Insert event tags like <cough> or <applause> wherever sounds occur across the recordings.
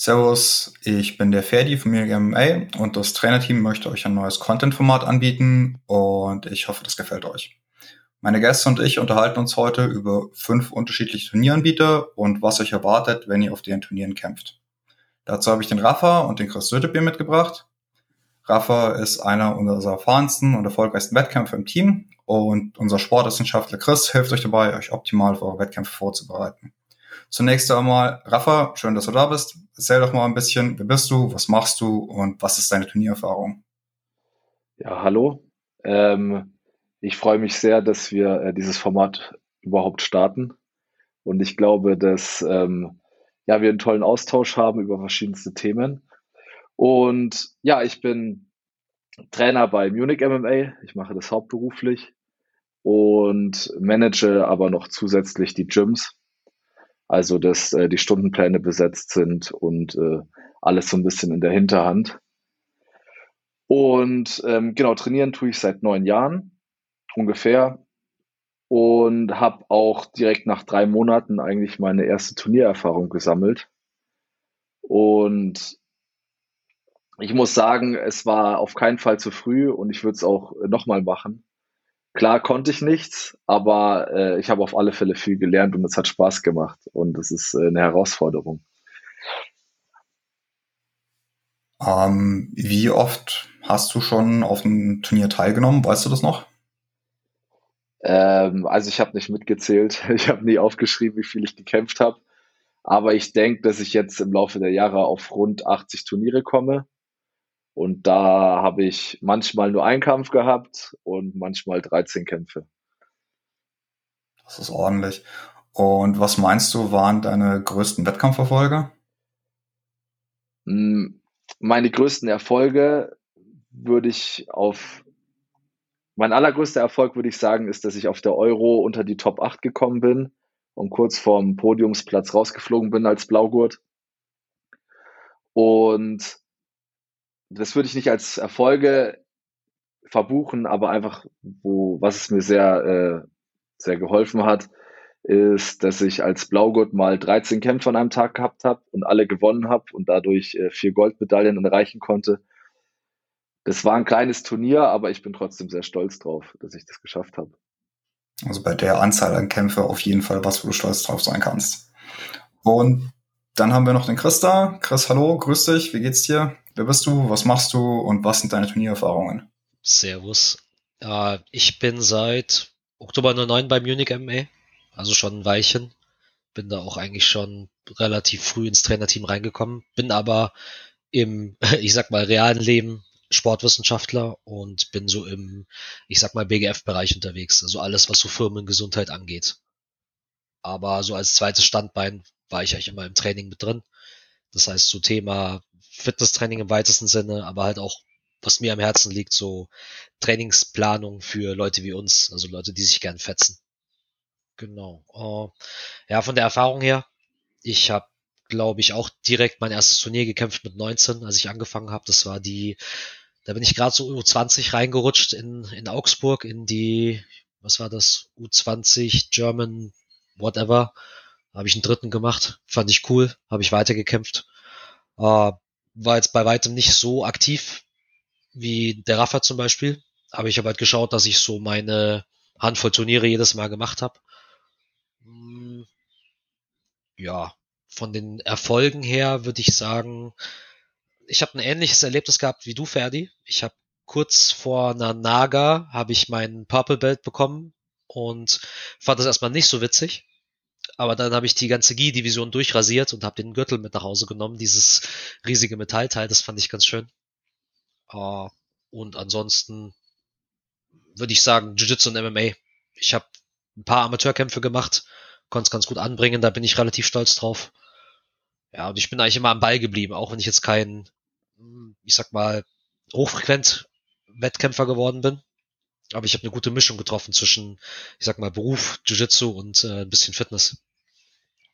Servus, ich bin der Ferdi von Munich MMA und das Trainerteam möchte euch ein neues Content-Format anbieten und ich hoffe, das gefällt euch. Meine Gäste und ich unterhalten uns heute über fünf unterschiedliche Turnieranbieter und was euch erwartet, wenn ihr auf den Turnieren kämpft. Dazu habe ich den Rafa und den Chris Sötebier mitgebracht. Rafa ist einer unserer erfahrensten und erfolgreichsten Wettkämpfer im Team und unser Sportwissenschaftler Chris hilft euch dabei, euch optimal für eure Wettkämpfe vorzubereiten. Zunächst einmal, Rafa, schön, dass du da bist. Erzähl doch mal ein bisschen, wer bist du, was machst du und was ist deine Turniererfahrung? Ja, hallo. Ähm, ich freue mich sehr, dass wir äh, dieses Format überhaupt starten. Und ich glaube, dass ähm, ja, wir einen tollen Austausch haben über verschiedenste Themen. Und ja, ich bin Trainer bei Munich MMA. Ich mache das hauptberuflich und manage aber noch zusätzlich die Gyms also, dass äh, die Stundenpläne besetzt sind und äh, alles so ein bisschen in der Hinterhand. Und ähm, genau, trainieren tue ich seit neun Jahren ungefähr und habe auch direkt nach drei Monaten eigentlich meine erste Turniererfahrung gesammelt. Und ich muss sagen, es war auf keinen Fall zu früh und ich würde es auch nochmal machen. Klar konnte ich nichts, aber äh, ich habe auf alle Fälle viel gelernt und es hat Spaß gemacht und es ist äh, eine Herausforderung. Ähm, wie oft hast du schon auf einem Turnier teilgenommen? Weißt du das noch? Ähm, also ich habe nicht mitgezählt. <laughs> Ich habe nie aufgeschrieben, wie viel ich gekämpft habe. Aber ich denke, dass ich jetzt im Laufe der Jahre auf rund 80 Turniere komme. Und da habe ich manchmal nur einen Kampf gehabt und manchmal 13 Kämpfe. Das ist ordentlich. Und was meinst du, waren deine größten Wettkampferfolge? Hm, meine größten Erfolge würde ich auf mein allergrößter Erfolg würde ich sagen, ist, dass ich auf der Euro unter die Top 8 gekommen bin und kurz vorm Podiumsplatz rausgeflogen bin als Blaugurt. Und das würde ich nicht als Erfolge verbuchen, aber einfach, wo, was es mir sehr, äh, sehr geholfen hat, ist, dass ich als Blaugurt mal 13 Kämpfe an einem Tag gehabt habe und alle gewonnen habe und dadurch äh, vier Goldmedaillen erreichen konnte. Das war ein kleines Turnier, aber ich bin trotzdem sehr stolz drauf, dass ich das geschafft habe. Also bei der Anzahl an Kämpfe auf jeden Fall was, wo du stolz drauf sein kannst. Und dann haben wir noch den Chris da. Chris, hallo, grüß dich, wie geht's dir? Wer bist du? Was machst du? Und was sind deine Turniererfahrungen? Servus. Äh, ich bin seit Oktober 09 bei Munich MA, also schon ein Weilchen. Bin da auch eigentlich schon relativ früh ins Trainerteam reingekommen. Bin aber im, <laughs> ich sag mal, realen Leben Sportwissenschaftler und bin so im, ich sag mal, BGF-Bereich unterwegs. Also alles, was so Firmengesundheit angeht. Aber so als zweites Standbein war ich eigentlich immer im Training mit drin. Das heißt, so Thema Fitnesstraining im weitesten Sinne, aber halt auch, was mir am Herzen liegt, so Trainingsplanung für Leute wie uns, also Leute, die sich gern fetzen. Genau. Uh, ja, von der Erfahrung her, ich habe, glaube ich, auch direkt mein erstes Turnier gekämpft mit 19, als ich angefangen habe. Das war die, da bin ich gerade so U20 reingerutscht in, in Augsburg in die, was war das, U20 German whatever. Habe ich einen dritten gemacht, fand ich cool, habe ich weitergekämpft. Uh, war jetzt bei weitem nicht so aktiv wie der Rafa zum Beispiel. Aber ich habe halt geschaut, dass ich so meine Handvoll Turniere jedes Mal gemacht habe. Hm, ja, von den Erfolgen her würde ich sagen, ich habe ein ähnliches Erlebnis gehabt wie du, Ferdi. Ich habe kurz vor einer Naga habe ich mein Purple Belt bekommen und fand das erstmal nicht so witzig. Aber dann habe ich die ganze Gi-Division durchrasiert und habe den Gürtel mit nach Hause genommen, dieses riesige Metallteil, das fand ich ganz schön. Uh, und ansonsten würde ich sagen, Jiu-Jitsu und MMA. Ich habe ein paar Amateurkämpfe gemacht, konnte es ganz gut anbringen, da bin ich relativ stolz drauf. Ja, und ich bin eigentlich immer am Ball geblieben, auch wenn ich jetzt kein, ich sag mal, hochfrequent Wettkämpfer geworden bin. Aber ich habe eine gute Mischung getroffen zwischen, ich sag mal, Beruf, Jiu-Jitsu und äh, ein bisschen Fitness.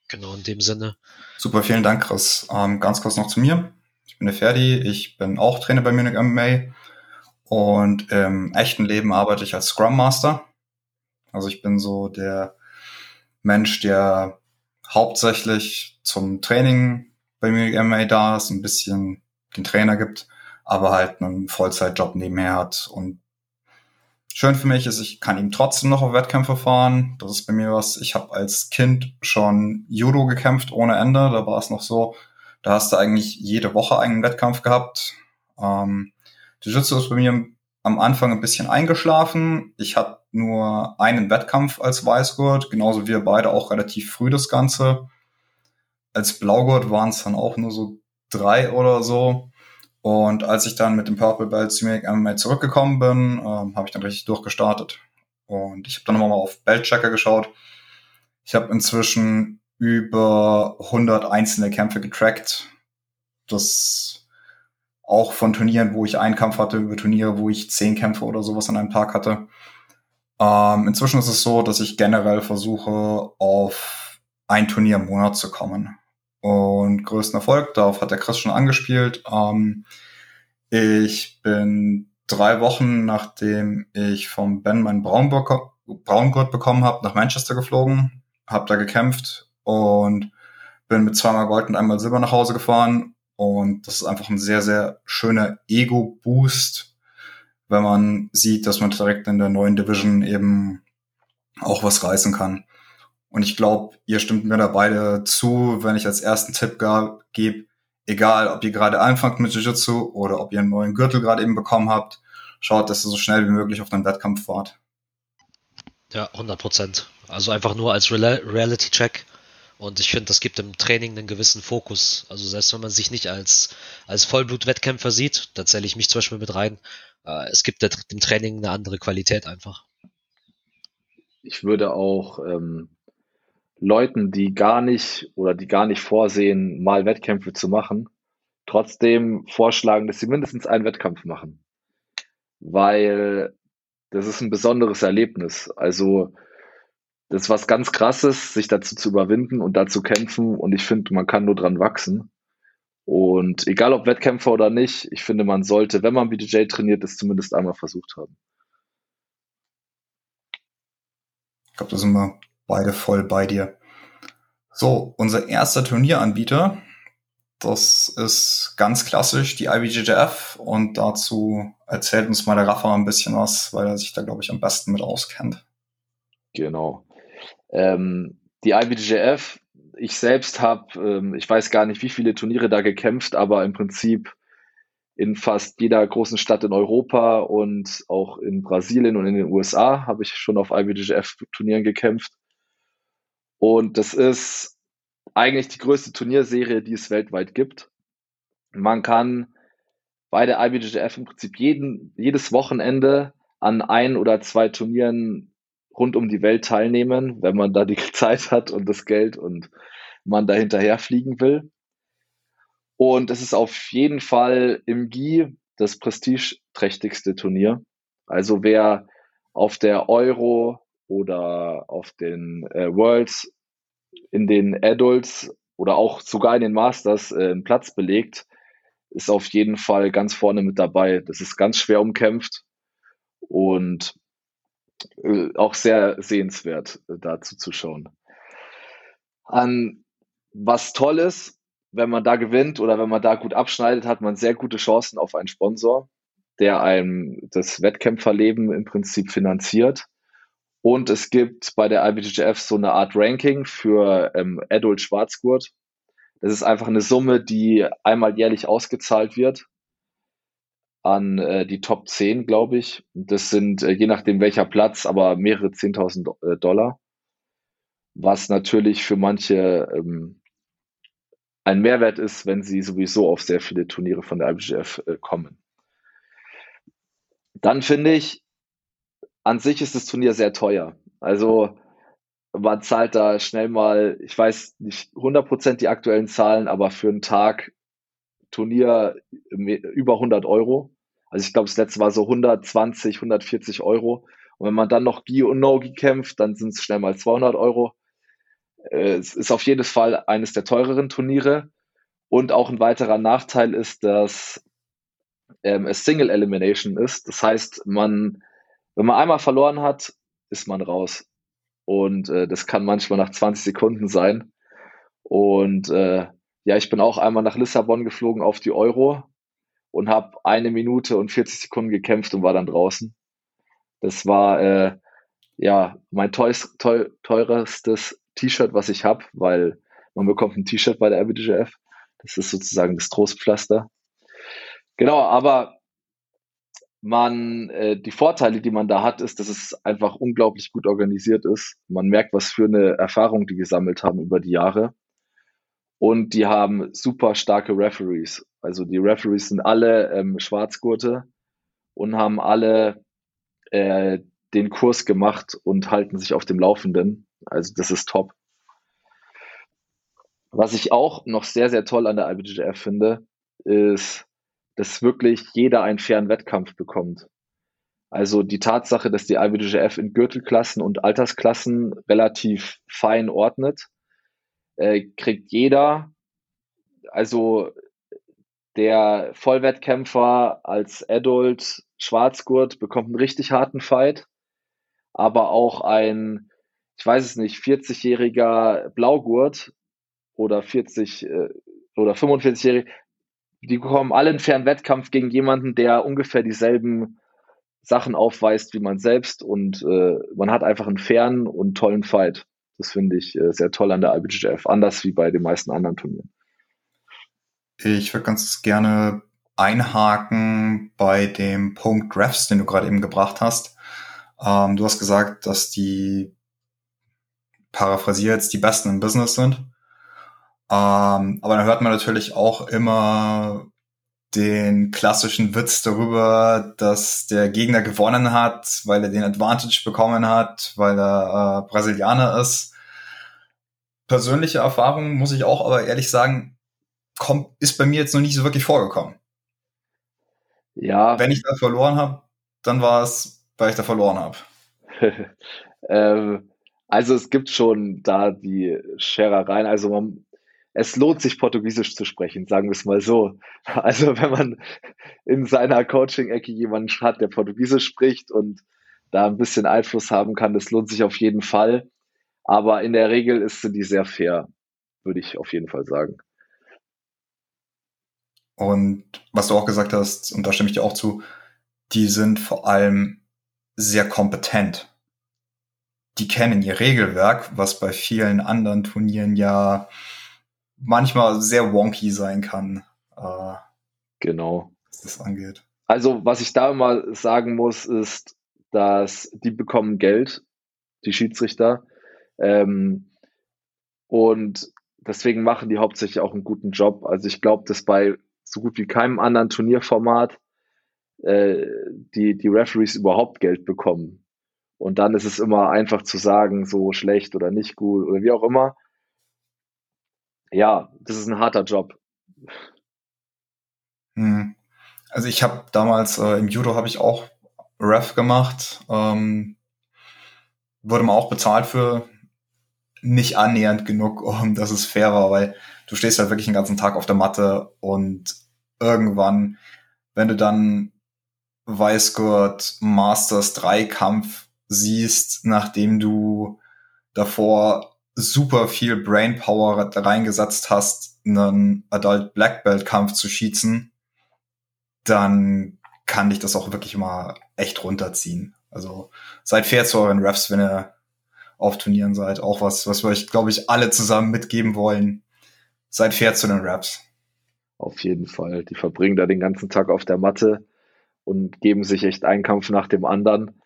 Genau, in dem Sinne. Super, vielen Dank, Chris. Ähm, ganz kurz noch zu mir. Ich bin der Ferdi, ich bin auch Trainer bei Munich MMA und im echten Leben arbeite ich als Scrum Master. Also ich bin so der Mensch, der hauptsächlich zum Training bei Munich MMA da ist, ein bisschen den Trainer gibt, aber halt einen Vollzeitjob nebenher hat. Und schön für mich ist, ich kann ihm trotzdem noch auf Wettkämpfe fahren. Das ist bei mir was. Ich habe als Kind schon Judo gekämpft ohne Ende. Da war es noch so, da hast du eigentlich jede Woche einen Wettkampf gehabt. Ähm, Jiu-Jitsu ist bei mir am Anfang ein bisschen eingeschlafen. Ich hatte nur einen Wettkampf als Weißgurt, genauso wie wir beide auch relativ früh das Ganze. Als Blaugurt waren es dann auch nur so drei oder so. Und als ich dann mit dem Purple Belt zu mir einmal zurückgekommen bin, ähm, habe ich dann richtig durchgestartet. Und ich habe dann nochmal auf Beltchecker geschaut. Ich habe inzwischen über 100 einzelne Kämpfe getrackt. Das auch von Turnieren, wo ich einen Kampf hatte, über Turniere, wo ich zehn Kämpfe oder sowas an einem Tag hatte. Ähm, inzwischen ist es so, dass ich generell versuche, auf ein Turnier im Monat zu kommen. Und größten Erfolg, darauf hat der Chris schon angespielt. Ähm, ich bin drei Wochen, nachdem ich vom Ben meinen Braungurt bekommen habe, nach Manchester geflogen, habe da gekämpft und bin mit zweimal Gold und einmal Silber nach Hause gefahren. Und das ist einfach ein sehr, sehr schöner Ego-Boost, wenn man sieht, dass man direkt in der neuen Division eben auch was reißen kann. Und ich glaube, ihr stimmt mir da beide zu, wenn ich als ersten Tipp gebe, egal ob ihr gerade anfangt mit Jiu-Jitsu oder ob ihr einen neuen Gürtel gerade eben bekommen habt, schaut, dass ihr so schnell wie möglich auf den Wettkampf fahrt. Ja, 100 Prozent. Also einfach nur als Reality-Check. Und ich finde, das gibt im Training einen gewissen Fokus. Also selbst wenn man sich nicht als, als Vollblut-Wettkämpfer sieht, da zähle ich mich zum Beispiel mit rein, äh, es gibt dem Training eine andere Qualität einfach. Ich würde auch ähm, Leuten, die gar nicht oder die gar nicht vorsehen, mal Wettkämpfe zu machen, trotzdem vorschlagen, dass sie mindestens einen Wettkampf machen. Weil das ist ein besonderes Erlebnis. Also das ist was ganz krasses, sich dazu zu überwinden und dazu kämpfen. Und ich finde, man kann nur dran wachsen. Und egal ob Wettkämpfer oder nicht, ich finde, man sollte, wenn man BDJ trainiert, es zumindest einmal versucht haben. Ich glaube, da sind wir beide voll bei dir. So, unser erster Turnieranbieter, das ist ganz klassisch die IBJJF und dazu erzählt uns mal der Rafa ein bisschen was, weil er sich da, glaube ich, am besten mit auskennt. Genau. Ähm, die IBJJF, ich selbst habe, ähm, ich weiß gar nicht, wie viele Turniere da gekämpft, aber im Prinzip in fast jeder großen Stadt in Europa und auch in Brasilien und in den USA habe ich schon auf IBJJF-Turnieren gekämpft. Und das ist eigentlich die größte Turnierserie, die es weltweit gibt. Man kann bei der IBJJF im Prinzip jeden, jedes Wochenende an ein oder zwei Turnieren rund um die Welt teilnehmen, wenn man da die <laughs> Zeit hat und das Geld und man da hinterher fliegen will. Und es ist auf jeden Fall im GI das prestigeträchtigste Turnier. Also wer auf der Euro oder auf den äh, Worlds in den Adults oder auch sogar in den Masters äh, Platz belegt, ist auf jeden Fall ganz vorne mit dabei. Das ist ganz schwer umkämpft und äh, auch sehr sehenswert, äh, dazu zu schauen. An was toll ist, wenn man da gewinnt oder wenn man da gut abschneidet, hat man sehr gute Chancen auf einen Sponsor, der einem das Wettkämpferleben im Prinzip finanziert. Und es gibt bei der IBJJF so eine Art Ranking für ähm, Adult Schwarzgurt. Das ist einfach eine Summe, die einmal jährlich ausgezahlt wird an äh, die Top 10, glaube ich. Das sind äh, je nachdem welcher Platz, aber mehrere 10.000 äh, Dollar. Was natürlich für manche ähm, ein Mehrwert ist, wenn sie sowieso auf sehr viele Turniere von der IBJF äh, kommen. Dann finde ich, an sich ist das Turnier sehr teuer. Also man zahlt da schnell mal, ich weiß nicht 100% die aktuellen Zahlen, aber für einen Tag Turnier über 100 Euro. Also ich glaube, das letzte war so 120, 140 Euro. Und wenn man dann noch Gi und No-Gi kämpft, dann sind es schnell mal 200 Euro. Äh, es ist auf jeden Fall eines der teureren Turniere. Und auch ein weiterer Nachteil ist, dass ähm, es Single Elimination ist. Das heißt, man wenn man einmal verloren hat, ist man raus. Und äh, das kann manchmal nach 20 Sekunden sein. Und äh, ja, ich bin auch einmal nach Lissabon geflogen auf die Euro und habe eine Minute und 40 Sekunden gekämpft und war dann draußen. Das war äh, ja mein teus, teuer, teuerstes T-Shirt, was ich habe, weil man bekommt ein T-Shirt bei der RBDGF. Das ist sozusagen das Trostpflaster. Genau, aber man, äh, die Vorteile, die man da hat, ist, dass es einfach unglaublich gut organisiert ist. Man merkt, was für eine Erfahrung die gesammelt haben über die Jahre. Und die haben super starke Referees. Also die Referees sind alle ähm, Schwarzgurte und haben alle äh, den Kurs gemacht und halten sich auf dem Laufenden. Also das ist top. Was ich auch noch sehr, sehr toll an der IBJJF finde, ist, dass wirklich jeder einen fairen Wettkampf bekommt. Also die Tatsache, dass die IBJJF in Gürtelklassen und Altersklassen relativ fein ordnet, äh, kriegt jeder, also der Vollwettkämpfer als Adult Schwarzgurt bekommt einen richtig harten Fight, aber auch ein, ich weiß es nicht, 40-jähriger Blaugurt oder 40 äh, oder 45-jähriger die bekommen alle einen fairen Wettkampf gegen jemanden, der ungefähr dieselben Sachen aufweist wie man selbst und äh, man hat einfach einen fairen und tollen Fight. Das finde ich äh, sehr toll an der IBJJF, anders wie bei den meisten anderen Turnieren. Ich würde ganz gerne einhaken bei dem Punkt Refs, den du gerade eben gebracht hast. Ähm, du hast gesagt, dass die paraphrasiert die Besten im Business sind. Ähm, aber dann hört man natürlich auch immer den klassischen Witz darüber, dass der Gegner gewonnen hat, weil er den Advantage bekommen hat, weil er äh, Brasilianer ist. Persönliche Erfahrung muss ich auch aber ehrlich sagen, kommt, ist bei mir jetzt noch nicht so wirklich vorgekommen. Ja. Wenn ich da verloren habe, dann war es, weil ich da verloren habe. <laughs> ähm, also es gibt schon da die Scherereien. Also man, es lohnt sich, Portugiesisch zu sprechen, sagen wir es mal so. Also wenn man in seiner Coaching-Ecke jemanden hat, der Portugiesisch spricht und da ein bisschen Einfluss haben kann, das lohnt sich auf jeden Fall. Aber in der Regel ist die sehr fair, würde ich auf jeden Fall sagen. Und was du auch gesagt hast, und da stimme ich dir auch zu, die sind vor allem sehr kompetent. Die kennen ihr Regelwerk, was bei vielen anderen Turnieren ja manchmal sehr wonky sein kann. Äh, genau. Was das angeht. Also, was ich da immer sagen muss, ist, dass die bekommen Geld, die Schiedsrichter. Ähm, und deswegen machen die hauptsächlich auch einen guten Job. Also ich glaube, dass bei so gut wie keinem anderen Turnierformat äh, die, die Referees überhaupt Geld bekommen. Und dann ist es immer einfach zu sagen, so schlecht oder nicht gut oder wie auch immer ja, das ist ein harter Job. Hm. Also ich habe damals äh, im Judo habe ich auch Ref gemacht, ähm, wurde mal auch bezahlt für nicht annähernd genug, <laughs> um dass es fair war, weil du stehst halt wirklich den ganzen Tag auf der Matte und irgendwann, wenn du dann Weißgurt Masters 3 Kampf siehst, nachdem du davor super viel Brainpower reingesetzt hast, einen Adult Black Belt Kampf zu schießen, dann kann dich das auch wirklich mal echt runterziehen. Also seid fair zu euren Refs, wenn ihr auf Turnieren seid. Auch was, was wir euch, glaube ich, alle zusammen mitgeben wollen. Seid fair zu den Refs. Auf jeden Fall. Die verbringen da den ganzen Tag auf der Matte und geben sich echt einen Kampf nach dem anderen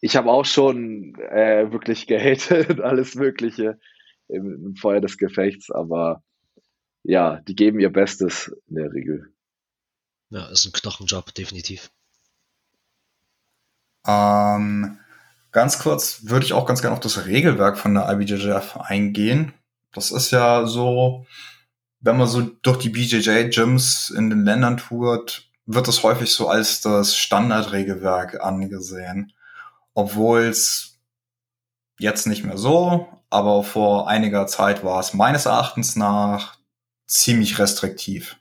ich habe auch schon äh, wirklich gehatet, <laughs> alles Mögliche im, im, Feuer des Gefechts, aber ja, die geben ihr Bestes in der Regel. Ja, ist ein Knochenjob, definitiv. Ähm, ganz kurz würde ich auch ganz gerne auf das Regelwerk von der IBJJF eingehen. Das ist ja so, wenn man so durch die BJJ-Gyms in den Ländern tourt, wird das häufig so als das Standardregelwerk angesehen obwohl es jetzt nicht mehr so, aber vor einiger Zeit war es meines Erachtens nach ziemlich restriktiv.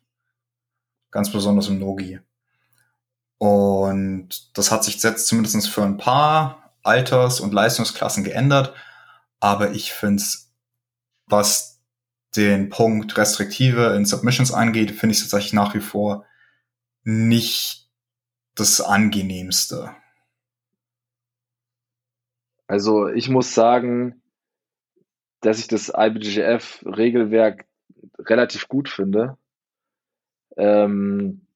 Ganz besonders im Nogi. Und das hat sich jetzt zumindest für ein paar Alters- und Leistungsklassen geändert. Aber ich finde es, was den Punkt Restriktive in Submissions angeht, finde ich es tatsächlich nach wie vor nicht das angenehmste. Also ich muss sagen, dass ich das IBGF-Regelwerk relativ gut finde. Ähm,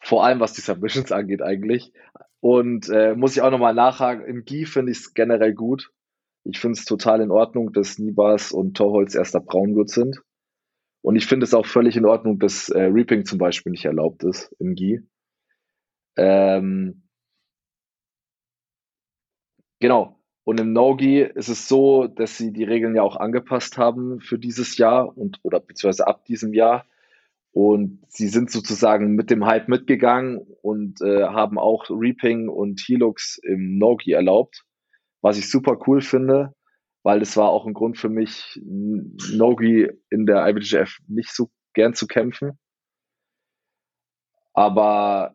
vor allem was die Submissions <laughs> angeht eigentlich. Und äh, muss ich auch nochmal nachhaken, im GI finde ich es generell gut. Ich finde es total in Ordnung, dass Nibas und Torholz erster Braungurt sind. Und ich finde es auch völlig in Ordnung, dass äh, Reaping zum Beispiel nicht erlaubt ist im GI. Ähm, genau. Und im No-Gi ist es so, dass sie die Regeln ja auch angepasst haben für dieses Jahr und oder beziehungsweise ab diesem Jahr. Und sie sind sozusagen mit dem Hype mitgegangen und äh, haben auch Reaping und Helux im No-Gi erlaubt, was ich super cool finde, weil es war auch ein Grund für mich, No-Gi in der IBJF nicht so gern zu kämpfen. Aber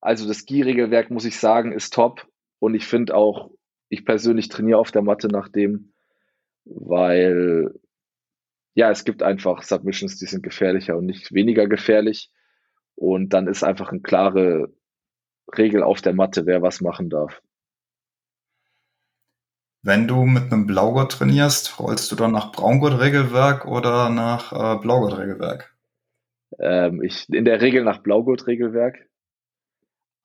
also das Gi-Regelwerk, muss ich sagen, ist top. Und ich finde auch ich persönlich trainiere auf der Matte nach dem, weil ja, es gibt einfach Submissions, die sind gefährlicher und nicht weniger gefährlich. Und dann ist einfach eine klare Regel auf der Matte, wer was machen darf. Wenn du mit einem Blaugurt trainierst, rollst du dann nach Braungurt-Regelwerk oder nach äh, Blaugurt-Regelwerk? Ähm, ich, in der Regel nach Blaugurt-Regelwerk.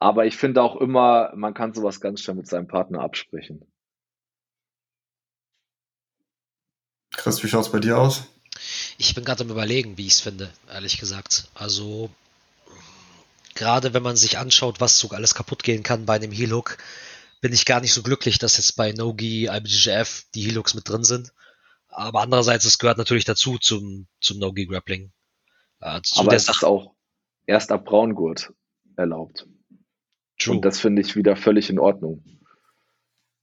Aber ich finde auch immer, man kann sowas ganz schnell mit seinem Partner absprechen. Chris, wie schaut es bei dir aus? Ich bin gerade am überlegen, wie ich es finde, ehrlich gesagt. Also, gerade wenn man sich anschaut, was so alles kaputt gehen kann bei einem Heal-Hook, bin ich gar nicht so glücklich, dass jetzt bei Nogi, IBGF die Heal-Hooks mit drin sind. Aber andererseits, es gehört natürlich dazu zum, zum Nogi Grappling. Äh, Aber es ist auch erst ab Braungurt erlaubt. True. Und das finde ich wieder völlig in Ordnung.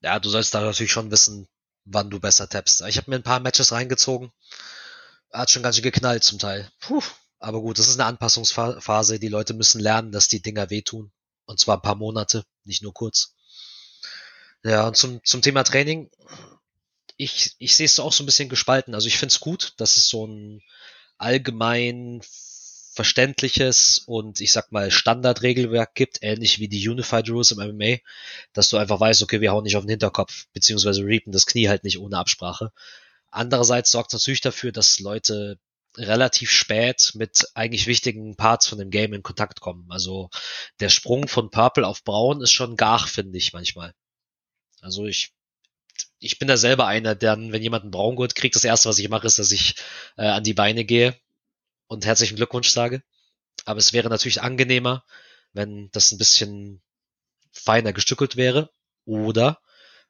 Ja, du sollst da natürlich schon wissen, wann du besser tappst. Ich habe mir ein paar Matches reingezogen. Hat schon ganz schön geknallt zum Teil. Puh. Aber gut, das ist eine Anpassungsphase. Die Leute müssen lernen, dass die Dinger wehtun. Und zwar ein paar Monate, nicht nur kurz. Ja, und zum, zum Thema Training. Ich, ich sehe es auch so ein bisschen gespalten. Also ich finde es gut, dass es so ein allgemein verständliches und ich sag mal Standardregelwerk gibt, ähnlich wie die Unified Rules im MMA, dass du einfach weißt, okay, wir hauen nicht auf den Hinterkopf, beziehungsweise reapen das Knie halt nicht ohne Absprache. Andererseits sorgt es natürlich dafür, dass Leute relativ spät mit eigentlich wichtigen Parts von dem Game in Kontakt kommen. Also der Sprung von Purple auf Braun ist schon gar, finde ich manchmal. Also ich ich bin da selber einer, der, wenn jemand einen Braungurt kriegt, das erste, was ich mache, ist, dass ich äh, an die Beine gehe und herzlichen Glückwunsch sage. Aber es wäre natürlich angenehmer, wenn das ein bisschen feiner gestückelt wäre. Oder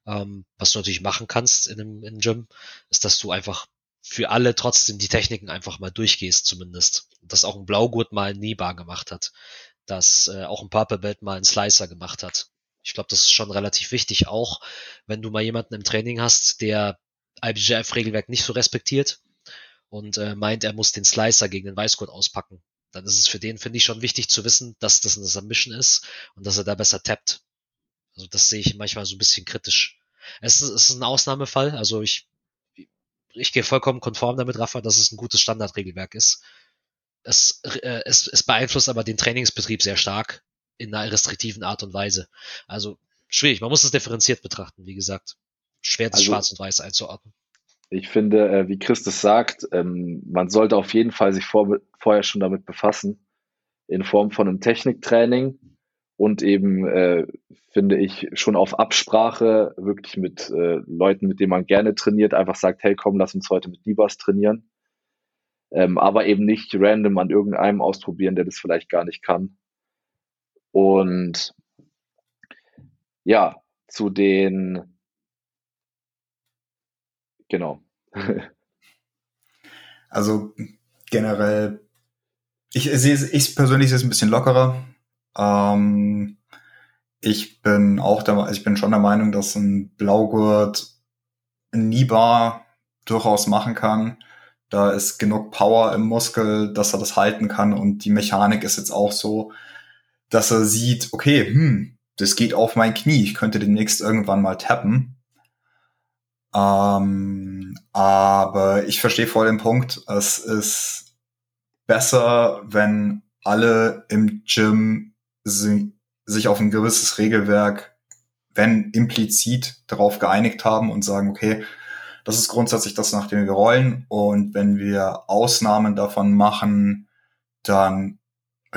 ähm, was du natürlich machen kannst in einem, in einem Gym, ist, dass du einfach für alle trotzdem die Techniken einfach mal durchgehst, zumindest. Dass auch ein Blaugurt mal ein Kneebar gemacht hat. Dass äh, auch ein Purple mal einen Slicer gemacht hat. Ich glaube, das ist schon relativ wichtig, auch wenn du mal jemanden im Training hast, der IBJF-Regelwerk nicht so respektiert, und äh, meint, er muss den Slicer gegen den Weißgurt auspacken. Dann ist es für den, finde ich, schon wichtig zu wissen, dass das eine Submission ist und dass er da besser tappt. Also das sehe ich manchmal so ein bisschen kritisch. Es ist, es ist ein Ausnahmefall, also ich, ich gehe vollkommen konform damit, Rafa, dass es ein gutes Standardregelwerk ist. Es, äh, es, es beeinflusst aber den Trainingsbetrieb sehr stark in einer restriktiven Art und Weise. Also schwierig, man muss es differenziert betrachten, wie gesagt. Schwer das also, Schwarz und Weiß einzuordnen. Ich finde, äh, wie Christus sagt, ähm, man sollte auf jeden Fall sich vor, vorher schon damit befassen, in Form von einem Techniktraining und eben, äh, finde ich, schon auf Absprache, wirklich mit äh, Leuten, mit denen man gerne trainiert, einfach sagt, hey, komm, lass uns heute mit Libas trainieren. Ähm, aber eben nicht random an irgendeinem ausprobieren, der das vielleicht gar nicht kann. Und ja, zu den Genau. <laughs> also generell, ich ich persönlich sehe es ein bisschen lockerer. Ähm, ich bin auch der, ich bin schon der Meinung, dass ein Blaugurt Nibar durchaus machen kann. Da ist genug Power im Muskel, dass er das halten kann und die Mechanik ist jetzt auch so, dass er sieht, okay, hm, das geht auf mein Knie, ich könnte demnächst irgendwann mal tappen. Ähm, aber ich verstehe voll den Punkt. Es ist besser, wenn alle im Gym si sich auf ein gewisses Regelwerk, wenn implizit darauf geeinigt haben und sagen, okay, das ist grundsätzlich das, nach dem wir rollen. Und wenn wir Ausnahmen davon machen, dann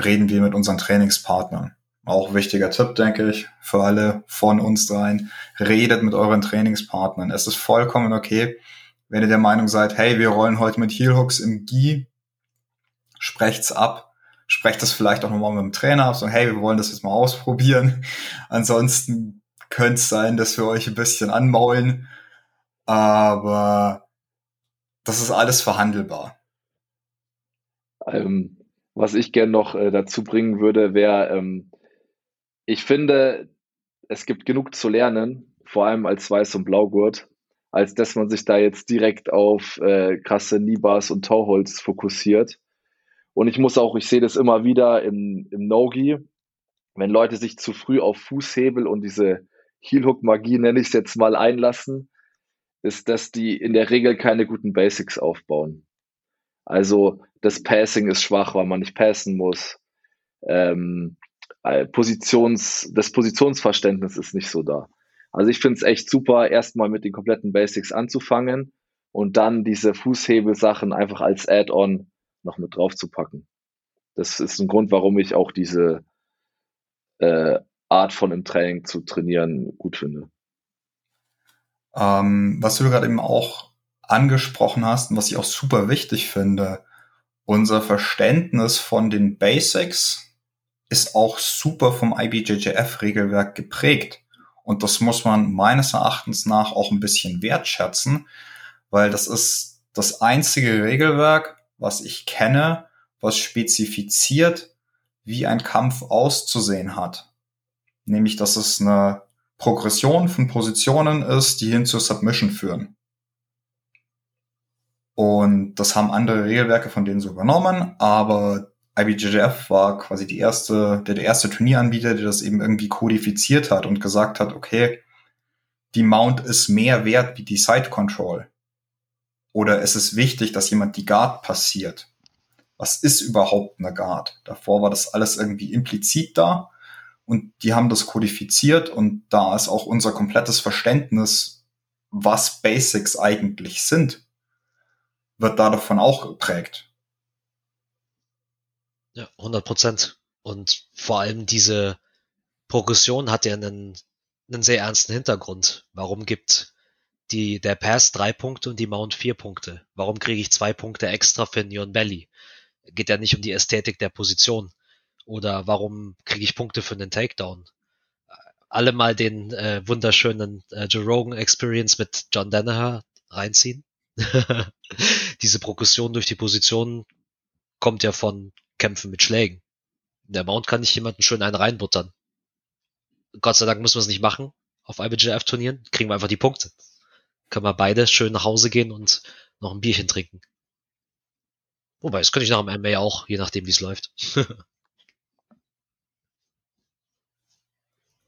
reden wir mit unseren Trainingspartnern. Auch wichtiger Tipp, denke ich, für alle von uns dreien. Redet mit euren Trainingspartnern. Es ist vollkommen okay, wenn ihr der Meinung seid, hey, wir rollen heute mit Heel Hooks im Gi, sprecht's ab. Sprecht das vielleicht auch nochmal mit dem Trainer ab, so, hey, wir wollen das jetzt mal ausprobieren. <laughs> Ansonsten könnte es sein, dass wir euch ein bisschen anmaulen. Aber das ist alles verhandelbar. Ähm, was ich gern noch äh, dazu bringen würde, wäre, ähm, ich finde, es gibt genug zu lernen, vor allem als Weiß- und Blaugurt, als dass man sich da jetzt direkt auf äh, krasse Nibas und Tauholz fokussiert. Und ich muss auch, ich sehe das immer wieder im, im No-Gi, wenn Leute sich zu früh auf Fußhebel und diese Heel-Hook-Magie, nenne ich es jetzt mal, einlassen, ist, dass die in der Regel keine guten Basics aufbauen. Also das Passing ist schwach, weil man nicht passen muss. Ähm, äh, Positions, das Positionsverständnis ist nicht so da. Also ich finde es echt super, erstmal mit den kompletten Basics anzufangen und dann diese Fußhebelsachen einfach als Add-on noch mit drauf zu packen. Das ist ein Grund, warum ich auch diese äh, Art von im Training zu trainieren gut finde. Ähm, was du gerade eben auch angesprochen hast und was ich auch super wichtig finde, unser Verständnis von den Basics ist auch super vom IBJJF-Regelwerk geprägt. Und das muss man meines Erachtens nach auch ein bisschen wertschätzen, weil das ist das einzige Regelwerk, was ich kenne, was spezifiziert, wie ein Kampf auszusehen hat. Nämlich, dass es eine Progression von Positionen ist, die hin zur Submission führen. Und das haben andere Regelwerke von denen so übernommen, aber IBJJF war quasi die erste, der, der erste Turnieranbieter, der das eben irgendwie kodifiziert hat und gesagt hat, okay, die Mount ist mehr wert wie die Side Control. Oder es ist wichtig, dass jemand die Guard passiert. Was ist überhaupt eine Guard? Davor war das alles irgendwie implizit da und die haben das kodifiziert und da ist auch unser komplettes Verständnis, was Basics eigentlich sind, wird davon auch geprägt. Ja, 100 Prozent. Und vor allem diese Progression hat ja einen, einen sehr ernsten Hintergrund. Warum gibt die, der Pass drei Punkte und die Mount vier Punkte? Warum kriege ich zwei Punkte extra für Neon Belly? Geht ja nicht um die Ästhetik der Position. Oder warum kriege ich Punkte für einen Takedown? Alle mal den äh, wunderschönen äh, Joe Rogan Experience mit John Danaher reinziehen. <laughs> Diese Progression durch die Position kommt ja von kämpfen mit Schlägen. Der Mount kann ich jemanden schön einen reinbuttern. Gott sei Dank müssen wir es nicht machen auf IBJF-Turnieren. Kriegen wir einfach die Punkte. Können wir beide schön nach Hause gehen und noch ein Bierchen trinken. Wobei, das könnte ich nach dem MMA auch, je nachdem, wie es läuft. <laughs>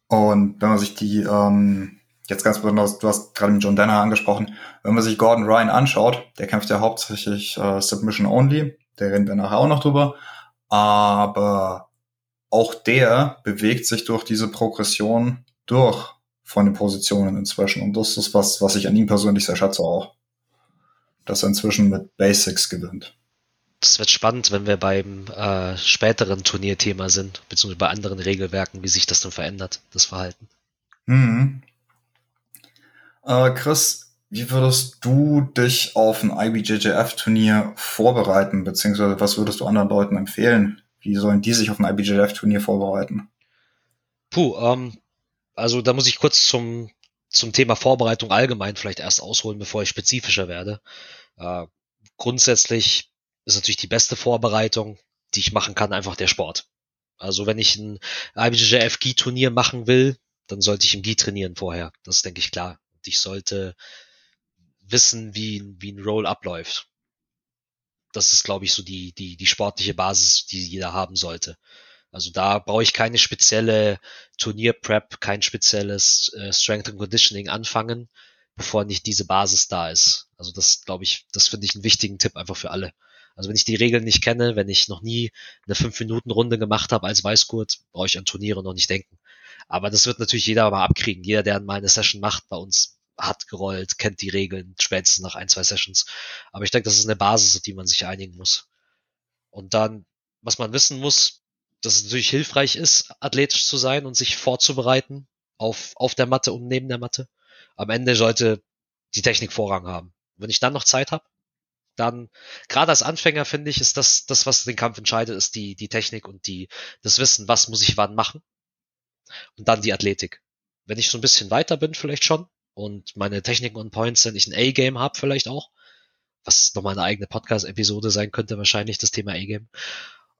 und wenn man sich die, ähm, jetzt ganz besonders, du hast gerade mit John Danner angesprochen, wenn man sich Gordon Ryan anschaut, der kämpft ja hauptsächlich äh, Submission Only, der reden wir nachher auch noch drüber, aber auch der bewegt sich durch diese Progression durch von den Positionen inzwischen. Und das ist was, was ich an ihm persönlich sehr schätze auch. Dass er inzwischen mit Basics gewinnt. Das wird spannend, wenn wir beim äh, späteren Turnierthema sind, beziehungsweise bei anderen Regelwerken, wie sich das dann verändert, das Verhalten. Mhm. Äh, Chris, wie würdest du dich auf ein IBJJF-Turnier vorbereiten, beziehungsweise was würdest du anderen Leuten empfehlen? Wie sollen die sich auf ein IBJJF-Turnier vorbereiten? Puh, ähm, also da muss ich kurz zum, zum Thema Vorbereitung allgemein vielleicht erst ausholen, bevor ich spezifischer werde. Äh, grundsätzlich ist natürlich die beste Vorbereitung, die ich machen kann, einfach der Sport. Also wenn ich ein IBJJF Gi-Turnier machen will, dann sollte ich im Gi trainieren vorher. Das ist, denke ich, klar. Und ich sollte wissen, wie, wie ein Roll abläuft. Das ist, glaube ich, so die, die, die sportliche Basis, die jeder haben sollte. Also da brauche ich keine spezielle Turnier-Prep, kein spezielles äh, Strength and Conditioning anfangen. bevor nicht diese Basis da ist. Also das glaube ich, das finde ich einen wichtigen Tipp einfach für alle. Also wenn ich die Regeln nicht kenne, wenn ich noch nie eine 5-Minuten-Runde gemacht habe als Weißgurt, brauche ich an Turniere noch nicht denken. Aber das wird natürlich jeder mal abkriegen. Jeder, der mal eine Session macht bei uns, hat gerollt, kennt die Regeln, spätestens nach ein, zwei Sessions. Aber ich denke, das ist eine Basis, auf die man sich einigen muss. Und dann, was man wissen muss, dass es natürlich hilfreich ist, athletisch zu sein und sich vorzubereiten auf, auf der Matte und neben der Matte. Am Ende sollte die Technik Vorrang haben. Wenn ich dann noch Zeit habe, dann, gerade als Anfänger finde ich, ist das, das, was den Kampf entscheidet, ist die, die Technik und die, das Wissen, was muss ich wann machen. Und dann die Athletik. Wenn ich so ein bisschen weiter bin, vielleicht schon, und meine Techniken und Points sind, ich ein A-Game habe vielleicht auch, was nochmal eine eigene Podcast-Episode sein könnte, wahrscheinlich, das Thema A-Game.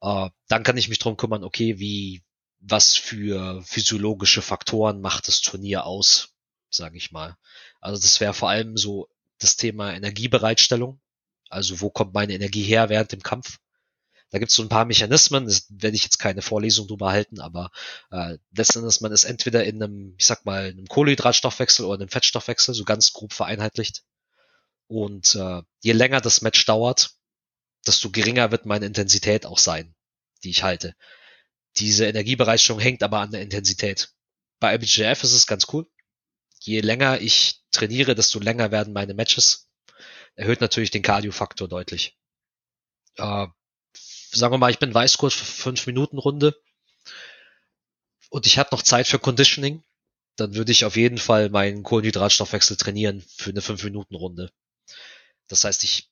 Äh, dann kann ich mich drum kümmern, okay, wie, was für physiologische Faktoren macht das Turnier aus, sage ich mal. Also das wäre vor allem so das Thema Energiebereitstellung. Also wo kommt meine Energie her während dem Kampf? Da gibt es so ein paar Mechanismen, das werde ich jetzt keine Vorlesung drüber halten, aber äh, letzten Endes, man ist entweder in einem, ich sag mal, einem Kohlenhydratstoffwechsel oder einem Fettstoffwechsel, so ganz grob vereinheitlicht. Und äh, je länger das Match dauert, desto geringer wird meine Intensität auch sein, die ich halte. Diese Energiebereitstellung hängt aber an der Intensität. Bei IBJF ist es ganz cool. Je länger ich trainiere, desto länger werden meine Matches. Erhöht natürlich den Cardio-Faktor deutlich. Äh, sagen wir mal, ich bin Weißkurs für 5 Minuten Runde und ich habe noch Zeit für Conditioning, dann würde ich auf jeden Fall meinen Kohlenhydratstoffwechsel trainieren für eine 5 Minuten Runde. Das heißt, ich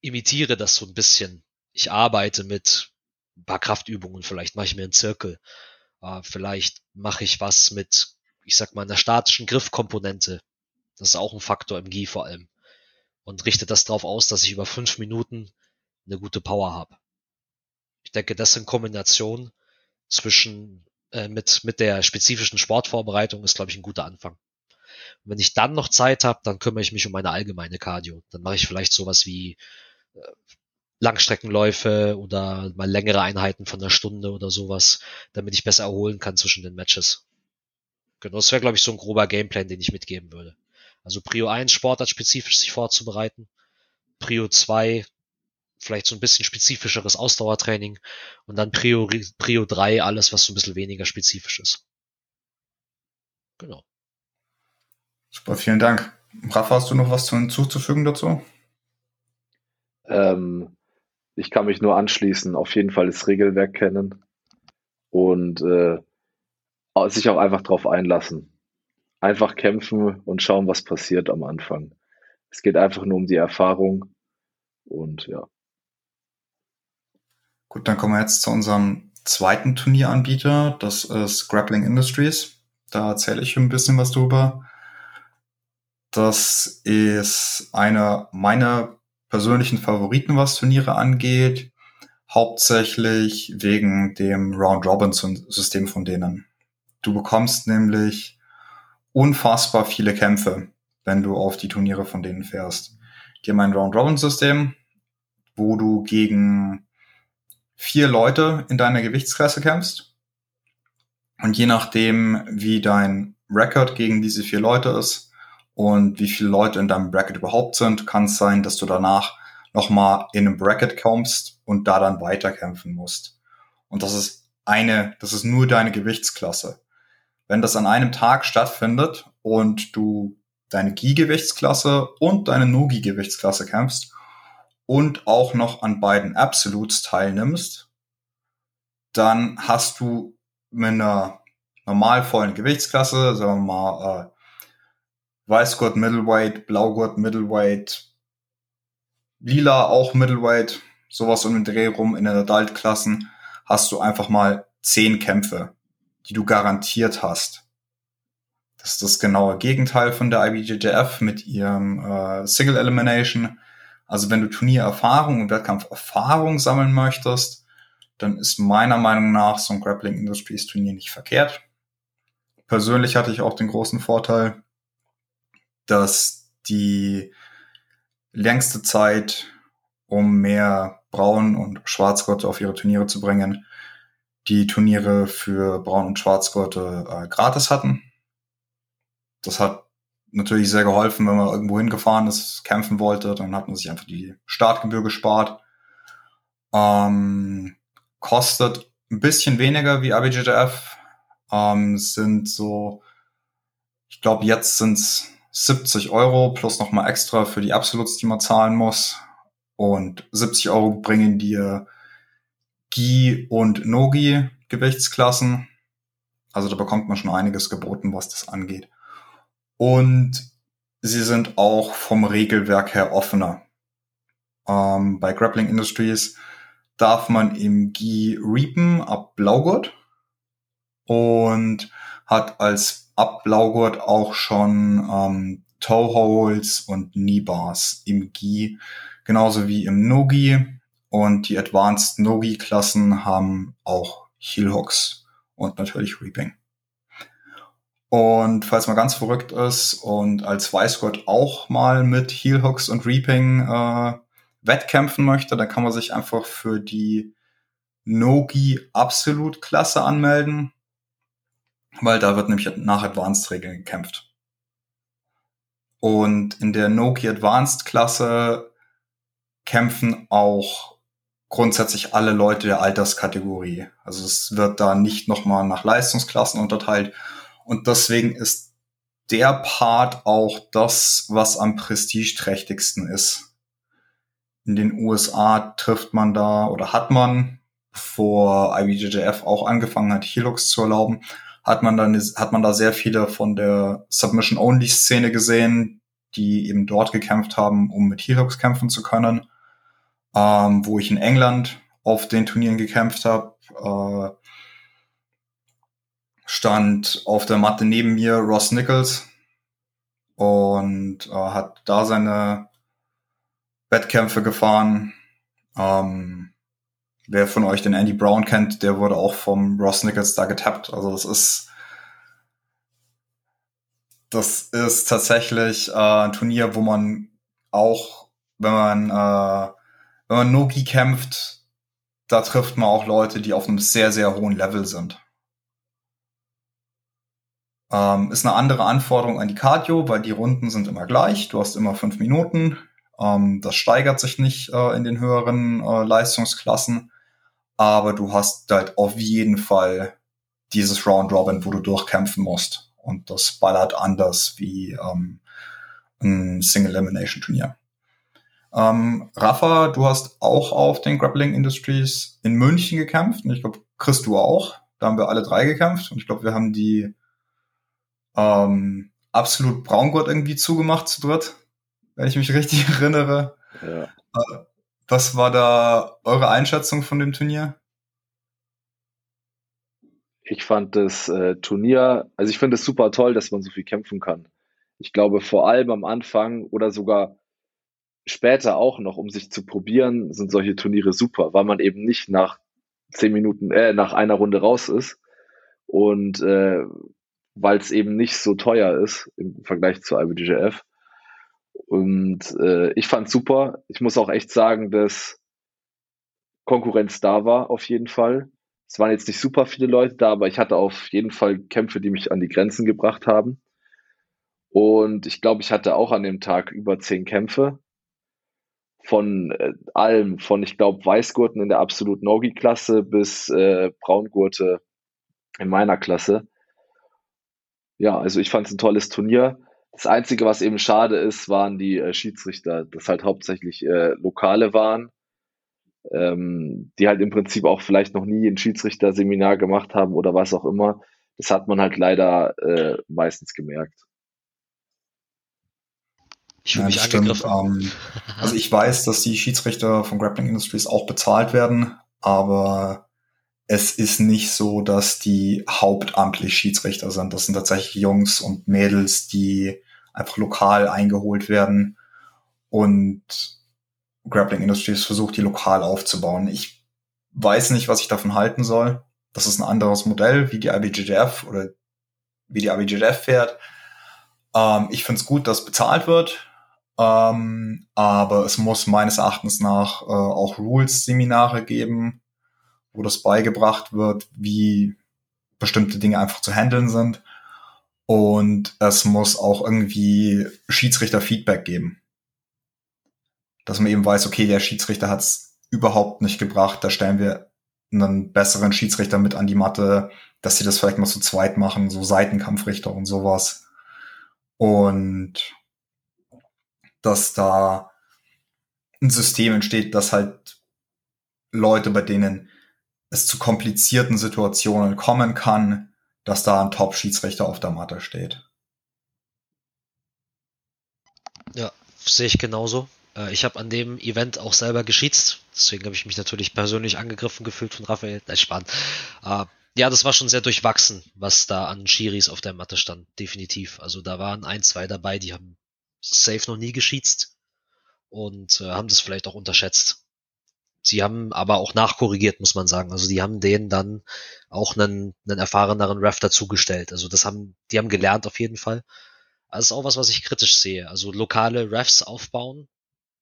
imitiere das so ein bisschen. Ich arbeite mit ein paar Kraftübungen, vielleicht mache ich mir einen Zirkel, äh, vielleicht mache ich was mit, ich sag mal, einer statischen Griffkomponente. Das ist auch ein Faktor im GI vor allem. Und richte das darauf aus, dass ich über fünf Minuten eine gute Power habe. Ich denke, das in Kombination zwischen äh, mit, mit der spezifischen Sportvorbereitung ist, glaube ich, ein guter Anfang. Und wenn ich dann noch Zeit habe, dann kümmere ich mich um meine allgemeine Cardio. Dann mache ich vielleicht sowas wie äh, Langstreckenläufe oder mal längere Einheiten von einer Stunde oder sowas, damit ich besser erholen kann zwischen den Matches. Genau, das wäre, glaube ich, so ein grober Gameplan, den ich mitgeben würde. Also Prio 1, Sportart spezifisch sich vorzubereiten. Prio 2, vielleicht so ein bisschen spezifischeres Ausdauertraining und dann Prio, Prio 3 alles, was so ein bisschen weniger spezifisch ist. Genau. Super, vielen Dank. Rafa, hast du noch was hinzuzufügen dazu? Ähm, ich kann mich nur anschließen. Auf jeden Fall das Regelwerk kennen und äh, sich auch einfach drauf einlassen. Einfach kämpfen und schauen, was passiert am Anfang. Es geht einfach nur um die Erfahrung und ja. Gut, dann kommen wir jetzt zu unserem zweiten Turnieranbieter. Das ist Grappling Industries. Da erzähle ich ein bisschen was drüber. Das ist einer meiner persönlichen Favoriten, was Turniere angeht. Hauptsächlich wegen dem Round-Robin-System von denen. Du bekommst nämlich unfassbar viele Kämpfe, wenn du auf die Turniere von denen fährst. Die haben ein Round-Robin-System, wo du gegen vier Leute in deiner Gewichtsklasse kämpfst. Und je nachdem, wie dein Record gegen diese vier Leute ist und wie viele Leute in deinem Bracket überhaupt sind, kann es sein, dass du danach nochmal in einem Bracket kommst und da dann weiterkämpfen musst. Und das ist eine, das ist nur deine Gewichtsklasse. Wenn das an einem Tag stattfindet und du deine Gi-Gewichtsklasse und deine No-Gi-Gewichtsklasse kämpfst und auch noch an beiden Absolutes teilnimmst, dann hast du mit einer normal vollen Gewichtsklasse, sagen wir mal, äh, Weißgurt Middleweight, Blaugurt Middleweight, Lila auch Middleweight, sowas um den Dreh rum in den Adult-Klassen, hast du einfach mal zehn Kämpfe, die du garantiert hast. Das ist das genaue Gegenteil von der IBJJF mit ihrem äh, Single Elimination. Also wenn du Turniererfahrung und Wettkampferfahrung sammeln möchtest, dann ist meiner Meinung nach so ein Grappling Industries Turnier nicht verkehrt. Persönlich hatte ich auch den großen Vorteil, dass die längste Zeit, um mehr Braun- und Schwarzgurte auf ihre Turniere zu bringen, die Turniere für Braun- und Schwarzgurte äh, gratis hatten. Das hat natürlich sehr geholfen, wenn man irgendwo hingefahren ist, kämpfen wollte, dann hat man sich einfach die Startgebühr gespart. Ähm, kostet ein bisschen weniger wie IBJJF, ähm, sind so, ich glaube jetzt sind's 70 Euro plus nochmal extra für die Absolutes, die man zahlen muss. Und 70 Euro bringen dir Gi und Nogi Gewichtsklassen. Also da bekommt man schon einiges geboten, was das angeht. Und sie sind auch vom Regelwerk her offener. Ähm, bei Grappling Industries darf man im Gi reapen ab Blaugurt und hat als ab Blaugurt auch schon ähm, Toe-Holes und Knee-Bars im Gi, genauso wie im Nogi. Und die Advanced Nogi-Klassen haben auch Heel-Hooks und natürlich Reaping. Und falls man ganz verrückt ist und als Weißgott auch mal mit Heel-Hooks und Reaping äh, wettkämpfen möchte, dann kann man sich einfach für die Nogi Absolut Klasse anmelden, weil da wird nämlich nach Advanced Regeln gekämpft. Und in der Nogi Advanced Klasse kämpfen auch grundsätzlich alle Leute der Alterskategorie. Also es wird da nicht nochmal nach Leistungsklassen unterteilt. Und deswegen ist der Part auch das, was am prestigeträchtigsten ist in den USA trifft man da oder hat man, bevor IBJJF auch angefangen hat, Helux zu erlauben, hat man dann hat man da sehr viele von der Submission-Only-Szene gesehen, die eben dort gekämpft haben, um mit Helux kämpfen zu können. Ähm, wo ich in England auf den Turnieren gekämpft habe, äh, stand auf der Matte neben mir Ross Nichols und äh, hat da seine Wettkämpfe gefahren. Ähm, wer von euch den Andy Brown kennt, der wurde auch vom Ross Nichols da getappt. Also das ist das ist tatsächlich äh, ein Turnier, wo man auch, wenn man äh, wenn man Noki kämpft, da trifft man auch Leute, die auf einem sehr sehr hohen Level sind. Ähm, ist eine andere Anforderung an die Cardio, weil die Runden sind immer gleich. Du hast immer fünf Minuten. Ähm, das steigert sich nicht äh, in den höheren äh, Leistungsklassen, aber du hast halt auf jeden Fall dieses Round Robin, wo du durchkämpfen musst. Und das ballert anders wie ähm, ein Single Elimination Turnier. Ähm, Rafa, du hast auch auf den Grappling Industries in München gekämpft und ich glaube, Chris, du auch. Da haben wir alle drei gekämpft und ich glaube, wir haben die ähm, absolut Braungurt irgendwie zugemacht zu dritt wenn ich mich <laughs> richtig erinnere. Ja. Äh, was war da eure Einschätzung von dem Turnier? Ich fand das äh, Turnier, also ich finde es super toll, dass man so viel kämpfen kann. Ich glaube, vor allem am Anfang oder sogar später auch noch, um sich zu probieren, sind solche Turniere super, weil man eben nicht nach zehn Minuten, äh, nach einer Runde raus ist und äh, weil es eben nicht so teuer ist im Vergleich zu IBJJF. Und äh, ich fand super. Ich muss auch echt sagen, dass Konkurrenz da war, auf jeden Fall. Es waren jetzt nicht super viele Leute da, aber ich hatte auf jeden Fall Kämpfe, die mich an die Grenzen gebracht haben. Und ich glaube, ich hatte auch an dem Tag über zehn Kämpfe. Von äh, allem, von ich glaube Weißgurten in der absolut Nogi-Klasse bis äh, Braungurte in meiner Klasse. Ja, also ich fand es ein tolles Turnier. Das Einzige, was eben schade ist, waren die äh, Schiedsrichter, das halt hauptsächlich äh, Lokale waren, ähm, die halt im Prinzip auch vielleicht noch nie ein Schiedsrichterseminar gemacht haben oder was auch immer. Das hat man halt leider äh, meistens gemerkt. Ich fühle mich ja, angegriffen. Ähm, also ich weiß, dass die Schiedsrichter von Grappling Industries auch bezahlt werden, aber es ist nicht so, dass die hauptamtlich Schiedsrichter sind. Das sind tatsächlich Jungs und Mädels, die einfach lokal eingeholt werden und Grappling Industries versucht, die lokal aufzubauen. Ich weiß nicht, was ich davon halten soll. Das ist ein anderes Modell, wie die IBJJF oder wie die IBJJF fährt. Ähm, ich finde es gut, dass bezahlt wird, ähm, aber es muss meines Erachtens nach äh, auch Rules-Seminare geben, wo das beigebracht wird, wie bestimmte Dinge einfach zu handeln sind. Und es muss auch irgendwie Schiedsrichter-Feedback geben. Dass man eben weiß, okay, der Schiedsrichter hat es überhaupt nicht gebracht, da stellen wir einen besseren Schiedsrichter mit an die Matte, dass sie das vielleicht mal zu zweit machen, so Seitenkampfrichter und sowas. Und dass da ein System entsteht, dass halt Leute, bei denen es zu komplizierten Situationen kommen kann, dass da ein Top-Schiedsrichter auf der Matte steht. Ja, sehe ich genauso. Äh, ich habe an dem Event auch selber geschießt, deswegen habe ich mich natürlich persönlich angegriffen gefühlt von Raphael. Nein, spannend. Äh, ja, das war schon sehr durchwachsen, was da an Schiris auf der Matte stand, definitiv. Also da waren ein, zwei dabei, die haben safe noch nie geschießt und äh, haben das vielleicht auch unterschätzt. Sie haben aber auch nachkorrigiert, muss man sagen. Also die haben denen dann auch einen, einen erfahreneren Ref dazugestellt. Also das haben, die haben gelernt auf jeden Fall. Das ist auch was, was ich kritisch sehe. Also lokale Refs aufbauen,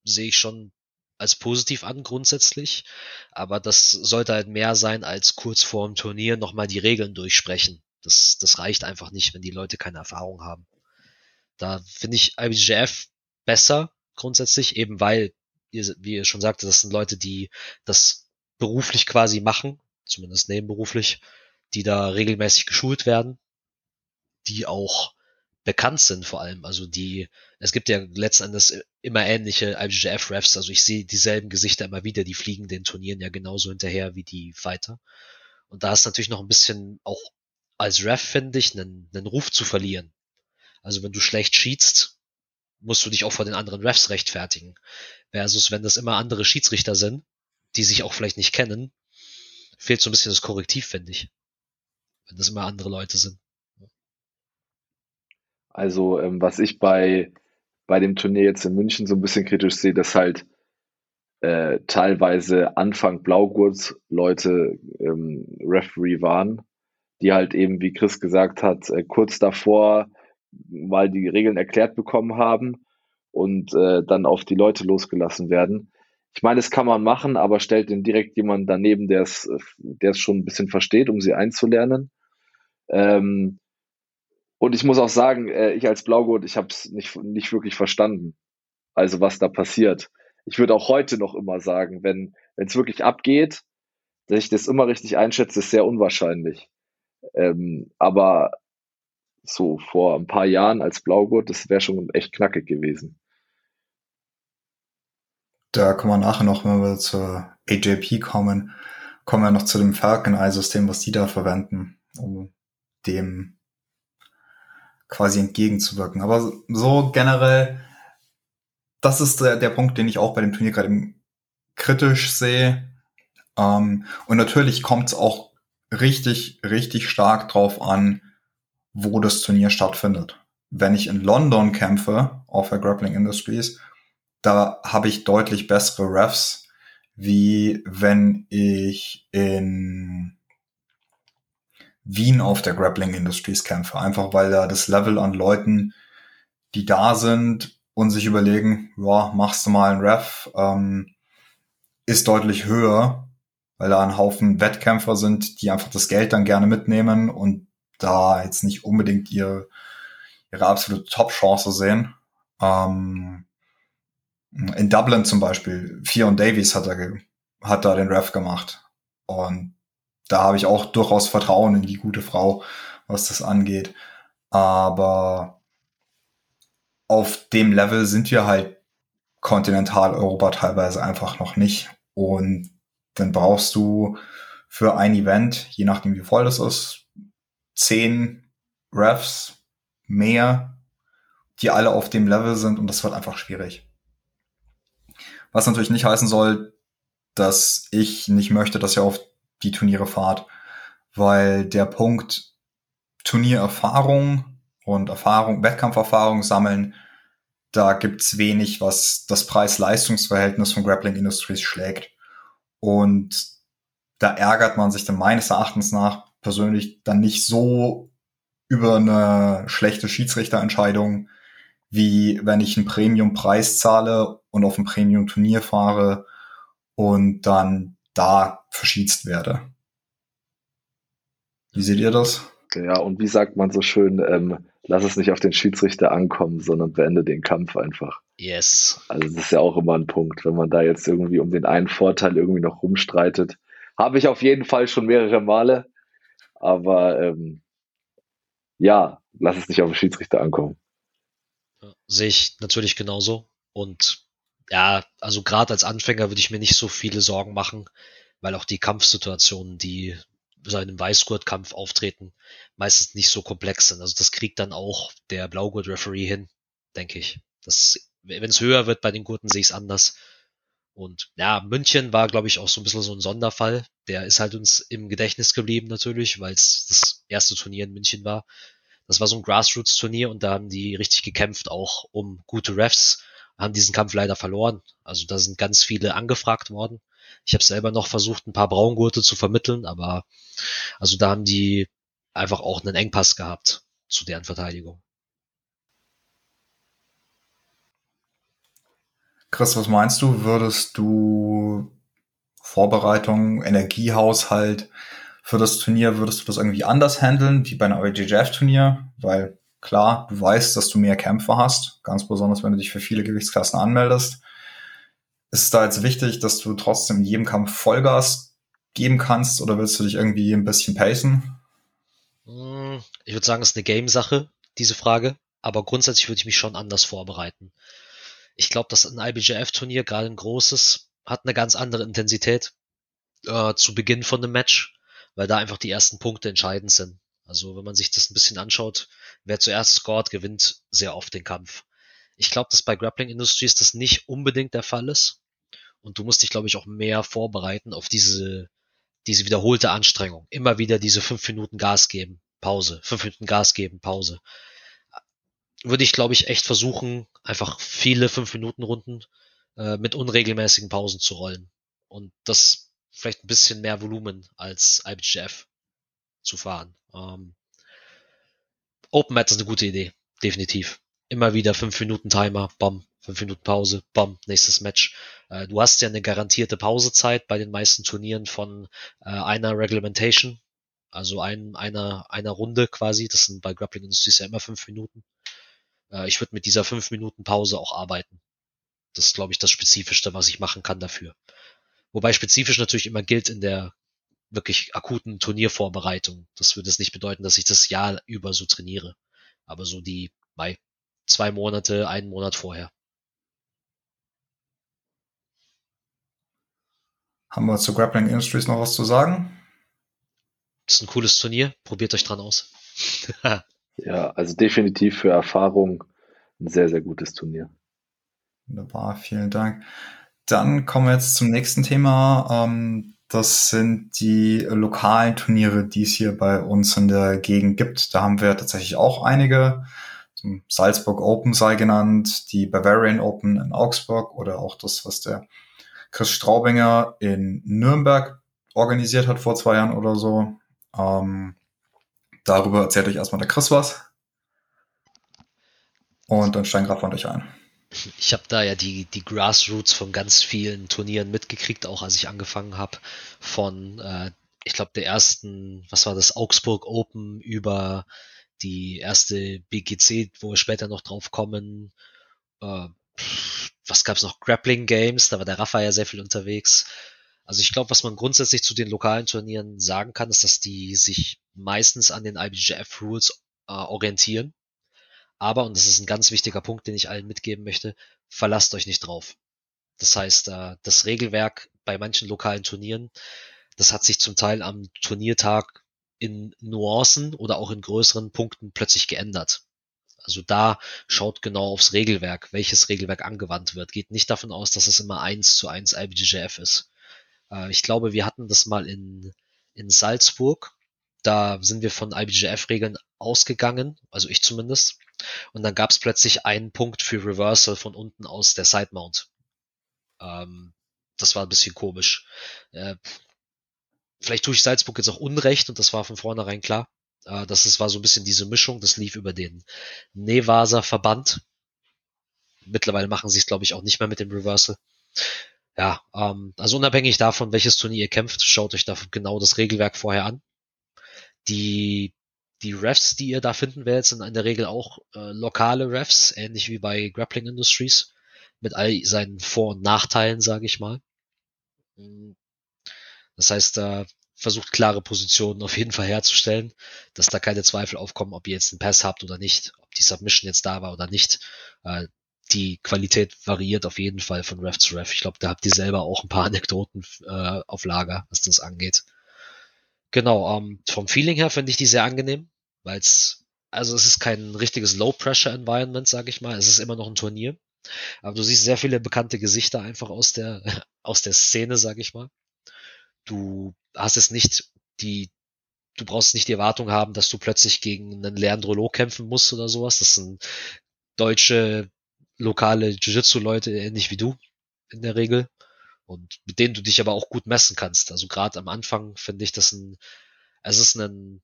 sehe ich schon als positiv an grundsätzlich. Aber das sollte halt mehr sein, als kurz vor dem Turnier nochmal die Regeln durchsprechen. Das, das reicht einfach nicht, wenn die Leute keine Erfahrung haben. Da finde ich IBJF besser grundsätzlich, eben weil wie ihr schon sagte, das sind Leute, die das beruflich quasi machen, zumindest nebenberuflich, die da regelmäßig geschult werden, die auch bekannt sind vor allem. Also die, es gibt ja letzten Endes immer ähnliche IBJF-Refs, also ich sehe dieselben Gesichter immer wieder, die fliegen den Turnieren ja genauso hinterher wie die Fighter. Und da ist natürlich noch ein bisschen auch als Ref, finde ich, einen, einen Ruf zu verlieren. Also wenn du schlecht cheatst, musst du dich auch vor den anderen Refs rechtfertigen. Versus, wenn das immer andere Schiedsrichter sind, die sich auch vielleicht nicht kennen, fehlt so ein bisschen das Korrektiv, finde ich. Wenn das immer andere Leute sind. Also, ähm, was ich bei, bei dem Turnier jetzt in München so ein bisschen kritisch sehe, dass halt äh, teilweise Anfang Blaugurt Leute ähm, Referee waren, die halt eben, wie Chris gesagt hat, äh, kurz davor mal die Regeln erklärt bekommen haben und äh, dann auf die Leute losgelassen werden. Ich meine, das kann man machen, aber stellt denn direkt jemanden daneben, der es, der es schon ein bisschen versteht, um sie einzulernen. Ähm, und ich muss auch sagen, äh, ich als Blaugurt, ich habe es nicht, nicht wirklich verstanden. Also was da passiert. Ich würde auch heute noch immer sagen, wenn es wirklich abgeht, dass ich das immer richtig einschätze, ist sehr unwahrscheinlich. Ähm, aber so vor ein paar Jahren als Blaugurt, das wäre schon echt knackig gewesen. Da kommen wir nachher noch, wenn wir zur AJP kommen, kommen wir noch zu dem Falcon Eye-System, was die da verwenden, um dem quasi entgegenzuwirken. Aber so generell, das ist der, der Punkt, den ich auch bei dem Turnier gerade kritisch sehe. Ähm, und natürlich kommt es auch richtig, richtig stark drauf an, wo das Turnier stattfindet. Wenn ich in London kämpfe, auf der Grappling Industries, da habe ich deutlich bessere Refs, wie wenn ich in Wien auf der Grappling Industries kämpfe. Einfach weil da das Level an Leuten, die da sind und sich überlegen, ja, machst du mal einen Ref, ähm, ist deutlich höher, weil da ein Haufen Wettkämpfer sind, die einfach das Geld dann gerne mitnehmen und da jetzt nicht unbedingt ihre, ihre absolute Top-Chance sehen. Ähm, in Dublin zum Beispiel, Fion Davies hat, er hat da den Ref gemacht. Und da habe ich auch durchaus Vertrauen in die gute Frau, was das angeht. Aber auf dem Level sind wir halt Kontinentaleuropa teilweise einfach noch nicht. Und dann brauchst du für ein Event, je nachdem wie voll das ist, zehn Refs mehr, die alle auf dem Level sind und das wird einfach schwierig. Was natürlich nicht heißen soll, dass ich nicht möchte, dass ihr auf die Turniere fahrt, weil der Punkt Turniererfahrung und Erfahrung, Wettkampferfahrung sammeln, da gibt's wenig, was das Preis-Leistungs-Verhältnis von Grappling Industries schlägt. Und da ärgert man sich dann meines Erachtens nach persönlich dann nicht so über eine schlechte Schiedsrichterentscheidung, wie wenn ich einen Premium-Preis zahle und auf ein Premium-Turnier fahre und dann da verschießt werde. Wie seht ihr das? Ja, und wie sagt man so schön, ähm, lass es nicht auf den Schiedsrichter ankommen, sondern beende den Kampf einfach. Yes. Also das ist ja auch immer ein Punkt, wenn man da jetzt irgendwie um den einen Vorteil irgendwie noch rumstreitet. Habe ich auf jeden Fall schon mehrere Male, aber ähm, ja, lass es nicht auf den Schiedsrichter ankommen. Sehe ich natürlich genauso. Und ja, also gerade als Anfänger würde ich mir nicht so viele Sorgen machen, weil auch die Kampfsituationen, die so einem Weißgurt-Kampf auftreten, meistens nicht so komplex sind. Also das kriegt dann auch der Blaugurt-Referee hin, denke ich. Wenn es höher wird bei den Gurten, sehe ich es anders. Und ja, München war, glaube ich, auch so ein bisschen so ein Sonderfall. Der ist halt uns im Gedächtnis geblieben natürlich, weil es das erste Turnier in München war. Das war so ein Grassroots-Turnier und da haben die richtig gekämpft, auch um gute Refs, haben diesen Kampf leider verloren. Also da sind ganz viele angefragt worden. Ich habe selber noch versucht, ein paar Braungurte zu vermitteln, aber also da haben die einfach auch einen Engpass gehabt zu deren Verteidigung. Chris, was meinst du? Würdest du Vorbereitung, Energiehaushalt für das Turnier, würdest du das irgendwie anders handeln, wie bei einem IBJJF-Turnier? Weil klar, du weißt, dass du mehr Kämpfer hast, ganz besonders, wenn du dich für viele Gewichtsklassen anmeldest. Ist es da jetzt wichtig, dass du trotzdem in jedem Kampf Vollgas geben kannst oder willst du dich irgendwie ein bisschen pacen? Hm, ich würde sagen, es ist eine Game-Sache, diese Frage. Aber grundsätzlich würde ich mich schon anders vorbereiten. Ich glaube, dass ein IBJF-Turnier, gerade ein großes, hat eine ganz andere Intensität äh, zu Beginn von einem Match, weil da einfach die ersten Punkte entscheidend sind. Also wenn man sich das ein bisschen anschaut, wer zuerst scored, gewinnt sehr oft den Kampf. Ich glaube, dass bei Grappling Industries das nicht unbedingt der Fall ist. Und du musst dich, glaube ich, auch mehr vorbereiten auf diese, diese wiederholte Anstrengung. Immer wieder diese fünf Minuten Gas geben, Pause, fünf Minuten Gas geben, Pause. Würde ich, glaube ich, echt versuchen, einfach viele fünf Minuten Runden äh, mit unregelmäßigen Pausen zu rollen. Und das vielleicht ein bisschen mehr Volumen als IBJF zu fahren. Ähm, Open Mat ist eine gute Idee, definitiv immer wieder fünf Minuten Timer, bam, fünf Minuten Pause, bam, nächstes Match. Äh, du hast ja eine garantierte Pausezeit bei den meisten Turnieren von äh, einer Reglementation, also ein, einer, einer Runde quasi. Das sind bei Grappling Industries ja immer fünf Minuten. Äh, ich würde mit dieser fünf Minuten Pause auch arbeiten. Das ist, glaube ich, das Spezifischste, was ich machen kann dafür. Wobei spezifisch natürlich immer gilt in der wirklich akuten Turniervorbereitung. Das würde es nicht bedeuten, dass ich das Jahr über so trainiere. Aber so die bei zwei Monate, einen Monat vorher. Haben wir zu Grappling Industries noch was zu sagen? Das ist ein cooles Turnier. Probiert euch dran aus. <laughs> ja, also definitiv für Erfahrung ein sehr, sehr gutes Turnier. Wunderbar, vielen Dank. Dann kommen wir jetzt zum nächsten Thema. Ähm, das sind die lokalen Turniere, die es hier bei uns in der Gegend gibt. Da haben wir tatsächlich auch einige zum Salzburg Open sei genannt, die Bavarian Open in Augsburg oder auch das, was der Chris Straubinger in Nürnberg organisiert hat vor zwei Jahren oder so. Ähm, darüber erzählt euch erstmal der Chris was. Und dann steigen gerade von euch ein. Ich habe da ja die, die Grassroots von ganz vielen Turnieren mitgekriegt, auch als ich angefangen habe. Von, äh, ich glaube, der ersten, was war das, Augsburg Open über die erste BGC, wo wir später noch drauf kommen. Äh, was gab's noch? Grappling Games, da war der Rafa ja sehr viel unterwegs. Also ich glaube, was man grundsätzlich zu den lokalen Turnieren sagen kann, ist, dass die sich meistens an den IBJF Rules äh, orientieren. Aber, und das ist ein ganz wichtiger Punkt, den ich allen mitgeben möchte, verlasst euch nicht drauf. Das heißt, äh, das Regelwerk bei manchen lokalen Turnieren, das hat sich zum Teil am Turniertag in Nuancen oder auch in größeren Punkten plötzlich geändert. Also da schaut genau aufs Regelwerk, welches Regelwerk angewandt wird. Geht nicht davon aus, dass es immer eins zu eins IBJJF ist. Äh, ich glaube, wir hatten das mal in, in Salzburg. Da sind wir von IBJF-Regeln ausgegangen, also ich zumindest. Und dann gab es plötzlich einen Punkt für Reversal von unten aus der Side Mount. Ähm, das war ein bisschen komisch. Äh, vielleicht tue ich Salzburg jetzt auch Unrecht und das war von vornherein klar. Äh, das ist, war so ein bisschen diese Mischung, das lief über den Nevasa Verband. Mittlerweile machen sie es, glaube ich, auch nicht mehr mit dem Reversal. Ja, ähm, also unabhängig davon, welches Turnier ihr kämpft, schaut euch da genau das Regelwerk vorher an. Die die Refs, die ihr da finden werdet, sind in der Regel auch äh, lokale Refs, ähnlich wie bei Grappling Industries, mit all seinen Vor- und Nachteilen, sage ich mal. Das heißt, da versucht klare Positionen auf jeden Fall herzustellen, dass da keine Zweifel aufkommen, ob ihr jetzt einen Pass habt oder nicht, ob die Submission jetzt da war oder nicht. Äh, die Qualität variiert auf jeden Fall von Ref zu Ref. Ich glaube, da habt ihr selber auch ein paar <laughs> Anekdoten äh, auf Lager, was das angeht. Genau, ähm, vom Feeling her finde ich die sehr angenehm, weil es, also es ist kein richtiges Low-Pressure-Environment, sage ich mal. Es ist immer noch ein Turnier. Aber du siehst sehr viele bekannte Gesichter einfach aus der, <laughs> aus der Szene, sage ich mal. Du hast es nicht die, du brauchst nicht die Erwartung haben, dass du plötzlich gegen einen Leandro Lo kämpfen musst oder sowas. Das sind deutsche, lokale Jiu-Jitsu-Leute, ähnlich wie du in der Regel und mit denen du dich aber auch gut messen kannst. Also gerade am Anfang finde ich das ein, es ist ein,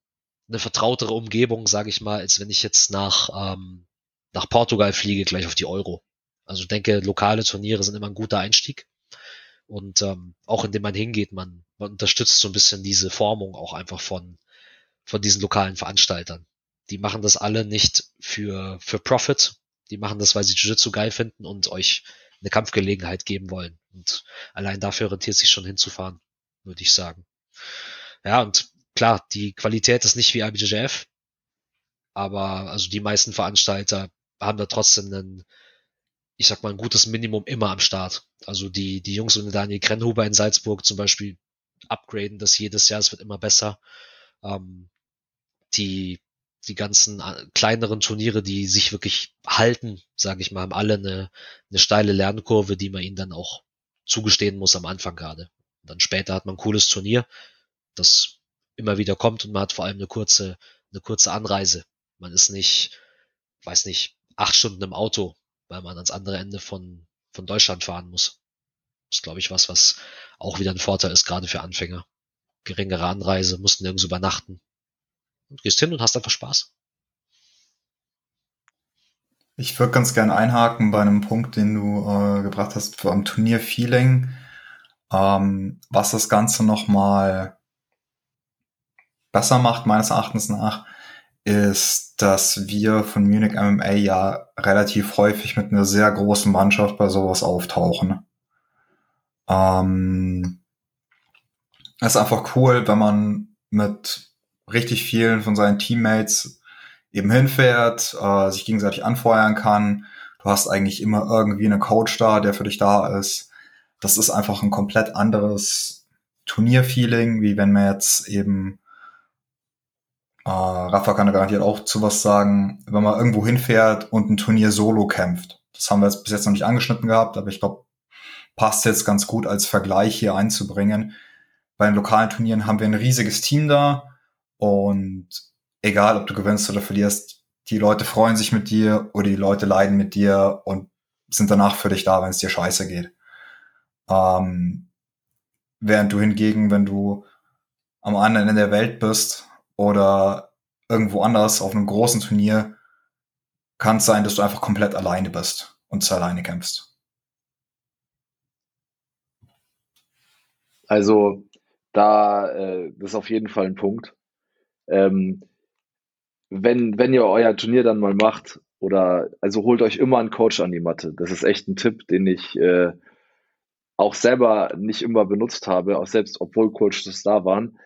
eine vertrautere Umgebung, sage ich mal, als wenn ich jetzt nach, ähm, nach Portugal fliege, gleich auf die Euro. Also denke, lokale Turniere sind immer ein guter Einstieg. Und ähm, auch indem man hingeht, man, man unterstützt so ein bisschen diese Formung auch einfach von, von diesen lokalen Veranstaltern. Die machen das alle nicht für, für Profit. Die machen das, weil sie Jiu-Jitsu geil finden und euch eine Kampfgelegenheit geben wollen. Und allein dafür rentiert sich schon hinzufahren, würde ich sagen. Ja, und klar, die Qualität ist nicht wie IBJJF, aber also die meisten Veranstalter haben da trotzdem einen, ich sag mal, ein gutes Minimum immer am Start. Also die, die Jungs und Daniel Krenhuber in Salzburg zum Beispiel upgraden das jedes Jahr, es wird immer besser. Ähm, die die ganzen äh, kleineren Turniere, die sich wirklich halten, sage ich mal, haben alle eine, eine steile Lernkurve, die man ihnen dann auch zugestehen muss am Anfang gerade. Und dann später hat man ein cooles Turnier, das immer wieder kommt und man hat vor allem eine kurze, eine kurze Anreise. Man ist nicht, weiß nicht, acht Stunden im Auto, weil man ans andere Ende von, von Deutschland fahren muss. Das ist, glaube ich, was, was auch wieder ein Vorteil ist, gerade für Anfänger. Geringere Anreise, mussten nirgends übernachten, und gehst hin und hast einfach Spaß. Ich würde ganz gerne einhaken bei einem Punkt, den du äh, gebracht hast, am Turnier-Feeling. Ähm, was das Ganze nochmal besser macht, meines Erachtens nach, ist, dass wir von Munich MMA ja relativ häufig mit einer sehr großen Mannschaft bei sowas auftauchen. Ähm, ist einfach cool, wenn man mit richtig vielen von seinen Teammates eben hinfährt, äh, sich gegenseitig anfeuern kann. Du hast eigentlich immer irgendwie einen Coach da, der für dich da ist. Das ist einfach ein komplett anderes Turnierfeeling, wie wenn man jetzt eben äh, Rafa kann da garantiert auch zu was sagen, wenn man irgendwo hinfährt und ein Turnier solo kämpft. Das haben wir jetzt bis jetzt noch nicht angeschnitten gehabt, aber ich glaube, passt jetzt ganz gut als Vergleich hier einzubringen. Bei den lokalen Turnieren haben wir ein riesiges Team da, und egal, ob du gewinnst oder verlierst, die Leute freuen sich mit dir oder die Leute leiden mit dir und sind danach für dich da, wenn es dir scheiße geht. Ähm, während du hingegen, wenn du am anderen Ende der Welt bist oder irgendwo anders auf einem großen Turnier, kann es sein, dass du einfach komplett alleine bist und zu alleine kämpfst. Also da, äh, das ist auf jeden Fall ein Punkt. Ähm, wenn, wenn ihr euer Turnier dann mal macht, oder also holt euch immer einen Coach an die Matte. Das ist echt ein Tipp, den ich äh, auch selber nicht immer benutzt habe, auch selbst obwohl Coaches da waren.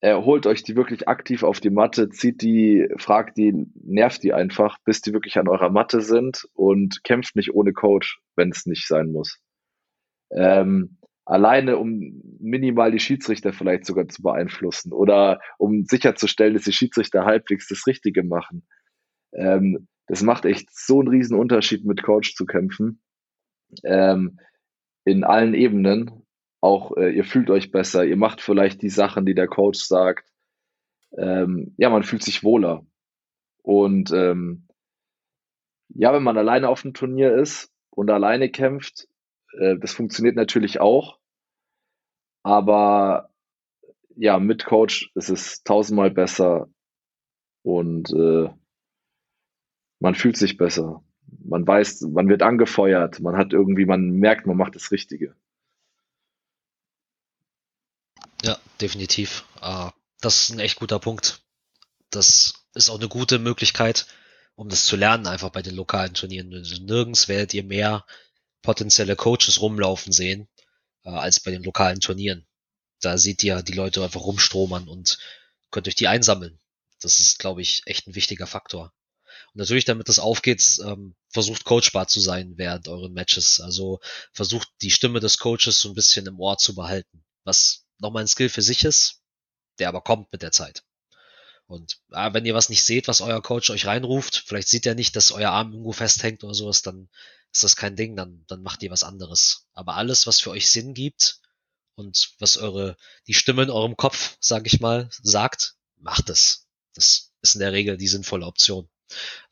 Äh, holt euch die wirklich aktiv auf die Matte, zieht die, fragt die, nervt die einfach, bis die wirklich an eurer Matte sind und kämpft nicht ohne Coach, wenn es nicht sein muss. Ähm, alleine um minimal die Schiedsrichter vielleicht sogar zu beeinflussen oder um sicherzustellen, dass die Schiedsrichter halbwegs das Richtige machen. Ähm, das macht echt so einen riesen Unterschied, mit Coach zu kämpfen. Ähm, in allen Ebenen. Auch äh, ihr fühlt euch besser, ihr macht vielleicht die Sachen, die der Coach sagt. Ähm, ja, man fühlt sich wohler. Und ähm, ja, wenn man alleine auf dem Turnier ist und alleine kämpft, äh, das funktioniert natürlich auch. Aber ja, mit Coach ist es tausendmal besser und äh, man fühlt sich besser. Man weiß, man wird angefeuert, man hat irgendwie, man merkt, man macht das Richtige. Ja, definitiv. Ah, das ist ein echt guter Punkt. das ist auch eine gute Möglichkeit, um das zu lernen, einfach bei den lokalen Turnieren. Also nirgends werdet ihr mehr potenzielle Coaches rumlaufen sehen, äh, als bei den lokalen Turnieren. Da seht ihr die Leute einfach rumstromern und könnt euch die einsammeln. Das ist, glaube ich, echt ein wichtiger Faktor. Und natürlich, damit das aufgeht, ähm, versucht coachbar zu sein während euren Matches. Also versucht die Stimme des Coaches so ein bisschen im Ohr zu behalten. Was nochmal ein Skill für sich ist, der aber kommt mit der Zeit. Und ja, wenn ihr was nicht seht, was euer Coach euch reinruft, vielleicht sieht er nicht, dass euer Arm irgendwo festhängt oder sowas, dann ist das kein Ding, dann, dann macht ihr was anderes. Aber alles, was für euch Sinn gibt und was eure, die Stimme in eurem Kopf, sag ich mal, sagt, macht es. Das ist in der Regel die sinnvolle Option.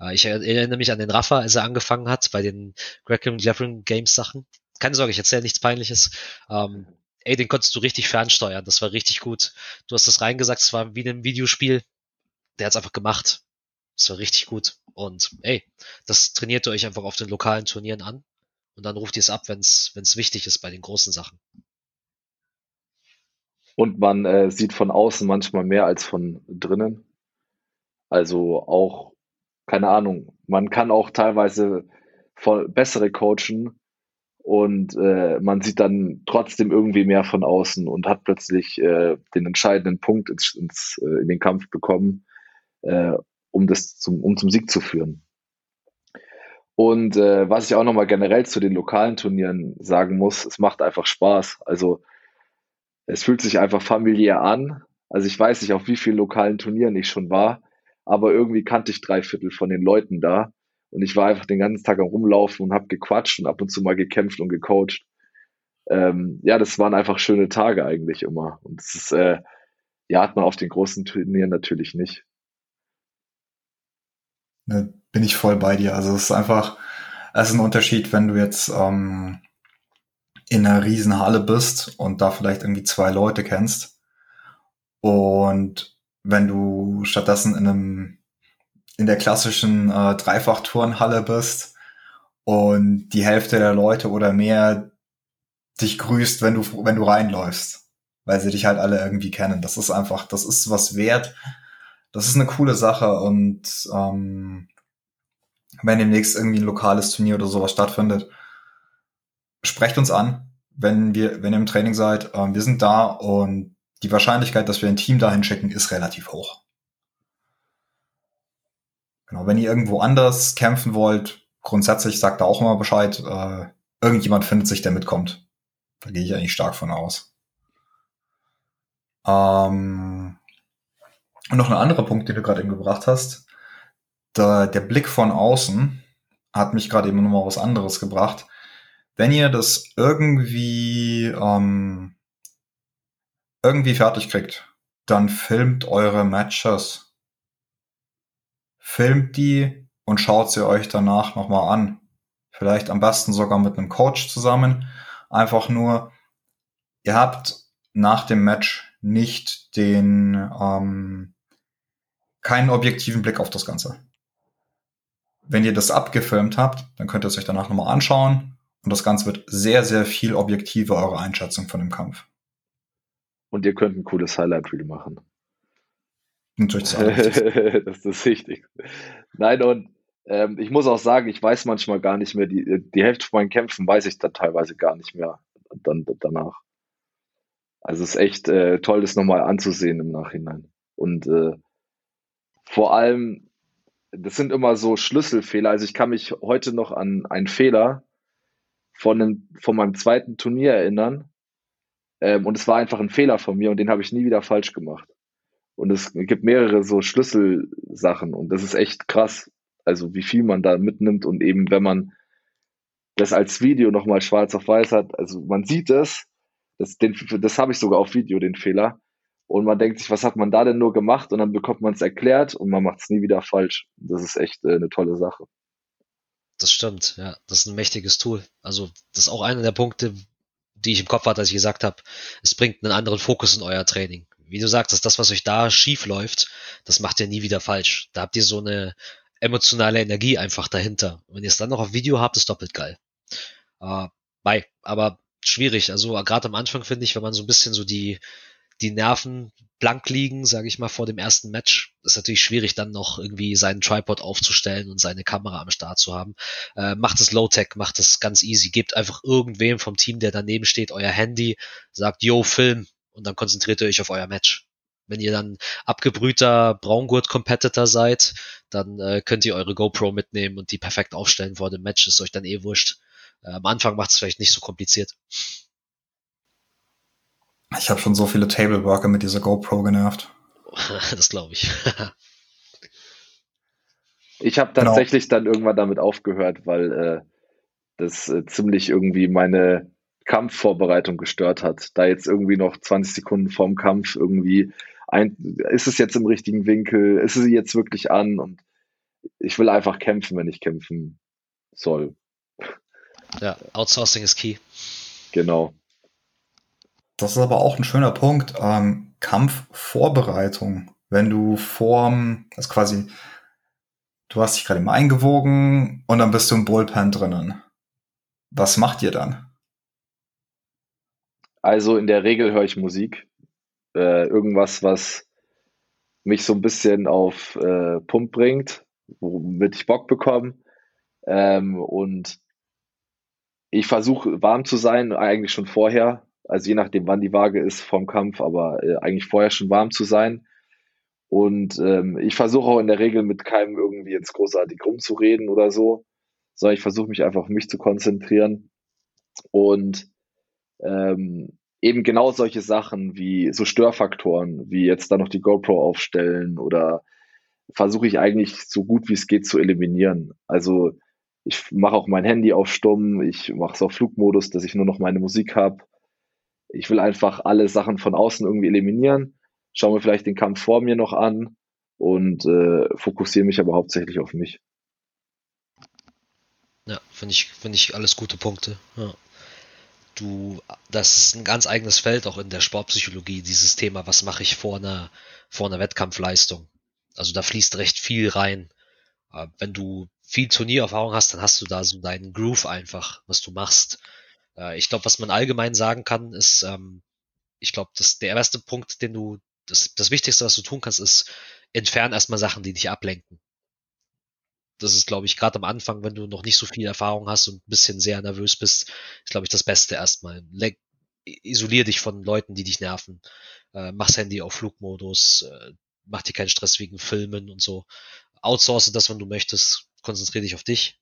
Äh, ich erinnere mich an den Rafa, als er angefangen hat bei den Greg Jeffrin Games Sachen. Keine Sorge, ich erzähle nichts Peinliches. Ähm, ey, den konntest du richtig fernsteuern. Das war richtig gut. Du hast das reingesagt, es war wie in einem Videospiel. Der hat's einfach gemacht. Das war richtig gut. Und ey, das trainiert ihr euch einfach auf den lokalen Turnieren an. Und dann ruft ihr es ab, wenn es wichtig ist bei den großen Sachen. Und man äh, sieht von außen manchmal mehr als von drinnen. Also auch, keine Ahnung, man kann auch teilweise voll bessere coachen und äh, man sieht dann trotzdem irgendwie mehr von außen und hat plötzlich äh, den entscheidenden Punkt ins, ins, äh, in den Kampf bekommen, äh, um das zum, um zum Sieg zu führen. Und äh, was ich auch nochmal generell zu den lokalen Turnieren sagen muss, es macht einfach Spaß. Also es fühlt sich einfach familiär an. Also ich weiß nicht, auf wie vielen lokalen Turnieren ich schon war, aber irgendwie kannte ich drei Viertel von den Leuten da. Und ich war einfach den ganzen Tag am Rumlaufen und habe gequatscht und ab und zu mal gekämpft und gecoacht. Ähm, ja, das waren einfach schöne Tage eigentlich immer. Und das ist, äh, ja, hat man auf den großen Turnieren natürlich nicht. Ne, bin ich voll bei dir. Also es ist einfach, es ist ein Unterschied, wenn du jetzt ähm, in einer riesen Halle bist und da vielleicht irgendwie zwei Leute kennst. Und wenn du stattdessen in einem in der klassischen äh, Dreifachturnhalle bist und die Hälfte der Leute oder mehr dich grüßt, wenn du wenn du reinläufst, weil sie dich halt alle irgendwie kennen. Das ist einfach, das ist was wert. Das ist eine coole Sache und ähm, wenn demnächst irgendwie ein lokales Turnier oder sowas stattfindet, sprecht uns an, wenn wir, wenn ihr im Training seid. Ähm, wir sind da und die Wahrscheinlichkeit, dass wir ein Team dahin schicken, ist relativ hoch. Genau, wenn ihr irgendwo anders kämpfen wollt, grundsätzlich sagt da auch immer Bescheid. Äh, irgendjemand findet sich, der mitkommt. Da gehe ich eigentlich stark von aus. Ähm, und noch ein anderer Punkt, den du gerade eben gebracht hast. Der, der Blick von außen hat mich gerade eben nochmal was anderes gebracht wenn ihr das irgendwie ähm, irgendwie fertig kriegt, dann filmt eure Matches. Filmt die und schaut sie euch danach nochmal an. Vielleicht am besten sogar mit einem Coach zusammen. Einfach nur, ihr habt nach dem Match nicht den ähm, keinen objektiven Blick auf das Ganze. Wenn ihr das abgefilmt habt, dann könnt ihr es euch danach nochmal anschauen und das Ganze wird sehr, sehr viel objektiver, eure Einschätzung von dem Kampf. Und ihr könnt ein cooles Highlight-Reel machen. Natürlich. <laughs> das ist das Wichtigste. Nein, und ähm, ich muss auch sagen, ich weiß manchmal gar nicht mehr, die, die Hälfte von meinen Kämpfen weiß ich dann teilweise gar nicht mehr dann, danach. Also es ist echt äh, toll, das nochmal anzusehen im Nachhinein. Und äh, vor allem, das sind immer so Schlüsselfehler. Also ich kann mich heute noch an einen Fehler von, einem, von meinem zweiten Turnier erinnern. Ähm, und es war einfach ein Fehler von mir und den habe ich nie wieder falsch gemacht. Und es gibt mehrere so Schlüsselsachen und das ist echt krass. Also wie viel man da mitnimmt und eben wenn man das als Video nochmal schwarz auf weiß hat, also man sieht es, das, den, das habe ich sogar auf Video, den Fehler. Und man denkt sich, was hat man da denn nur gemacht? Und dann bekommt man es erklärt und man macht es nie wieder falsch. Das ist echt äh, eine tolle Sache das stimmt, ja. Das ist ein mächtiges Tool. Also, das ist auch einer der Punkte, die ich im Kopf hatte, als ich gesagt habe, es bringt einen anderen Fokus in euer Training. Wie du sagst, dass das, was euch da schief läuft, das macht ihr nie wieder falsch. Da habt ihr so eine emotionale Energie einfach dahinter. Wenn ihr es dann noch auf Video habt, ist doppelt geil. Äh, bei, aber schwierig. Also gerade am Anfang finde ich, wenn man so ein bisschen so die die Nerven blank liegen, sage ich mal, vor dem ersten Match, ist natürlich schwierig, dann noch irgendwie seinen Tripod aufzustellen und seine Kamera am Start zu haben. Äh, macht es Low-Tech, macht es ganz easy. Gebt einfach irgendwem vom Team, der daneben steht, euer Handy, sagt, yo, Film, und dann konzentriert ihr euch auf euer Match. Wenn ihr dann abgebrühter Braungurt-Competitor seid, dann äh, könnt ihr eure GoPro mitnehmen und die perfekt aufstellen vor dem Match. Ist euch dann eh wurscht. Äh, am Anfang macht es vielleicht nicht so kompliziert. Ich habe schon so viele Table Worker mit dieser GoPro genervt. <laughs> das glaube ich. <laughs> ich habe genau. tatsächlich genau. dann irgendwann damit aufgehört, weil äh, das äh, ziemlich irgendwie meine Kampfvorbereitung gestört hat. Da jetzt irgendwie noch 20 Sekunden vorm Kampf irgendwie ein, ist es jetzt im richtigen Winkel, ist es jetzt wirklich an und ich will einfach kämpfen, wenn ich kämpfen soll. Ja, Outsourcing ist key. Genau. Das ist aber auch ein schöner Punkt. Ähm, Kampfvorbereitung. Wenn du vorm, ist quasi, du hast dich gerade mal eingewogen und dann bist du im Bullpen drinnen. Was macht ihr dann? Also in der Regel höre ich Musik. Äh, irgendwas, was mich so ein bisschen auf äh, Pump bringt, womit ich Bock bekomme. Ähm, und ich versuche warm zu sein, eigentlich schon vorher. Also je nachdem, wann die Waage ist vom Kampf, aber äh, eigentlich vorher schon warm zu sein. Und ähm, ich versuche auch in der Regel mit keinem irgendwie jetzt großartig rumzureden oder so, sondern ich versuche mich einfach auf mich zu konzentrieren. Und ähm, eben genau solche Sachen wie so Störfaktoren, wie jetzt da noch die GoPro aufstellen oder versuche ich eigentlich so gut wie es geht zu eliminieren. Also ich mache auch mein Handy auf Stumm, ich mache es auf Flugmodus, dass ich nur noch meine Musik habe. Ich will einfach alle Sachen von außen irgendwie eliminieren, schaue mir vielleicht den Kampf vor mir noch an und äh, fokussiere mich aber hauptsächlich auf mich. Ja, finde ich, finde ich alles gute Punkte. Ja. Du, das ist ein ganz eigenes Feld auch in der Sportpsychologie, dieses Thema, was mache ich vor einer, vor einer Wettkampfleistung. Also da fließt recht viel rein. Äh, wenn du viel Turniererfahrung hast, dann hast du da so deinen Groove einfach, was du machst. Äh, ich glaube, was man allgemein sagen kann, ist, ähm, ich glaube, dass der erste Punkt, den du, das, das Wichtigste, was du tun kannst, ist, entfern erstmal Sachen, die dich ablenken. Das ist, glaube ich, gerade am Anfang, wenn du noch nicht so viel Erfahrung hast und ein bisschen sehr nervös bist, ist, glaube ich, das Beste erstmal. Leg, isolier dich von Leuten, die dich nerven. Äh, mach's Handy auf Flugmodus, äh, mach dir keinen Stress wegen Filmen und so. Outsource das, wenn du möchtest konzentriere dich auf dich.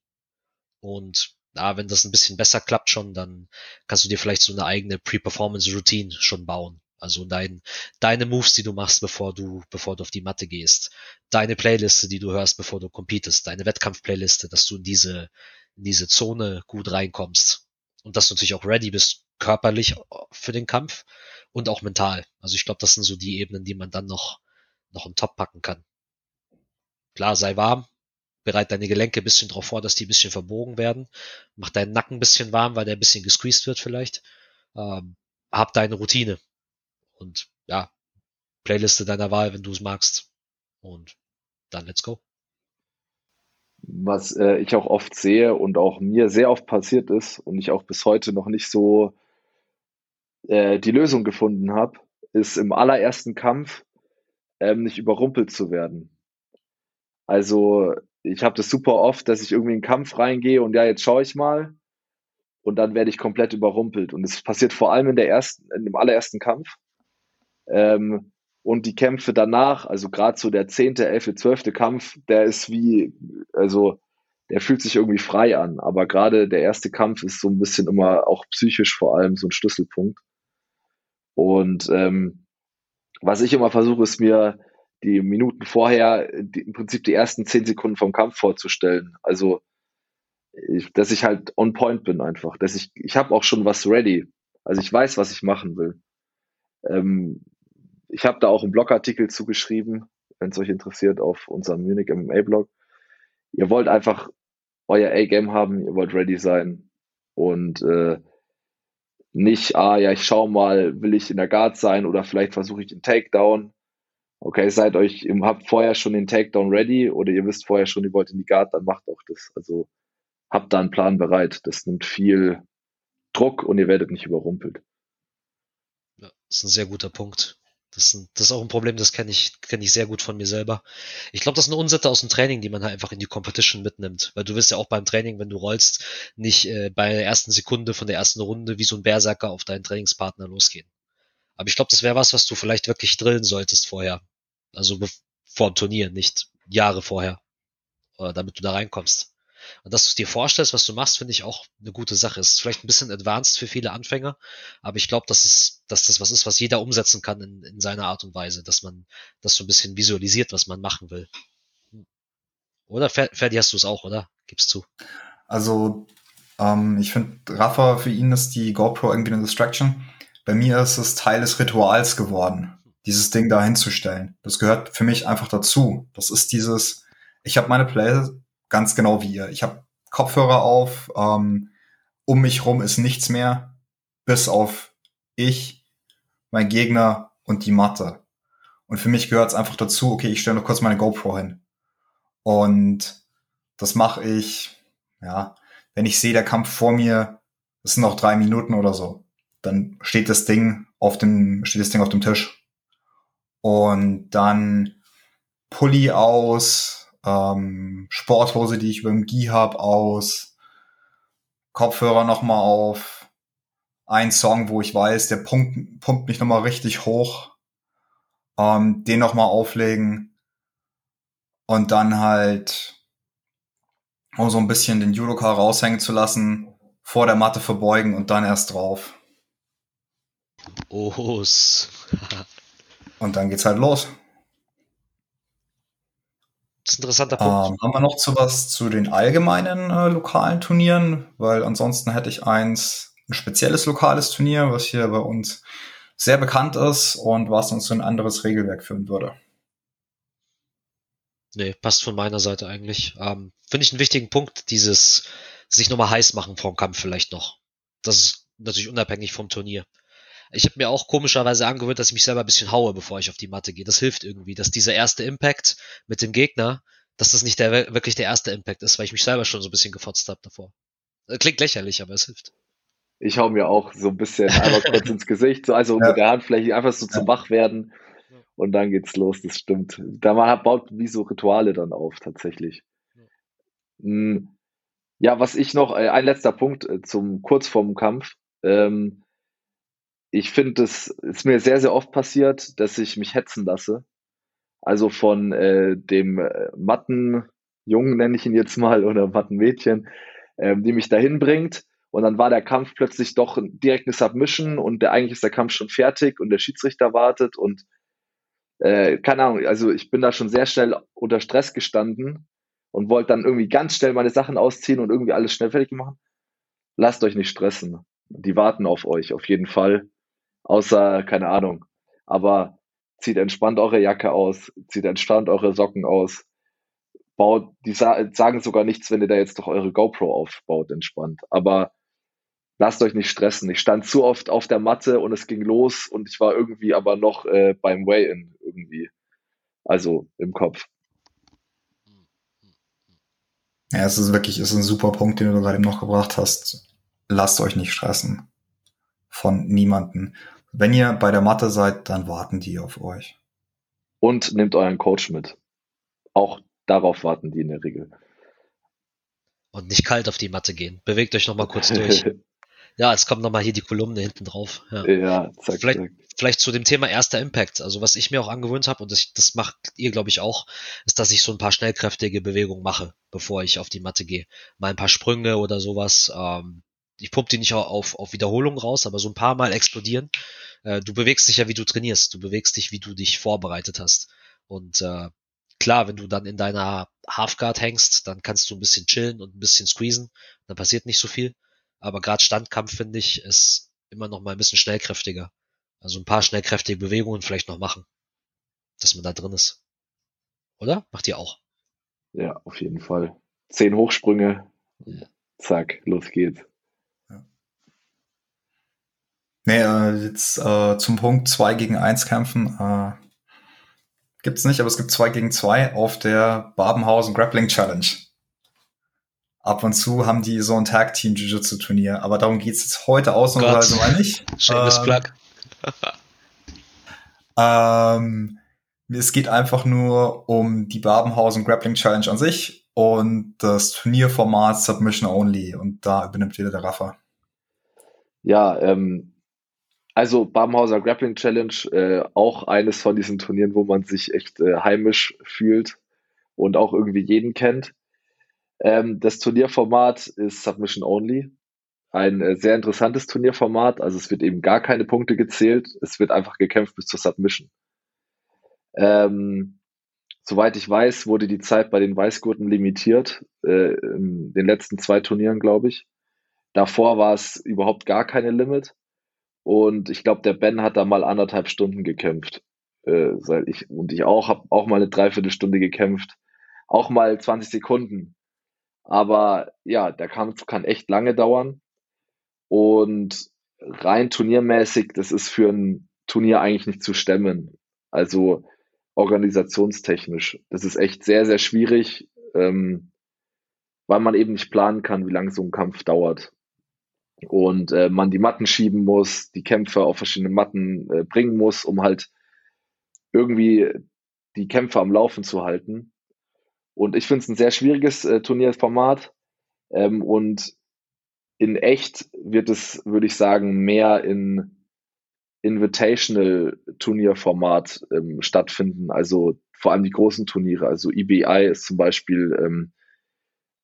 Und ja, wenn das ein bisschen besser klappt schon, dann kannst du dir vielleicht so eine eigene Pre-Performance-Routine schon bauen. Also dein, deine Moves, die du machst, bevor du, bevor du auf die Matte gehst. Deine Playliste, die du hörst, bevor du competest. Deine Wettkampf-Playliste, dass du in diese, in diese Zone gut reinkommst. Und dass du natürlich auch ready bist, körperlich für den Kampf und auch mental. Also ich glaube, das sind so die Ebenen, die man dann noch, noch on top packen kann. Klar, sei warm, bereit deine Gelenke ein bisschen darauf vor, dass die ein bisschen verbogen werden. Mach deinen Nacken ein bisschen warm, weil der ein bisschen gesqueezed wird vielleicht. Ähm, hab deine Routine. Und ja, Playliste deiner Wahl, wenn du es magst. Und dann let's go. Was äh, ich auch oft sehe und auch mir sehr oft passiert ist und ich auch bis heute noch nicht so äh, die Lösung gefunden habe, ist im allerersten Kampf ähm, nicht überrumpelt zu werden. Also ich habe das super oft, dass ich irgendwie in einen Kampf reingehe und ja, jetzt schaue ich mal und dann werde ich komplett überrumpelt. Und es passiert vor allem in der ersten, in dem allerersten Kampf. Ähm, und die Kämpfe danach, also gerade so der zehnte, elfte, zwölfte Kampf, der ist wie, also der fühlt sich irgendwie frei an. Aber gerade der erste Kampf ist so ein bisschen immer auch psychisch vor allem so ein Schlüsselpunkt. Und ähm, was ich immer versuche, ist mir die Minuten vorher die, im Prinzip die ersten zehn Sekunden vom Kampf vorzustellen. Also, ich, dass ich halt on point bin einfach. Dass ich, ich habe auch schon was ready. Also ich weiß, was ich machen will. Ähm, ich habe da auch einen Blogartikel zugeschrieben, wenn es euch interessiert, auf unserem Munich MMA-Blog. Ihr wollt einfach euer A-Game haben, ihr wollt ready sein und äh, nicht, ah ja, ich schau mal, will ich in der Guard sein oder vielleicht versuche ich den Takedown okay, seid euch, ihr habt vorher schon den Takedown ready oder ihr wisst vorher schon, ihr wollt in die Guard, dann macht auch das. Also habt da einen Plan bereit. Das nimmt viel Druck und ihr werdet nicht überrumpelt. Ja, das ist ein sehr guter Punkt. Das, ist, das ist auch ein Problem, das kenne ich, kenne ich sehr gut von mir selber. Ich glaube, das ist eine Unsitte aus dem Training, die man halt einfach in die Competition mitnimmt. Weil du wirst ja auch beim Training, wenn du rollst, nicht äh, bei der ersten Sekunde von der ersten Runde wie so ein Berserker auf deinen Trainingspartner losgehen. Aber ich glaube, das wäre was, was du vielleicht wirklich drillen solltest vorher. Also vor dem Turnier, nicht Jahre vorher. Oder damit du da reinkommst. Und dass du dir vorstellst, was du machst, finde ich auch eine gute Sache. Es ist vielleicht ein bisschen advanced für viele Anfänger, aber ich glaube, dass, es, dass das was ist, was jeder umsetzen kann in, in seiner Art und Weise, dass man das so ein bisschen visualisiert, was man machen will. Oder Ferdi, hast du es auch, oder? Gib's zu. Also, ähm, ich finde, Rafa, für ihn ist die GoPro irgendwie eine Distraction. Bei mir ist es Teil des Rituals geworden, dieses Ding da hinzustellen. Das gehört für mich einfach dazu. Das ist dieses, ich habe meine Play ganz genau wie ihr. Ich habe Kopfhörer auf, ähm, um mich rum ist nichts mehr, bis auf ich, mein Gegner und die Matte. Und für mich gehört es einfach dazu, okay, ich stelle noch kurz meine GoPro hin. Und das mache ich, ja, wenn ich sehe, der Kampf vor mir, es sind noch drei Minuten oder so, dann steht das Ding auf dem, steht das Ding auf dem Tisch. Und dann Pulli aus, ähm, Sporthose, die ich über dem Gi habe, aus, Kopfhörer nochmal auf, ein Song, wo ich weiß, der pumpt, pumpt mich nochmal richtig hoch, ähm, den nochmal auflegen und dann halt um so ein bisschen den Judoka raushängen zu lassen, vor der Matte verbeugen und dann erst drauf. Ohs. <laughs> und dann geht's halt los. Das ist ein interessanter Punkt. Ähm, haben wir noch zu was zu den allgemeinen äh, lokalen Turnieren? Weil ansonsten hätte ich eins, ein spezielles lokales Turnier, was hier bei uns sehr bekannt ist und was uns zu ein anderes Regelwerk führen würde. Nee, passt von meiner Seite eigentlich. Ähm, Finde ich einen wichtigen Punkt, dieses sich nochmal heiß machen vorm Kampf vielleicht noch. Das ist natürlich unabhängig vom Turnier. Ich habe mir auch komischerweise angewöhnt, dass ich mich selber ein bisschen haue, bevor ich auf die Matte gehe. Das hilft irgendwie, dass dieser erste Impact mit dem Gegner, dass das nicht der wirklich der erste Impact ist, weil ich mich selber schon so ein bisschen gefotzt habe davor. Äh, klingt lächerlich, aber es hilft. Ich hau mir auch so ein bisschen einmal <laughs> kurz ins Gesicht, so, also ja. mit der Handfläche einfach so zum Wach werden und dann geht's los, das stimmt. Da man baut wie so Rituale dann auf, tatsächlich. Hm. Ja, was ich noch, äh, ein letzter Punkt äh, zum kurz vorm Kampf. Ähm, ich finde, es ist mir sehr, sehr oft passiert, dass ich mich hetzen lasse. Also von äh, dem äh, Mattenjungen, nenne ich ihn jetzt mal, oder Mattenmädchen, ähm, die mich dahin bringt. Und dann war der Kampf plötzlich doch direkt eine Submission und der, eigentlich ist der Kampf schon fertig und der Schiedsrichter wartet und äh, keine Ahnung, also ich bin da schon sehr schnell unter Stress gestanden und wollte dann irgendwie ganz schnell meine Sachen ausziehen und irgendwie alles schnell fertig machen. Lasst euch nicht stressen. Die warten auf euch, auf jeden Fall. Außer, keine Ahnung. Aber zieht entspannt eure Jacke aus, zieht entspannt eure Socken aus. Baut, die sa sagen sogar nichts, wenn ihr da jetzt doch eure GoPro aufbaut, entspannt. Aber lasst euch nicht stressen. Ich stand zu oft auf der Matte und es ging los und ich war irgendwie aber noch äh, beim Way-In irgendwie. Also im Kopf. Ja, es ist wirklich, es ist ein super Punkt, den du gerade eben noch gebracht hast. Lasst euch nicht stressen. Von niemanden. Wenn ihr bei der Mathe seid, dann warten die auf euch. Und nehmt euren Coach mit. Auch darauf warten die in der Regel. Und nicht kalt auf die Matte gehen. Bewegt euch nochmal kurz <laughs> durch. ja, es kommt nochmal hier die Kolumne hinten drauf. Ja, ja zack, vielleicht, zack. vielleicht zu dem Thema erster Impact. Also was ich mir auch angewöhnt habe, und das, das macht ihr, glaube ich, auch, ist, dass ich so ein paar schnellkräftige Bewegungen mache, bevor ich auf die Matte gehe. Mal ein paar Sprünge oder sowas. Ähm, ich pump die nicht auf, auf Wiederholung raus, aber so ein paar Mal explodieren. Äh, du bewegst dich ja, wie du trainierst. Du bewegst dich, wie du dich vorbereitet hast. Und äh, klar, wenn du dann in deiner Halfguard hängst, dann kannst du ein bisschen chillen und ein bisschen squeezen. Dann passiert nicht so viel. Aber gerade Standkampf, finde ich, ist immer noch mal ein bisschen schnellkräftiger. Also ein paar schnellkräftige Bewegungen vielleicht noch machen. Dass man da drin ist. Oder? Macht ihr auch? Ja, auf jeden Fall. Zehn Hochsprünge. Ja. Zack, los geht's. Nee, äh, jetzt äh, zum Punkt 2 gegen 1 kämpfen äh, gibt's nicht, aber es gibt 2 gegen 2 auf der Babenhausen Grappling Challenge. Ab und zu haben die so ein Tag Team Jiu-Jitsu Turnier, aber darum geht's jetzt heute ausnahmsweise mal nicht. Schönes ähm, Plug. <laughs> Ähm, es geht einfach nur um die Babenhausen Grappling Challenge an sich und das Turnierformat Submission Only. Und da übernimmt wieder der Raffer. Ja, ähm, also Babenhauser Grappling Challenge, äh, auch eines von diesen Turnieren, wo man sich echt äh, heimisch fühlt und auch irgendwie jeden kennt. Ähm, das Turnierformat ist Submission Only. Ein äh, sehr interessantes Turnierformat. Also es wird eben gar keine Punkte gezählt. Es wird einfach gekämpft bis zur Submission. Ähm, soweit ich weiß, wurde die Zeit bei den Weißgurten limitiert. Äh, in den letzten zwei Turnieren, glaube ich. Davor war es überhaupt gar keine Limit. Und ich glaube, der Ben hat da mal anderthalb Stunden gekämpft. Äh, ich, und ich auch, habe auch mal eine Dreiviertelstunde gekämpft. Auch mal 20 Sekunden. Aber ja, der Kampf kann echt lange dauern. Und rein turniermäßig, das ist für ein Turnier eigentlich nicht zu stemmen. Also organisationstechnisch. Das ist echt sehr, sehr schwierig, ähm, weil man eben nicht planen kann, wie lange so ein Kampf dauert. Und äh, man die Matten schieben muss, die Kämpfe auf verschiedene Matten äh, bringen muss, um halt irgendwie die Kämpfe am Laufen zu halten. Und ich finde es ein sehr schwieriges äh, Turnierformat. Ähm, und in echt wird es, würde ich sagen, mehr in Invitational Turnierformat ähm, stattfinden. Also vor allem die großen Turniere. Also EBI ist zum Beispiel ähm,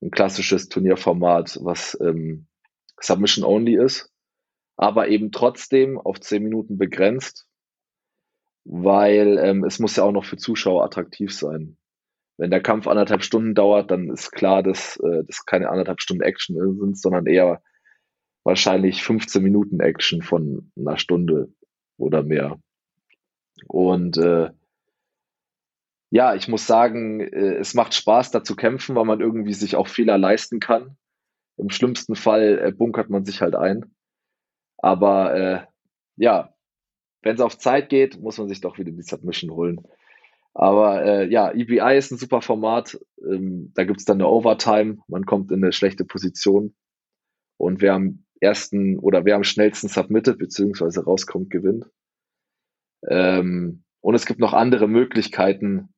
ein klassisches Turnierformat, was ähm, Submission Only ist, aber eben trotzdem auf zehn Minuten begrenzt, weil ähm, es muss ja auch noch für Zuschauer attraktiv sein wenn der Kampf anderthalb Stunden dauert, dann ist klar, dass äh, das keine anderthalb Stunden Action sind, sondern eher wahrscheinlich 15 Minuten Action von einer Stunde oder mehr. Und äh, ja, ich muss sagen, äh, es macht Spaß, da zu kämpfen, weil man irgendwie sich auch Fehler leisten kann. Im schlimmsten Fall äh, bunkert man sich halt ein. Aber äh, ja, wenn es auf Zeit geht, muss man sich doch wieder die Submission holen. Aber äh, ja, EBI ist ein super Format. Ähm, da gibt's dann eine Overtime. Man kommt in eine schlechte Position. Und wer am ersten oder wer am schnellsten submittet, beziehungsweise rauskommt, gewinnt. Ähm, und es gibt noch andere Möglichkeiten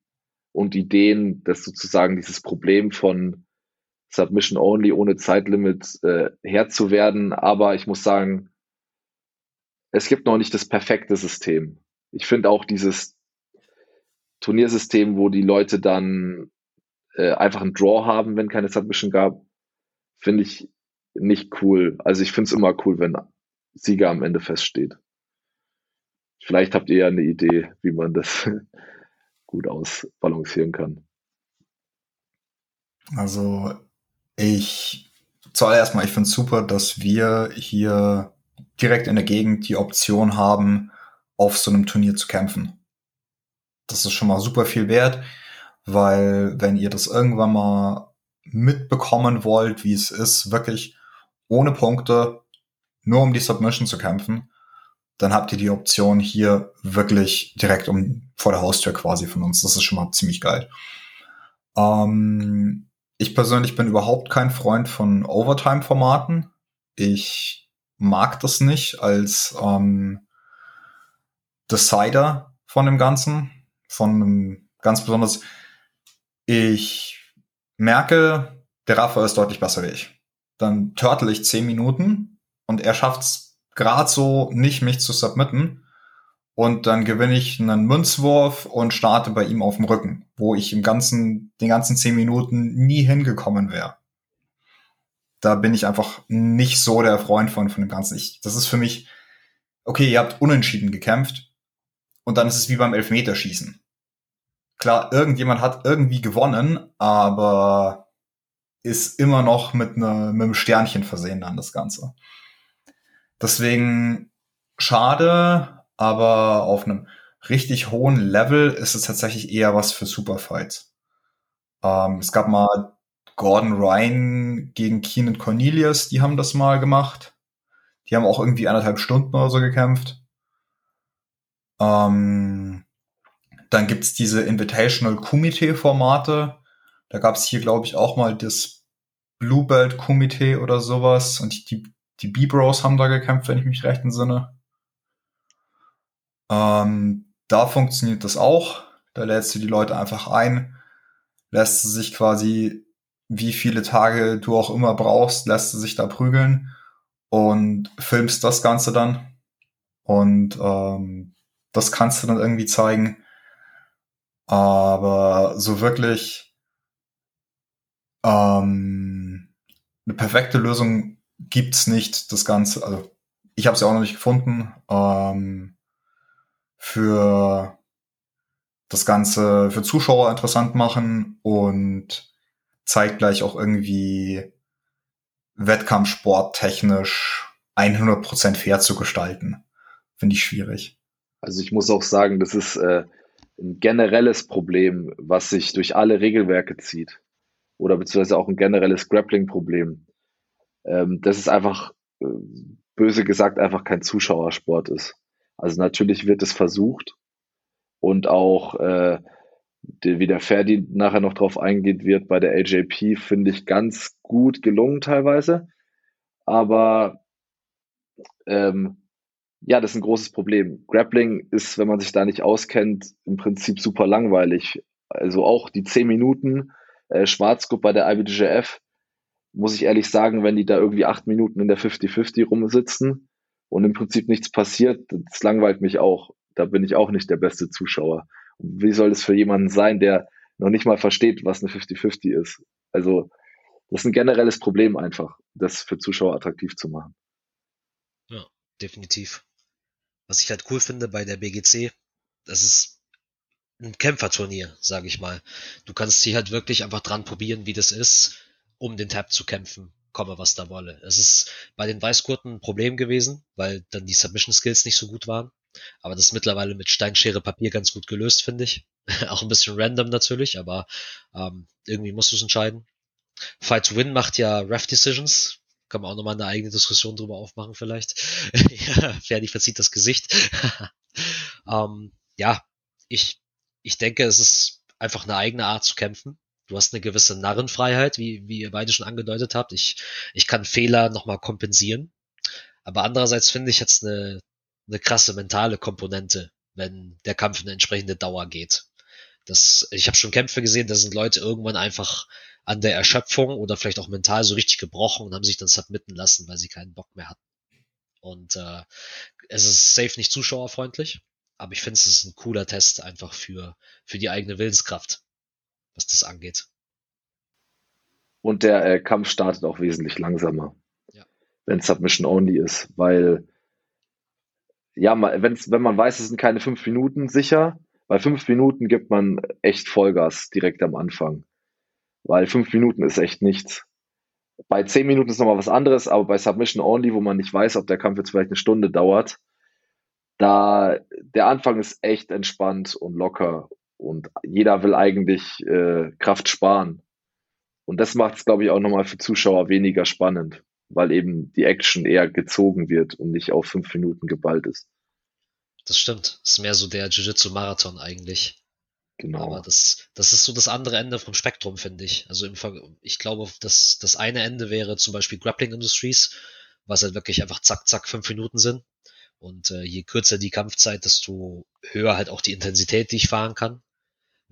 und Ideen, dass sozusagen dieses Problem von Submission Only ohne Zeitlimit äh, Herr zu werden. Aber ich muss sagen, es gibt noch nicht das perfekte System. Ich finde auch dieses Turniersystem, wo die Leute dann äh, einfach einen Draw haben, wenn keine Submission gab, finde ich nicht cool. Also ich finde es immer cool, wenn Sieger am Ende feststeht. Vielleicht habt ihr ja eine Idee, wie man das <laughs> gut ausbalancieren kann. Also ich zuallererst mal, ich finde es super, dass wir hier direkt in der Gegend die Option haben, auf so einem Turnier zu kämpfen das ist schon mal super viel wert, weil wenn ihr das irgendwann mal mitbekommen wollt, wie es ist, wirklich ohne Punkte, nur um die Submission zu kämpfen, dann habt ihr die Option hier wirklich direkt um vor der Haustür quasi von uns. Das ist schon mal ziemlich geil. Ähm, ich persönlich bin überhaupt kein Freund von Overtime-Formaten. Ich mag das nicht als ähm, Decider von dem Ganzen von einem ganz besonders, ich merke, der Rafa ist deutlich besser wie ich. Dann turtle ich zehn Minuten und er schafft es gerade so nicht, mich zu submitten. Und dann gewinne ich einen Münzwurf und starte bei ihm auf dem Rücken, wo ich im ganzen, den ganzen zehn Minuten nie hingekommen wäre. Da bin ich einfach nicht so der Freund von, von dem Ganzen. Ich, das ist für mich, okay, ihr habt unentschieden gekämpft und dann ist es wie beim Elfmeterschießen klar, irgendjemand hat irgendwie gewonnen, aber ist immer noch mit, ne, mit einem Sternchen versehen dann das Ganze. Deswegen schade, aber auf einem richtig hohen Level ist es tatsächlich eher was für Superfights. Ähm, es gab mal Gordon Ryan gegen Keenan Cornelius, die haben das mal gemacht. Die haben auch irgendwie anderthalb Stunden oder so gekämpft. Ähm, dann gibt's diese Invitational Kumite-Formate. Da gab's hier, glaube ich, auch mal das Blue Belt Kumite oder sowas. Und die, die B-Bros haben da gekämpft, wenn ich mich recht entsinne. Ähm, da funktioniert das auch. Da lädst du die Leute einfach ein, lässt sie sich quasi, wie viele Tage du auch immer brauchst, lässt sie sich da prügeln und filmst das Ganze dann. Und ähm, das kannst du dann irgendwie zeigen. Aber so wirklich ähm, eine perfekte Lösung gibt's nicht. Das Ganze, also ich habe es ja auch noch nicht gefunden. Ähm, für das Ganze für Zuschauer interessant machen und zeitgleich auch irgendwie Wettkampfsport technisch 100% fair zu gestalten. Finde ich schwierig. Also ich muss auch sagen, das ist äh, ein generelles Problem, was sich durch alle Regelwerke zieht. Oder beziehungsweise auch ein generelles Grappling-Problem. Ähm, das ist einfach, äh, böse gesagt, einfach kein Zuschauersport ist. Also natürlich wird es versucht und auch, äh, die, wie der Ferdi nachher noch drauf eingeht wird, bei der LJP finde ich ganz gut gelungen teilweise. Aber ähm, ja, das ist ein großes Problem. Grappling ist, wenn man sich da nicht auskennt, im Prinzip super langweilig. Also auch die 10 Minuten äh, Schwarzgurt bei der IBJJF, muss ich ehrlich sagen, wenn die da irgendwie 8 Minuten in der 50-50 rumsitzen und im Prinzip nichts passiert, das langweilt mich auch. Da bin ich auch nicht der beste Zuschauer. Wie soll es für jemanden sein, der noch nicht mal versteht, was eine 50-50 ist? Also, das ist ein generelles Problem einfach, das für Zuschauer attraktiv zu machen. Ja, definitiv. Was ich halt cool finde bei der BGC, das ist ein Kämpferturnier, sage ich mal. Du kannst hier halt wirklich einfach dran probieren, wie das ist, um den Tab zu kämpfen, komme was da wolle. Es ist bei den Weißgurten ein Problem gewesen, weil dann die Submission Skills nicht so gut waren. Aber das ist mittlerweile mit Steinschere Papier ganz gut gelöst, finde ich. <laughs> auch ein bisschen random natürlich, aber ähm, irgendwie musst du es entscheiden. Fight to Win macht ja Ref Decisions, kann man auch nochmal eine eigene Diskussion drüber aufmachen vielleicht. <laughs> ja, Ferdi verzieht das Gesicht. <laughs> ähm, ja, ich, ich denke, es ist einfach eine eigene Art zu kämpfen. Du hast eine gewisse Narrenfreiheit, wie, wie ihr beide schon angedeutet habt. Ich, ich kann Fehler nochmal kompensieren. Aber andererseits finde ich jetzt eine, eine krasse mentale Komponente, wenn der Kampf eine entsprechende Dauer geht. Das, ich habe schon Kämpfe gesehen, da sind Leute irgendwann einfach an der Erschöpfung oder vielleicht auch mental so richtig gebrochen und haben sich dann submitten lassen, weil sie keinen Bock mehr hatten. Und äh, es ist safe nicht zuschauerfreundlich, aber ich finde es ist ein cooler Test einfach für, für die eigene Willenskraft, was das angeht. Und der äh, Kampf startet auch wesentlich langsamer, ja. wenn Submission Only ist, weil ja, wenn's, wenn man weiß, es sind keine fünf Minuten sicher, bei fünf Minuten gibt man echt Vollgas direkt am Anfang weil fünf Minuten ist echt nichts. Bei zehn Minuten ist nochmal was anderes, aber bei Submission Only, wo man nicht weiß, ob der Kampf jetzt vielleicht eine Stunde dauert, da der Anfang ist echt entspannt und locker und jeder will eigentlich äh, Kraft sparen. Und das macht es, glaube ich, auch nochmal für Zuschauer weniger spannend, weil eben die Action eher gezogen wird und nicht auf fünf Minuten geballt ist. Das stimmt. Das ist mehr so der Jiu-Jitsu-Marathon eigentlich. Genau. Aber das, das ist so das andere Ende vom Spektrum, finde ich. Also im Ver ich glaube, das, das eine Ende wäre zum Beispiel Grappling Industries, was halt wirklich einfach zack, zack, fünf Minuten sind. Und äh, je kürzer die Kampfzeit, desto höher halt auch die Intensität, die ich fahren kann.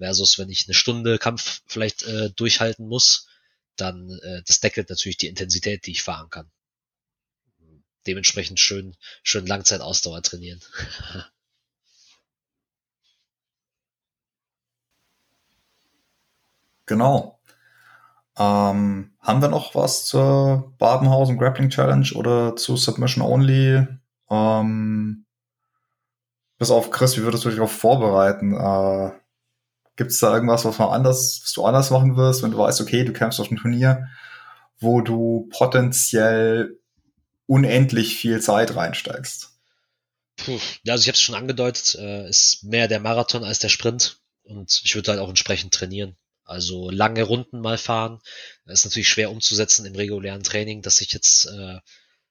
Versus wenn ich eine Stunde Kampf vielleicht äh, durchhalten muss, dann äh, das deckelt natürlich die Intensität, die ich fahren kann. Dementsprechend schön, schön Langzeitausdauer trainieren. <laughs> Genau. Ähm, haben wir noch was zur Babenhausen Grappling Challenge oder zu Submission Only? Ähm, bis auf Chris, wie würdest du dich darauf vorbereiten? Äh, Gibt es da irgendwas, was man anders, was du anders machen wirst, wenn du weißt, okay, du kämpfst auf einem Turnier, wo du potenziell unendlich viel Zeit reinsteigst? Puh, ja, also ich habe es schon angedeutet, äh, ist mehr der Marathon als der Sprint und ich würde halt auch entsprechend trainieren. Also lange Runden mal fahren. Das ist natürlich schwer umzusetzen im regulären Training, dass ich jetzt äh,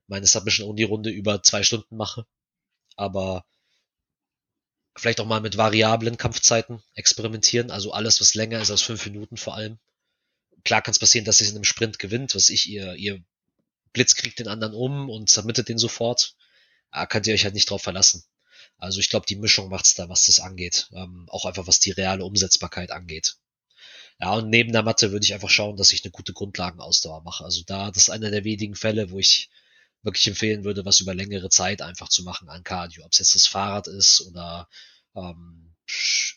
meine Submission Only Runde über zwei Stunden mache. Aber vielleicht auch mal mit variablen Kampfzeiten experimentieren. Also alles, was länger ist als fünf Minuten vor allem. Klar kann es passieren, dass sie in einem Sprint gewinnt, was ich, ihr, ihr Blitz kriegt den anderen um und submittet den sofort. Da könnt ihr euch halt nicht drauf verlassen. Also ich glaube, die Mischung macht's da, was das angeht. Ähm, auch einfach was die reale Umsetzbarkeit angeht. Ja, und neben der Matte würde ich einfach schauen, dass ich eine gute Grundlagenausdauer mache. Also da, das ist einer der wenigen Fälle, wo ich wirklich empfehlen würde, was über längere Zeit einfach zu machen an Cardio. Ob es jetzt das Fahrrad ist oder ähm,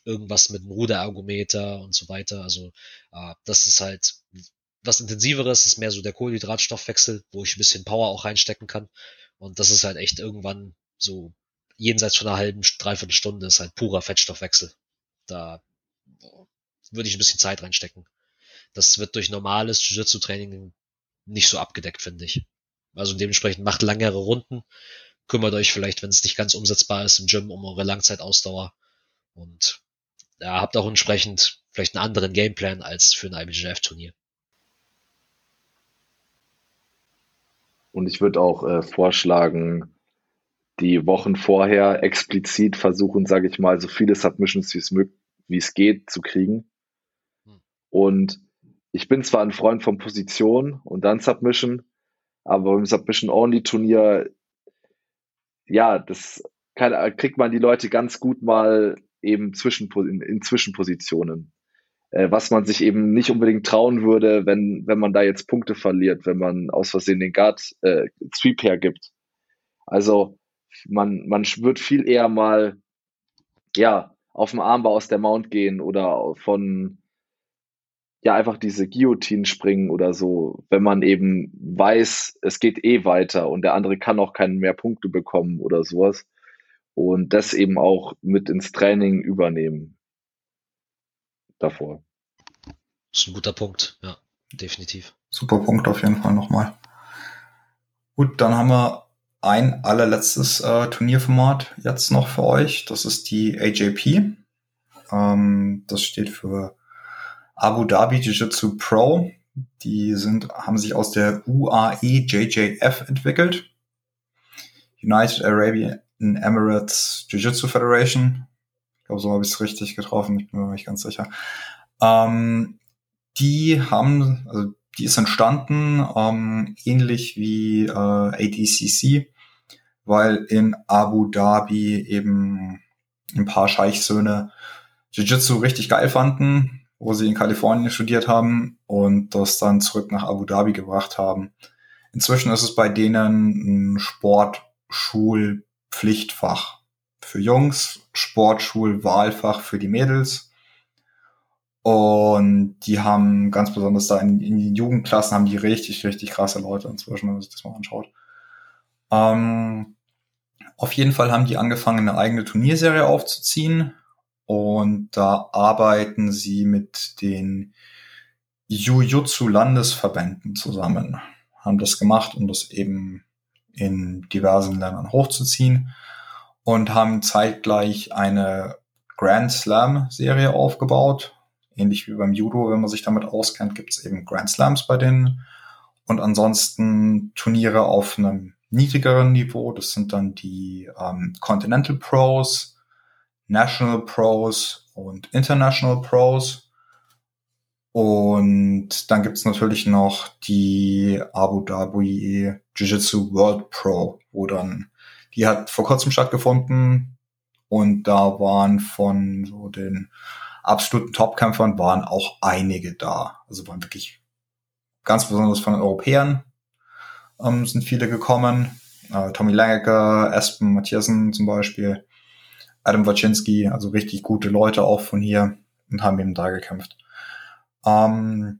irgendwas mit einem Ruderergometer und so weiter. Also äh, das ist halt was intensiveres, ist mehr so der Kohlenhydratstoffwechsel, wo ich ein bisschen Power auch reinstecken kann. Und das ist halt echt irgendwann so jenseits von einer halben, dreiviertel Stunde ist halt purer Fettstoffwechsel. Da würde ich ein bisschen Zeit reinstecken. Das wird durch normales Jiu-Jitsu-Training nicht so abgedeckt, finde ich. Also dementsprechend macht langere Runden, kümmert euch vielleicht, wenn es nicht ganz umsetzbar ist im Gym, um eure Langzeitausdauer und ja, habt auch entsprechend vielleicht einen anderen Gameplan als für ein IBJF-Turnier. Und ich würde auch äh, vorschlagen, die Wochen vorher explizit versuchen, sage ich mal, so viele Submissions wie es geht zu kriegen. Hm. Und ich bin zwar ein Freund von Position und dann Submission, aber beim Submission-Only-Turnier, ja, das kann, kriegt man die Leute ganz gut mal eben zwischen, in, in Zwischenpositionen. Äh, was man sich eben nicht unbedingt trauen würde, wenn, wenn man da jetzt Punkte verliert, wenn man aus Versehen den Guard äh, Sweep hergibt. Also man, man wird viel eher mal ja, auf dem Armbar aus der Mount gehen oder von ja einfach diese Guillotine springen oder so, wenn man eben weiß, es geht eh weiter und der andere kann auch keine mehr Punkte bekommen oder sowas. Und das eben auch mit ins Training übernehmen. Davor. Das ist ein guter Punkt, ja, definitiv. Super Punkt auf jeden Fall nochmal. Gut, dann haben wir ein allerletztes äh, Turnierformat jetzt noch für euch. Das ist die AJP. Ähm, das steht für Abu Dhabi Jiu-Jitsu Pro. Die sind, haben sich aus der UAE JJF entwickelt. United Arabian Emirates Jiu-Jitsu Federation. Ich glaube, so habe ich es richtig getroffen. Ich bin mir nicht ganz sicher. Ähm, die haben, also die ist entstanden, ähm, ähnlich wie äh, ADCC, weil in Abu Dhabi eben ein paar Scheichsöhne Jiu-Jitsu richtig geil fanden wo sie in Kalifornien studiert haben und das dann zurück nach Abu Dhabi gebracht haben. Inzwischen ist es bei denen ein Sportschulpflichtfach für Jungs, Sportschulwahlfach für die Mädels. Und die haben ganz besonders da in, in den Jugendklassen haben die richtig, richtig krasse Leute inzwischen, wenn man sich das mal anschaut. Ähm, auf jeden Fall haben die angefangen, eine eigene Turnierserie aufzuziehen und da arbeiten sie mit den Jujutsu-Landesverbänden zusammen. Haben das gemacht, um das eben in diversen Ländern hochzuziehen und haben zeitgleich eine Grand Slam-Serie aufgebaut. Ähnlich wie beim Judo, wenn man sich damit auskennt, gibt es eben Grand Slams bei denen. Und ansonsten Turniere auf einem niedrigeren Niveau. Das sind dann die ähm, Continental Pros, National Pros und International Pros. Und dann gibt's natürlich noch die Abu Dhabi Jiu-Jitsu World Pro, wo dann, die hat vor kurzem stattgefunden und da waren von so den absoluten Topkämpfern waren auch einige da. Also waren wirklich ganz besonders von den Europäern ähm, sind viele gekommen. Äh, Tommy Langecker, Aspen Matthiasen zum Beispiel. Adam Waczynski, also richtig gute Leute auch von hier und haben eben da gekämpft. Ähm,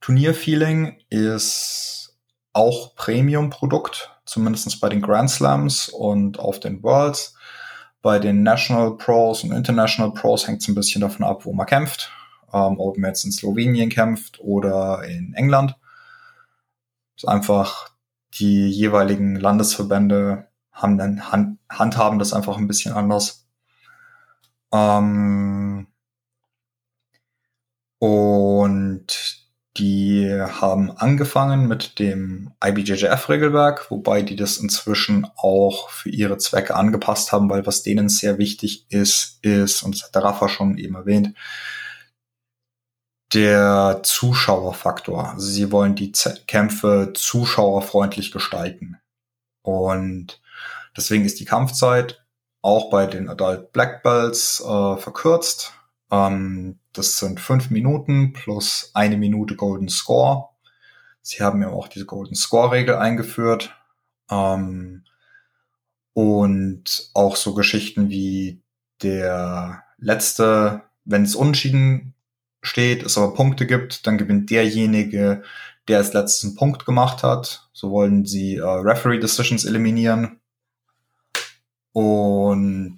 Turnierfeeling ist auch Premium-Produkt, zumindest bei den Grand Slams und auf den Worlds. Bei den National Pros und International Pros hängt es ein bisschen davon ab, wo man kämpft. Ähm, ob man jetzt in Slowenien kämpft oder in England. Ist einfach die jeweiligen Landesverbände haben dann Hand, handhaben das einfach ein bisschen anders. Ähm, und die haben angefangen mit dem IBJJF-Regelwerk, wobei die das inzwischen auch für ihre Zwecke angepasst haben, weil was denen sehr wichtig ist, ist, und das hat der Rafa schon eben erwähnt, der Zuschauerfaktor. Also sie wollen die Z Kämpfe zuschauerfreundlich gestalten. Und Deswegen ist die Kampfzeit auch bei den Adult Black Belts äh, verkürzt. Ähm, das sind fünf Minuten plus eine Minute Golden Score. Sie haben ja auch diese Golden Score-Regel eingeführt. Ähm, und auch so Geschichten wie der letzte, wenn es unentschieden steht, es aber Punkte gibt, dann gewinnt derjenige, der als letztes einen Punkt gemacht hat. So wollen sie äh, Referee Decisions eliminieren. Und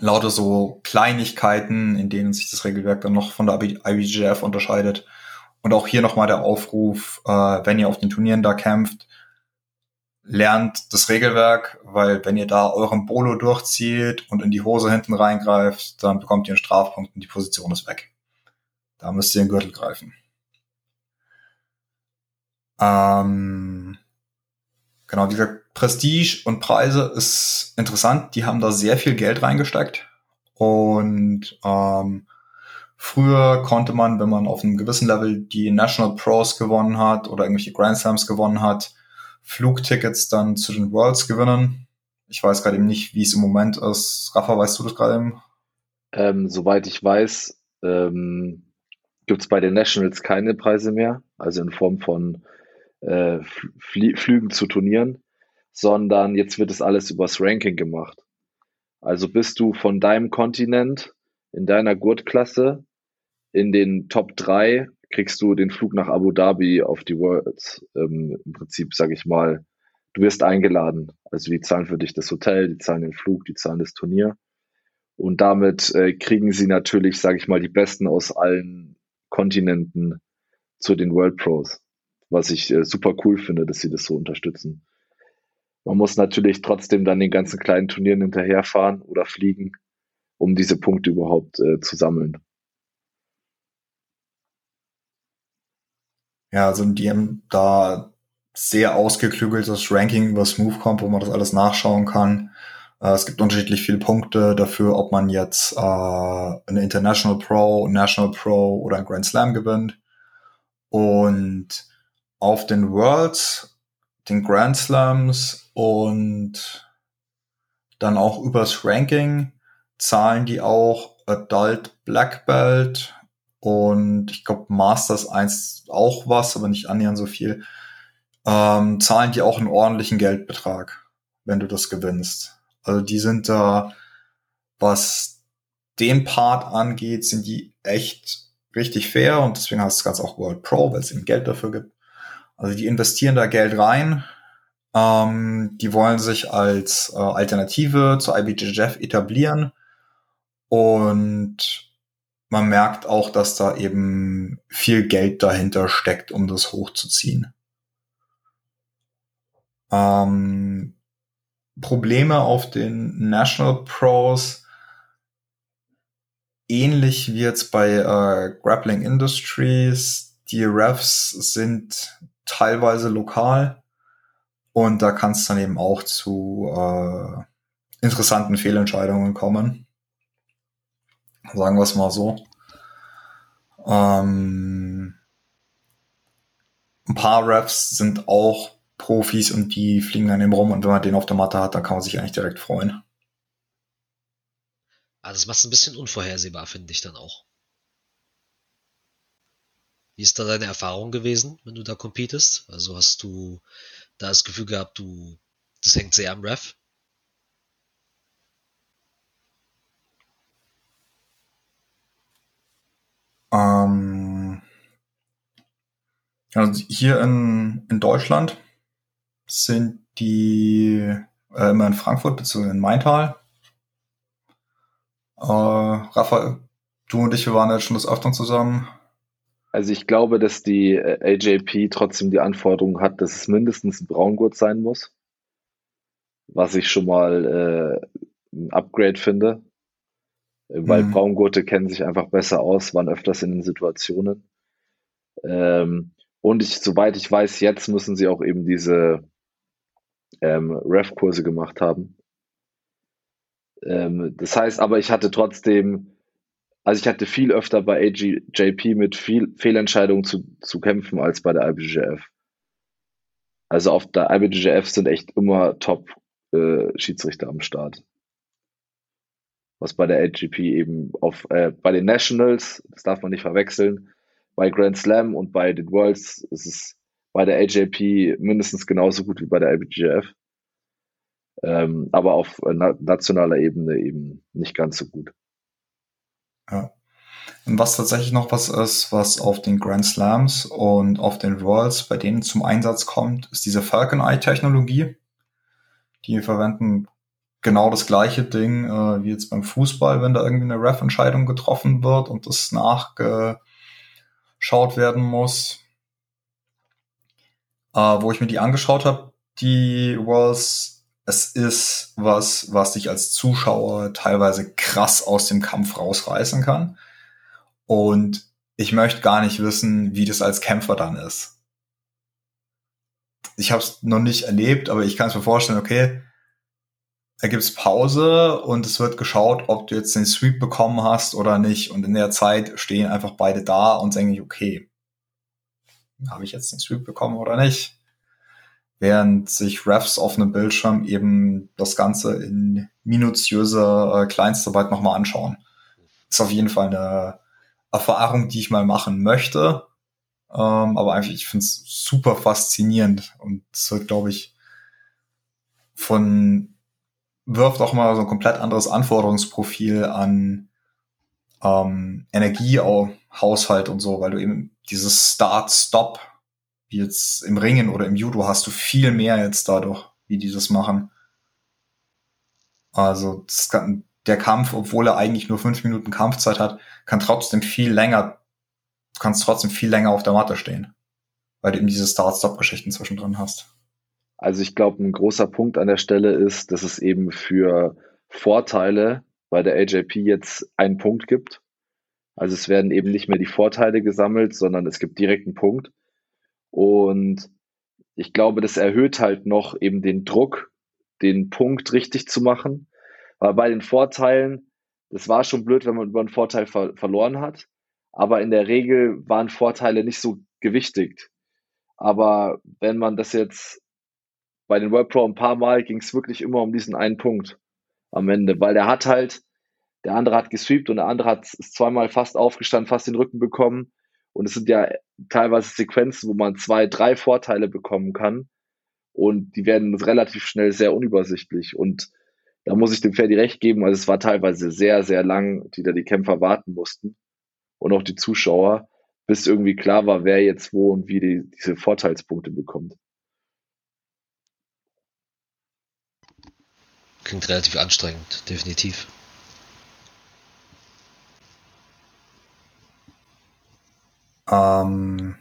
lauter so Kleinigkeiten, in denen sich das Regelwerk dann noch von der IBJF unterscheidet. Und auch hier nochmal der Aufruf, äh, wenn ihr auf den Turnieren da kämpft, lernt das Regelwerk, weil wenn ihr da euren Bolo durchzieht und in die Hose hinten reingreift, dann bekommt ihr einen Strafpunkt und die Position ist weg. Da müsst ihr den Gürtel greifen. Ähm, genau, dieser Prestige und Preise ist interessant. Die haben da sehr viel Geld reingesteckt. Und ähm, früher konnte man, wenn man auf einem gewissen Level die National Pros gewonnen hat oder irgendwelche Grand Slams gewonnen hat, Flugtickets dann zu den Worlds gewinnen. Ich weiß gerade eben nicht, wie es im Moment ist. Rafa, weißt du das gerade eben? Ähm, soweit ich weiß, ähm, gibt es bei den Nationals keine Preise mehr, also in Form von äh, Fl Flügen zu Turnieren, sondern jetzt wird es alles übers Ranking gemacht. Also bist du von deinem Kontinent in deiner Gurtklasse in den Top 3 kriegst du den Flug nach Abu Dhabi auf die Worlds. Ähm, Im Prinzip, sage ich mal, du wirst eingeladen. Also die zahlen für dich das Hotel, die zahlen den Flug, die zahlen das Turnier. Und damit äh, kriegen sie natürlich, sage ich mal, die Besten aus allen Kontinenten zu den World Pros. Was ich äh, super cool finde, dass sie das so unterstützen. Man muss natürlich trotzdem dann den ganzen kleinen Turnieren hinterherfahren oder fliegen, um diese Punkte überhaupt äh, zu sammeln. Ja, also die haben da sehr ausgeklügeltes Ranking über Smooth kommt, wo man das alles nachschauen kann. Äh, es gibt unterschiedlich viele Punkte dafür, ob man jetzt äh, eine International Pro, National Pro oder ein Grand Slam gewinnt. Und auf den Worlds, den Grand Slams und dann auch übers Ranking zahlen die auch Adult Black Belt und ich glaube Masters 1 auch was, aber nicht annähernd so viel, ähm, zahlen die auch einen ordentlichen Geldbetrag, wenn du das gewinnst. Also die sind da, was den Part angeht, sind die echt richtig fair und deswegen heißt das Ganze auch World Pro, weil es eben Geld dafür gibt. Also die investieren da Geld rein. Ähm, die wollen sich als äh, Alternative zu IBJJF etablieren. Und man merkt auch, dass da eben viel Geld dahinter steckt, um das hochzuziehen. Ähm, Probleme auf den National Pros, ähnlich wie jetzt bei äh, Grappling Industries, die Refs sind teilweise lokal und da kann es dann eben auch zu äh, interessanten Fehlentscheidungen kommen. Sagen wir es mal so. Ähm, ein paar Refs sind auch Profis und die fliegen dann eben rum und wenn man den auf der Matte hat, dann kann man sich eigentlich direkt freuen. Ah, das macht es ein bisschen unvorhersehbar, finde ich dann auch. Wie ist da deine Erfahrung gewesen, wenn du da competest? Also hast du da das Gefühl gehabt, du, das hängt sehr am Ref? Ähm, also hier in, in Deutschland sind die äh, immer in Frankfurt bzw. in Maintal. Äh, Raphael, du und ich, wir waren jetzt schon des Öfteren zusammen. Also ich glaube, dass die äh, AJP trotzdem die Anforderung hat, dass es mindestens ein Braungurt sein muss. Was ich schon mal äh, ein Upgrade finde. Weil mhm. Braungurte kennen sich einfach besser aus, waren öfters in den Situationen. Ähm, und ich, soweit ich weiß, jetzt müssen sie auch eben diese ähm, Ref-Kurse gemacht haben. Ähm, das heißt aber, ich hatte trotzdem, also ich hatte viel öfter bei AGJP mit viel Fehlentscheidungen zu, zu kämpfen als bei der IBJF. Also auf der IBJF sind echt immer Top äh, am Start. Was bei der AGP eben auf, äh, bei den Nationals, das darf man nicht verwechseln, bei Grand Slam und bei den Worlds ist es bei der AJP mindestens genauso gut wie bei der LBGF. Ähm, aber auf äh, na nationaler Ebene eben nicht ganz so gut. Ja. Und was tatsächlich noch was ist, was auf den Grand Slams und auf den Worlds bei denen zum Einsatz kommt, ist diese Falcon Eye Technologie. Die verwenden genau das gleiche Ding äh, wie jetzt beim Fußball, wenn da irgendwie eine Ref-Entscheidung getroffen wird und das nachgeschaut werden muss. Äh, wo ich mir die angeschaut habe, die Worlds, es ist was, was dich als Zuschauer teilweise krass aus dem Kampf rausreißen kann. Und ich möchte gar nicht wissen, wie das als Kämpfer dann ist. Ich habe es noch nicht erlebt, aber ich kann es mir vorstellen, okay, da gibt's Pause und es wird geschaut, ob du jetzt den Sweep bekommen hast oder nicht. Und in der Zeit stehen einfach beide da und denken, okay, habe ich jetzt den Sweep bekommen oder nicht? Während sich Refs auf einem Bildschirm eben das Ganze in minutiöser äh, Kleinstarbeit nochmal anschauen. Ist auf jeden Fall eine Erfahrung, die ich mal machen möchte. Ähm, aber einfach, ich finde es super faszinierend und es wird, glaube ich, von wirft auch mal so ein komplett anderes Anforderungsprofil an ähm, Energiehaushalt und so, weil du eben dieses Start-Stop, wie jetzt im Ringen oder im Judo, hast du viel mehr jetzt dadurch, wie die das machen. Also kann, der Kampf, obwohl er eigentlich nur fünf Minuten Kampfzeit hat, kann trotzdem viel länger, du kannst trotzdem viel länger auf der Matte stehen, weil du eben diese Start-Stop-Geschichten zwischendrin hast. Also ich glaube, ein großer Punkt an der Stelle ist, dass es eben für Vorteile bei der AJP jetzt einen Punkt gibt. Also es werden eben nicht mehr die Vorteile gesammelt, sondern es gibt direkt einen Punkt. Und ich glaube, das erhöht halt noch eben den Druck, den Punkt richtig zu machen, weil bei den Vorteilen, das war schon blöd, wenn man über einen Vorteil ver verloren hat, aber in der Regel waren Vorteile nicht so gewichtigt. Aber wenn man das jetzt bei den World Pro ein paar Mal ging es wirklich immer um diesen einen Punkt am Ende, weil der hat halt, der andere hat gesweept und der andere hat ist zweimal fast aufgestanden, fast den Rücken bekommen. Und es sind ja teilweise Sequenzen, wo man zwei, drei Vorteile bekommen kann. Und die werden relativ schnell sehr unübersichtlich. Und da muss ich dem Ferdi recht geben. Also es war teilweise sehr, sehr lang, die da die Kämpfer warten mussten. Und auch die Zuschauer, bis irgendwie klar war, wer jetzt wo und wie die, diese Vorteilspunkte bekommt. Klingt relativ anstrengend, definitiv. Ähm,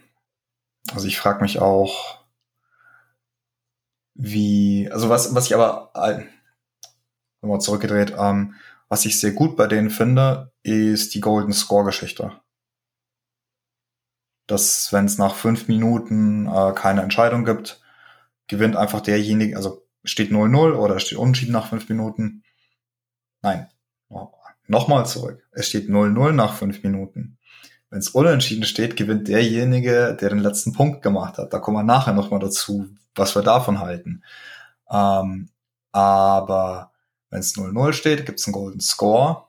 also ich frage mich auch, wie, also was, was ich aber nochmal zurückgedreht, ähm, was ich sehr gut bei denen finde, ist die Golden Score Geschichte. Dass, wenn es nach fünf Minuten äh, keine Entscheidung gibt, gewinnt einfach derjenige, also steht 0-0 oder steht unentschieden nach fünf Minuten. Nein, nochmal zurück. Es steht 0-0 nach fünf Minuten. Wenn es unentschieden steht, gewinnt derjenige, der den letzten Punkt gemacht hat. Da kommen wir nachher nochmal dazu, was wir davon halten. Ähm, aber wenn es 0-0 steht, gibt es einen Golden Score.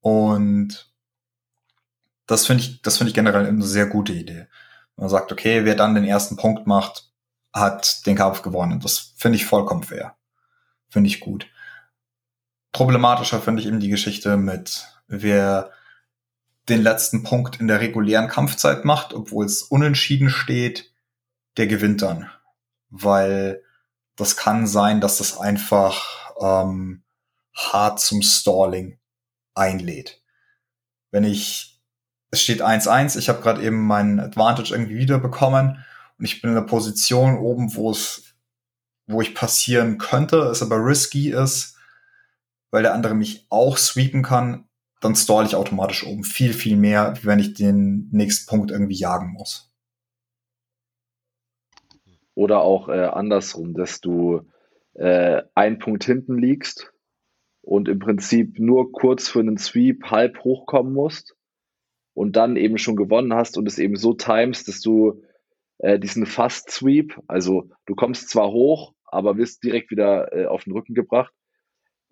Und das finde ich, das finde ich generell eine sehr gute Idee. Man sagt, okay, wer dann den ersten Punkt macht, hat den Kampf gewonnen. Das finde ich vollkommen fair. Finde ich gut. Problematischer finde ich eben die Geschichte mit, wer den letzten Punkt in der regulären Kampfzeit macht, obwohl es unentschieden steht, der gewinnt dann. Weil das kann sein, dass das einfach ähm, hart zum Stalling einlädt. Wenn ich, es steht 1-1, ich habe gerade eben meinen Advantage irgendwie wiederbekommen und ich bin in einer Position oben, wo es, wo ich passieren könnte, es aber risky ist, weil der andere mich auch sweepen kann, dann stall ich automatisch oben viel, viel mehr, wenn ich den nächsten Punkt irgendwie jagen muss. Oder auch äh, andersrum, dass du äh, einen Punkt hinten liegst und im Prinzip nur kurz für einen Sweep halb hochkommen musst und dann eben schon gewonnen hast und es eben so timest, dass du äh, diesen Fast Sweep, also du kommst zwar hoch, aber wirst direkt wieder äh, auf den Rücken gebracht.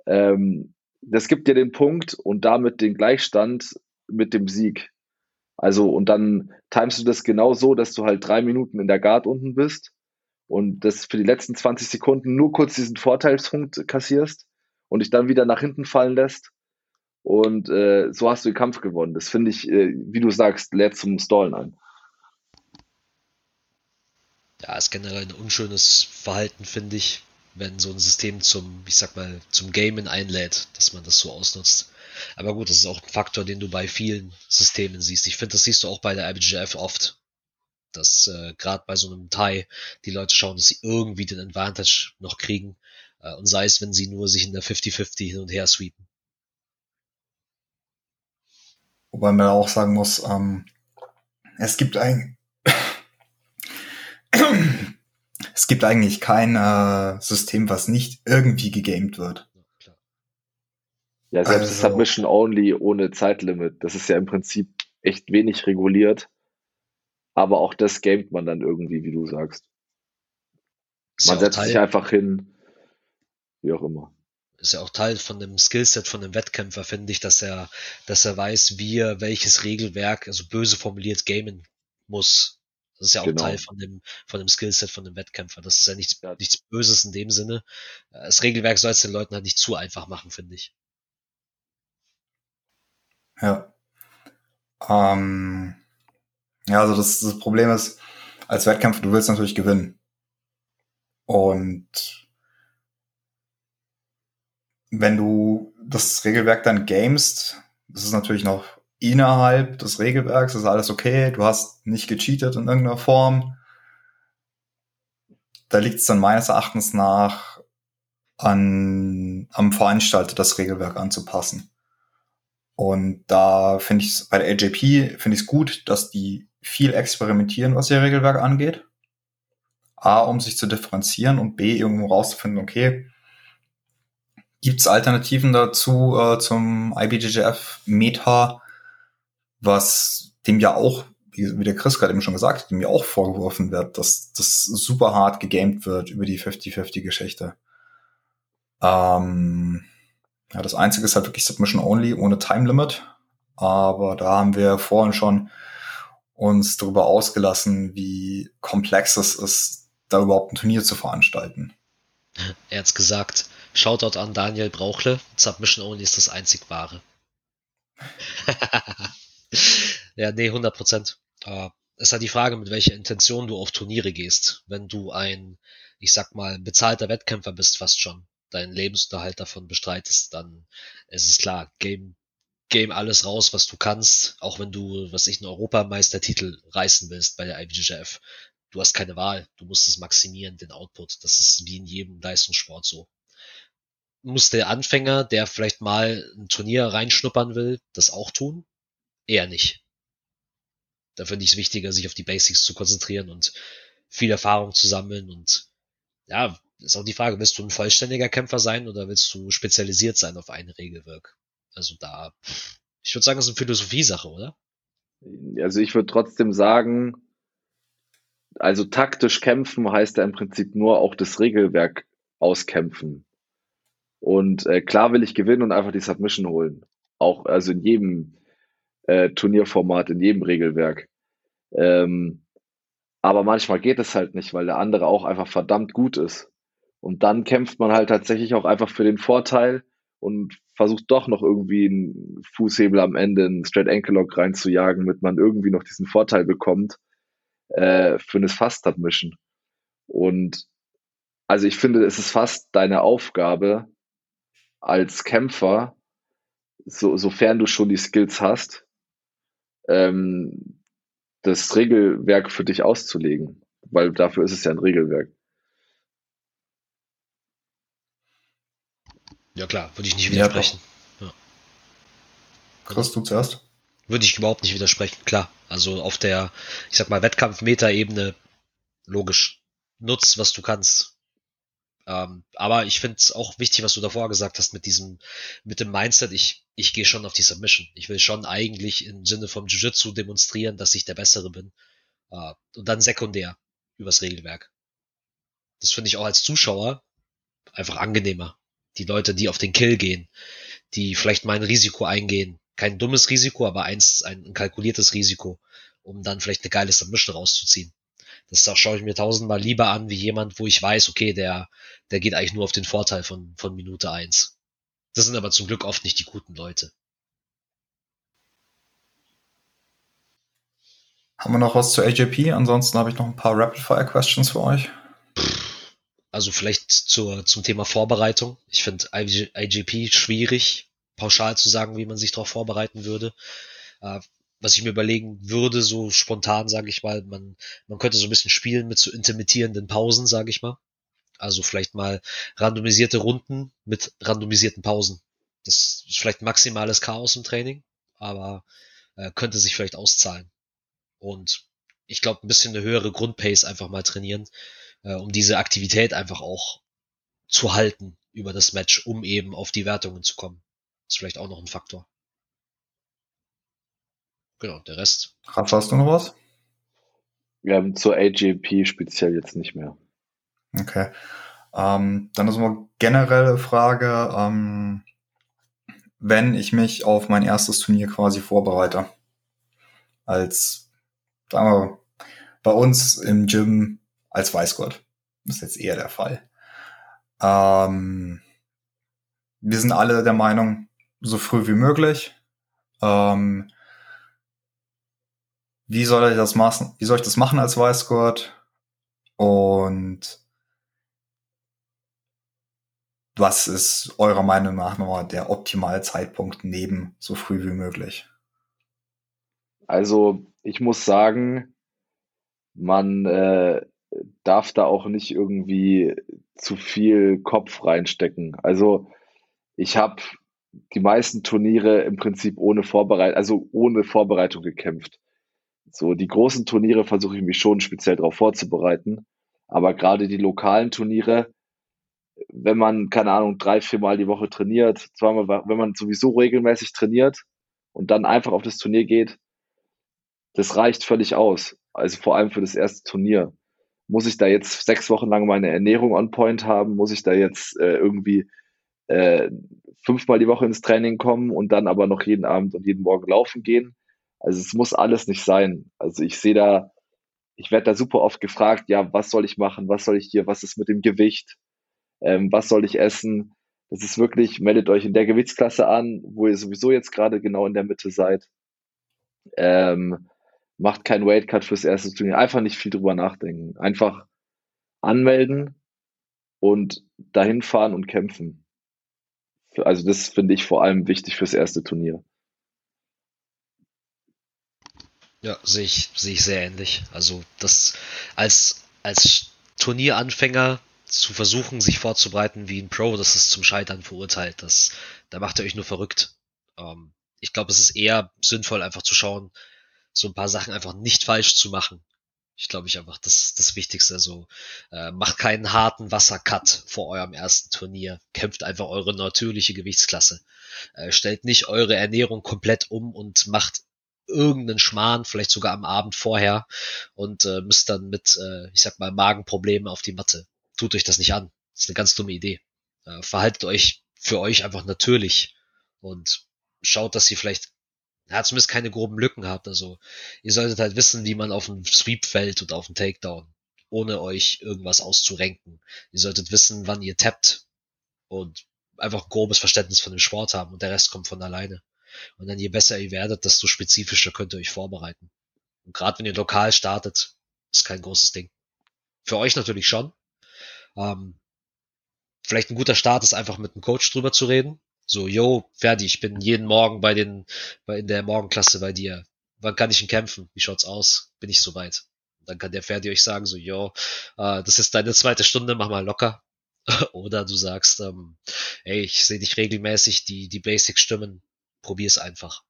Ähm, das gibt dir den Punkt und damit den Gleichstand mit dem Sieg. Also, und dann timest du das genau so, dass du halt drei Minuten in der Guard unten bist und das für die letzten 20 Sekunden nur kurz diesen Vorteilspunkt kassierst und dich dann wieder nach hinten fallen lässt. Und äh, so hast du den Kampf gewonnen. Das finde ich, äh, wie du sagst, lädt zum Stallen ein. Ja, ist generell ein unschönes Verhalten, finde ich, wenn so ein System zum, ich sag mal, zum Gamen einlädt, dass man das so ausnutzt. Aber gut, das ist auch ein Faktor, den du bei vielen Systemen siehst. Ich finde, das siehst du auch bei der IBGF oft. Dass äh, gerade bei so einem Tie die Leute schauen, dass sie irgendwie den Advantage noch kriegen. Äh, und sei es, wenn sie nur sich in der 50-50 hin und her sweepen. Wobei man auch sagen muss, ähm, es gibt ein <coughs> <coughs> es gibt eigentlich kein äh, System, was nicht irgendwie gegamed wird. Ja, selbst also, Submission Only ohne Zeitlimit, das ist ja im Prinzip echt wenig reguliert. Aber auch das gamet man dann irgendwie, wie du sagst. Man ja setzt Teil, sich einfach hin, wie auch immer. Ist ja auch Teil von dem Skillset von dem Wettkämpfer, finde ich, dass er, dass er weiß, wie er welches Regelwerk, also böse formuliert, gamen muss. Das ist ja auch genau. Teil von dem, von dem Skillset von dem Wettkämpfer. Das ist ja nichts, ja. nichts Böses in dem Sinne. Das Regelwerk soll es den Leuten halt nicht zu einfach machen, finde ich. Ja. Ähm, ja, also das, das Problem ist, als Wettkämpfer, du willst natürlich gewinnen. Und wenn du das Regelwerk dann gamest, das ist natürlich noch innerhalb des Regelwerks, ist alles okay, du hast nicht gecheatet in irgendeiner Form. Da liegt es dann meines Erachtens nach an, am Veranstalter, das Regelwerk anzupassen. Und da finde ich es bei der AJP finde ich es gut, dass die viel experimentieren, was ihr Regelwerk angeht. A, um sich zu differenzieren und B, irgendwo rauszufinden, okay, gibt es Alternativen dazu äh, zum IBJJF Meta, was dem ja auch, wie, wie der Chris gerade eben schon gesagt hat, dem ja auch vorgeworfen wird, dass das super hart gegamed wird über die 50-50-Geschichte. Ähm, ja, das einzige ist halt wirklich Submission Only ohne Time Limit. Aber da haben wir vorhin schon uns darüber ausgelassen, wie komplex es ist, da überhaupt ein Turnier zu veranstalten. Er hat's gesagt. Shoutout an Daniel Brauchle. Submission Only ist das einzig wahre. <laughs> ja, nee, 100 Prozent. Uh, ist halt die Frage, mit welcher Intention du auf Turniere gehst. Wenn du ein, ich sag mal, bezahlter Wettkämpfer bist, fast schon, deinen Lebensunterhalt davon bestreitest, dann ist es klar, Game, Game alles raus, was du kannst, auch wenn du, was ich, einen Europameistertitel reißen willst bei der IBJJF. Du hast keine Wahl, du musst es maximieren, den Output. Das ist wie in jedem Leistungssport so. Muss der Anfänger, der vielleicht mal ein Turnier reinschnuppern will, das auch tun? Eher nicht. Da finde ich es wichtiger, sich auf die Basics zu konzentrieren und viel Erfahrung zu sammeln und ja, ist auch die Frage, willst du ein vollständiger Kämpfer sein oder willst du spezialisiert sein auf eine Regelwerk? Also da, ich würde sagen, das ist eine Philosophiesache, oder? Also ich würde trotzdem sagen, also taktisch kämpfen heißt ja im Prinzip nur auch das Regelwerk auskämpfen. Und äh, klar will ich gewinnen und einfach die Submission holen. Auch also in jedem äh, Turnierformat, in jedem Regelwerk. Ähm, aber manchmal geht es halt nicht, weil der andere auch einfach verdammt gut ist. Und dann kämpft man halt tatsächlich auch einfach für den Vorteil und versucht doch noch irgendwie einen Fußhebel am Ende, einen Straight Ankle Lock reinzujagen, damit man irgendwie noch diesen Vorteil bekommt äh, für eine Fast Submission. Und also ich finde, es ist fast deine Aufgabe als Kämpfer, so, sofern du schon die Skills hast, ähm, das Regelwerk für dich auszulegen, weil dafür ist es ja ein Regelwerk. Ja klar, würde ich nicht widersprechen. Ja, Chris, du zuerst? Würde ich überhaupt nicht widersprechen, klar. Also auf der, ich sag mal, Wettkampf-Meta-Ebene, logisch. Nutz, was du kannst. Ähm, aber ich finde es auch wichtig, was du davor gesagt hast mit diesem, mit dem Mindset, ich, ich gehe schon auf die Submission. Ich will schon eigentlich im Sinne vom Jiu-Jitsu demonstrieren, dass ich der Bessere bin. Äh, und dann sekundär übers Regelwerk. Das finde ich auch als Zuschauer einfach angenehmer. Die Leute, die auf den Kill gehen, die vielleicht mal ein Risiko eingehen. Kein dummes Risiko, aber eins, ein kalkuliertes Risiko, um dann vielleicht eine geile Submission rauszuziehen. Das schaue ich mir tausendmal lieber an, wie jemand, wo ich weiß, okay, der, der geht eigentlich nur auf den Vorteil von, von Minute eins. Das sind aber zum Glück oft nicht die guten Leute. Haben wir noch was zu AJP? Ansonsten habe ich noch ein paar Rapid-Fire-Questions für euch. Also vielleicht zur, zum Thema Vorbereitung. Ich finde IGP schwierig, pauschal zu sagen, wie man sich darauf vorbereiten würde. Was ich mir überlegen würde, so spontan, sage ich mal, man, man könnte so ein bisschen spielen mit so intermittierenden Pausen, sage ich mal. Also vielleicht mal randomisierte Runden mit randomisierten Pausen. Das ist vielleicht maximales Chaos im Training, aber äh, könnte sich vielleicht auszahlen. Und ich glaube, ein bisschen eine höhere Grundpace einfach mal trainieren, äh, um diese Aktivität einfach auch zu halten über das Match, um eben auf die Wertungen zu kommen. Ist vielleicht auch noch ein Faktor. Genau, der Rest. Rafa, hast du noch was? Ja, zur AGP speziell jetzt nicht mehr. Okay. Ähm, dann ist eine generelle Frage, ähm, wenn ich mich auf mein erstes Turnier quasi vorbereite, als, sagen wir, bei uns im Gym als Weißgott. Das ist jetzt eher der Fall. Ähm, wir sind alle der Meinung, so früh wie möglich. Ähm, wie soll ich das machen? Wie soll ich das machen als Weißgurt? Und was ist eurer Meinung nach nochmal der optimale Zeitpunkt neben so früh wie möglich? Also ich muss sagen, man äh, darf da auch nicht irgendwie zu viel Kopf reinstecken. Also ich habe die meisten Turniere im Prinzip ohne Vorbereitung, also ohne Vorbereitung gekämpft. So, die großen Turniere versuche ich mich schon speziell darauf vorzubereiten. Aber gerade die lokalen Turniere, wenn man, keine Ahnung, drei, viermal die Woche trainiert, zweimal, wenn man sowieso regelmäßig trainiert und dann einfach auf das Turnier geht, das reicht völlig aus. Also vor allem für das erste Turnier. Muss ich da jetzt sechs Wochen lang meine Ernährung on point haben? Muss ich da jetzt äh, irgendwie äh, fünfmal die Woche ins Training kommen und dann aber noch jeden Abend und jeden Morgen laufen gehen? Also es muss alles nicht sein. Also ich sehe da, ich werde da super oft gefragt, ja, was soll ich machen? Was soll ich hier? Was ist mit dem Gewicht? Ähm, was soll ich essen? Das ist wirklich, meldet euch in der Gewichtsklasse an, wo ihr sowieso jetzt gerade genau in der Mitte seid. Ähm, macht kein Weightcut fürs erste Turnier. Einfach nicht viel drüber nachdenken. Einfach anmelden und dahin fahren und kämpfen. Also das finde ich vor allem wichtig fürs erste Turnier. Ja, sehe ich, sehe ich sehr ähnlich. Also das als, als Turnieranfänger zu versuchen, sich vorzubereiten wie ein Pro, das ist zum Scheitern verurteilt. Das, da macht ihr euch nur verrückt. Ähm, ich glaube, es ist eher sinnvoll, einfach zu schauen, so ein paar Sachen einfach nicht falsch zu machen. Ich glaube, ich einfach das das Wichtigste. Also äh, macht keinen harten Wassercut vor eurem ersten Turnier. Kämpft einfach eure natürliche Gewichtsklasse. Äh, stellt nicht eure Ernährung komplett um und macht irgendeinen Schmarrn, vielleicht sogar am Abend vorher und äh, müsst dann mit, äh, ich sag mal, Magenproblemen auf die Matte. Tut euch das nicht an. Das ist eine ganz dumme Idee. Äh, verhaltet euch für euch einfach natürlich und schaut, dass ihr vielleicht ja, zumindest keine groben Lücken habt. Also ihr solltet halt wissen, wie man auf einen Sweep fällt und auf einen Takedown, ohne euch irgendwas auszurenken. Ihr solltet wissen, wann ihr tappt und einfach ein grobes Verständnis von dem Sport haben und der Rest kommt von alleine. Und dann je besser ihr werdet, desto spezifischer könnt ihr euch vorbereiten. Und gerade wenn ihr lokal startet, ist kein großes Ding. Für euch natürlich schon. Ähm, vielleicht ein guter Start ist einfach mit einem Coach drüber zu reden. So, yo, fertig, ich bin jeden Morgen bei den, bei in der Morgenklasse bei dir. Wann kann ich ihn kämpfen? Wie schaut's aus? Bin ich soweit? Dann kann der Ferdi euch sagen, so, yo, äh, das ist deine zweite Stunde, mach mal locker. <laughs> Oder du sagst, ähm, ey, ich sehe dich regelmäßig, die, die Basics stimmen, probier es einfach.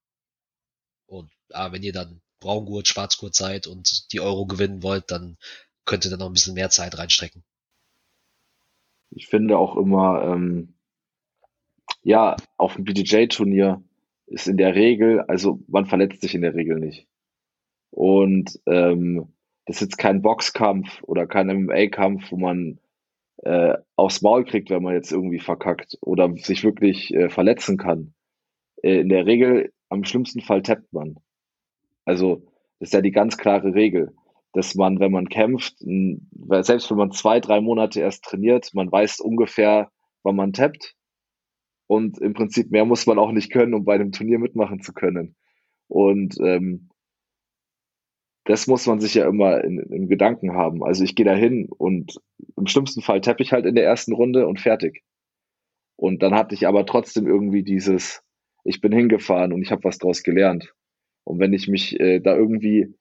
Und ah, wenn ihr dann Braungurt, Schwarzgurt seid und die Euro gewinnen wollt, dann könnt ihr dann noch ein bisschen mehr Zeit reinstrecken. Ich finde auch immer, ähm, ja, auf dem BJJ-Turnier ist in der Regel, also man verletzt sich in der Regel nicht. Und ähm, das ist jetzt kein Boxkampf oder kein MMA-Kampf, wo man äh, aufs Maul kriegt, wenn man jetzt irgendwie verkackt oder sich wirklich äh, verletzen kann. Äh, in der Regel, am schlimmsten Fall tappt man. Also, das ist ja die ganz klare Regel, dass man, wenn man kämpft, selbst wenn man zwei, drei Monate erst trainiert, man weiß ungefähr, wann man tappt. Und im Prinzip mehr muss man auch nicht können, um bei einem Turnier mitmachen zu können. Und ähm, das muss man sich ja immer in, in Gedanken haben. Also ich gehe da hin und im schlimmsten Fall tappe ich halt in der ersten Runde und fertig. Und dann hatte ich aber trotzdem irgendwie dieses, ich bin hingefahren und ich habe was draus gelernt. Und wenn ich mich äh, da irgendwie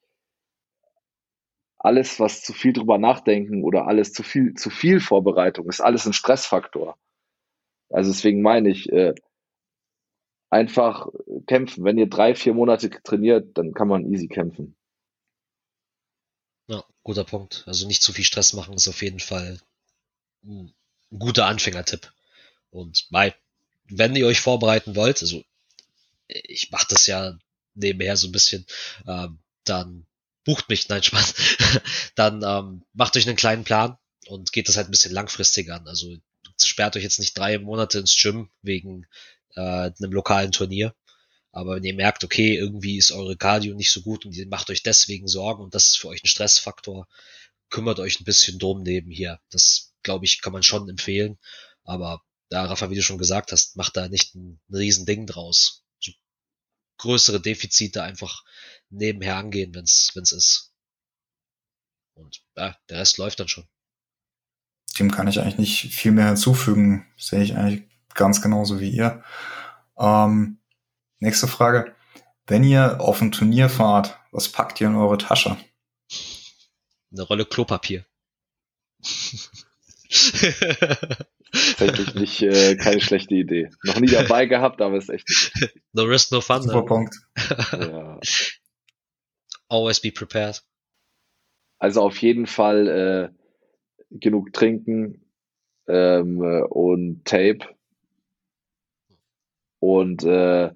alles, was zu viel drüber nachdenken oder alles zu viel, zu viel Vorbereitung, ist alles ein Stressfaktor. Also deswegen meine ich, äh, einfach kämpfen. Wenn ihr drei, vier Monate trainiert, dann kann man easy kämpfen. Ja, guter Punkt. Also nicht zu viel Stress machen ist auf jeden Fall ein guter Anfängertipp. Und bei, wenn ihr euch vorbereiten wollt, also ich mache das ja nebenher so ein bisschen, ähm, dann bucht mich, nein, Spaß, <laughs> dann ähm, macht euch einen kleinen Plan und geht das halt ein bisschen langfristig an. Also sperrt euch jetzt nicht drei Monate ins Gym wegen äh, einem lokalen Turnier. Aber wenn ihr merkt, okay, irgendwie ist eure Cardio nicht so gut und ihr macht euch deswegen Sorgen und das ist für euch ein Stressfaktor, kümmert euch ein bisschen drum nebenher. Das, glaube ich, kann man schon empfehlen. Aber ja, Rafa, wie du schon gesagt hast, macht da nicht ein, ein riesen Ding draus. So größere Defizite einfach nebenher angehen, wenn es ist. Und ja, der Rest läuft dann schon. Dem kann ich eigentlich nicht viel mehr hinzufügen. Sehe ich eigentlich ganz genauso wie ihr. Ähm, nächste Frage. Wenn ihr auf ein Turnier fahrt, was packt ihr in eure Tasche? Eine Rolle Klopapier. <laughs> Tatsächlich nicht, äh, keine schlechte Idee. Noch nie dabei gehabt, aber ist echt nicht. No risk, no fun. Super ne? Punkt. ja. Always be prepared. Also auf jeden Fall äh, genug trinken ähm, und Tape. Und äh,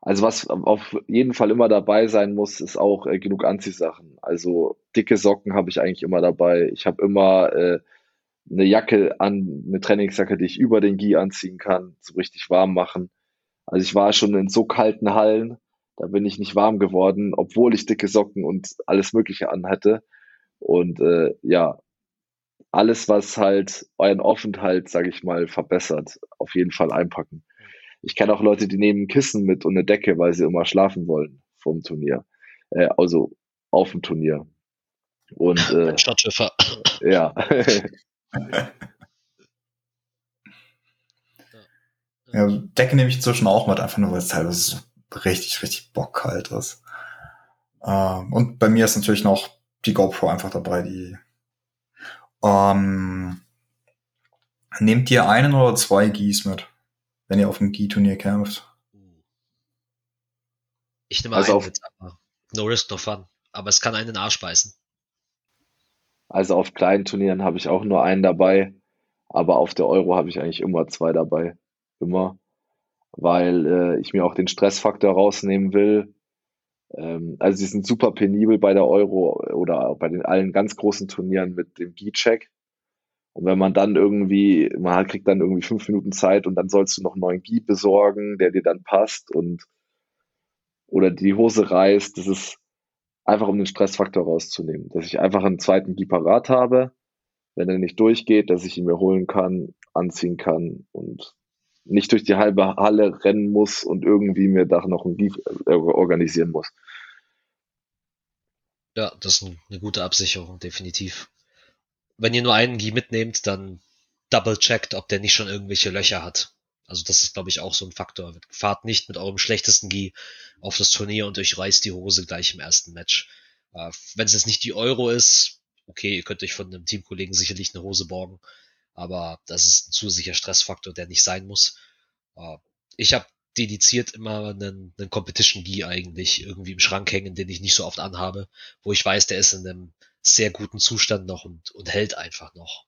also was auf jeden Fall immer dabei sein muss, ist auch äh, genug Anziehsachen. Also dicke Socken habe ich eigentlich immer dabei. Ich habe immer äh, eine Jacke an, eine Trainingsjacke, die ich über den Gi anziehen kann, so richtig warm machen. Also ich war schon in so kalten Hallen, da bin ich nicht warm geworden, obwohl ich dicke Socken und alles Mögliche anhatte. Und äh, ja, alles, was halt euren Aufenthalt, sage ich mal, verbessert, auf jeden Fall einpacken. Ich kenne auch Leute, die nehmen Kissen mit und eine Decke, weil sie immer schlafen wollen vom Turnier. Äh, also auf dem Turnier. Und äh, Stadtschiffer. Ja. <laughs> ja, Decke nehme ich inzwischen auch mit, einfach nur weil es teilweise so richtig, richtig bockkalt ist. Ähm, und bei mir ist natürlich noch die GoPro einfach dabei, die ähm, nehmt ihr einen oder zwei Gis mit, wenn ihr auf dem Gi-Turnier kämpft? Ich nehme also einen mit, aber no risk, no fun. Aber es kann einen in den Arsch beißen. Also auf kleinen Turnieren habe ich auch nur einen dabei, aber auf der Euro habe ich eigentlich immer zwei dabei. Immer. Weil äh, ich mir auch den Stressfaktor rausnehmen will. Ähm, also sie sind super penibel bei der Euro oder bei den allen ganz großen Turnieren mit dem Gi-Check. Und wenn man dann irgendwie, man kriegt dann irgendwie fünf Minuten Zeit und dann sollst du noch einen neuen Gi besorgen, der dir dann passt und oder die Hose reißt, das ist einfach um den Stressfaktor rauszunehmen. Dass ich einfach einen zweiten Gi parat habe, wenn er nicht durchgeht, dass ich ihn mir holen kann, anziehen kann und nicht durch die halbe Halle rennen muss und irgendwie mir da noch ein Gief äh, organisieren muss. Ja, das ist eine gute Absicherung, definitiv. Wenn ihr nur einen Gi mitnehmt, dann double checkt, ob der nicht schon irgendwelche Löcher hat. Also das ist, glaube ich, auch so ein Faktor. Fahrt nicht mit eurem schlechtesten Gi auf das Turnier und euch reißt die Hose gleich im ersten Match. Äh, Wenn es jetzt nicht die Euro ist, okay, ihr könnt euch von einem Teamkollegen sicherlich eine Hose borgen aber das ist ein zusätzlicher Stressfaktor, der nicht sein muss. Äh, ich habe dediziert immer einen, einen Competition Gi eigentlich irgendwie im Schrank hängen, den ich nicht so oft anhabe, wo ich weiß, der ist in einem sehr guten Zustand noch und, und hält einfach noch.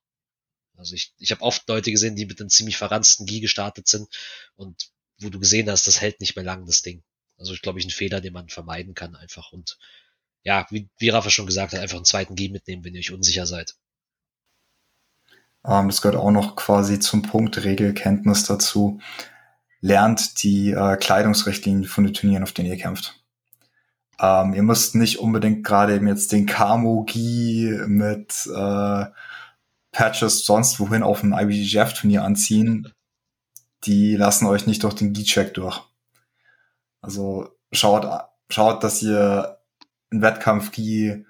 Also ich, ich habe oft Leute gesehen, die mit einem ziemlich verranzten Gi gestartet sind und wo du gesehen hast, das hält nicht mehr lang, das Ding. Also ich glaube, ich ein Fehler, den man vermeiden kann einfach und ja, wie, wie Rafa schon gesagt hat, einfach einen zweiten Gi mitnehmen, wenn ihr euch unsicher seid. Ähm, das gehört auch noch quasi zum Punkt Regelkenntnis dazu. Lernt die äh, Kleidungsrichtlinien von den Turnieren, auf denen ihr kämpft. Ähm, ihr müsst nicht unbedingt gerade eben jetzt den Kamo-Gi mit äh, Patches sonst wohin auf ein IBGF-Turnier anziehen. Die lassen euch nicht durch den Gi-Check durch. Also schaut, schaut, dass ihr ein Wettkampf-Gi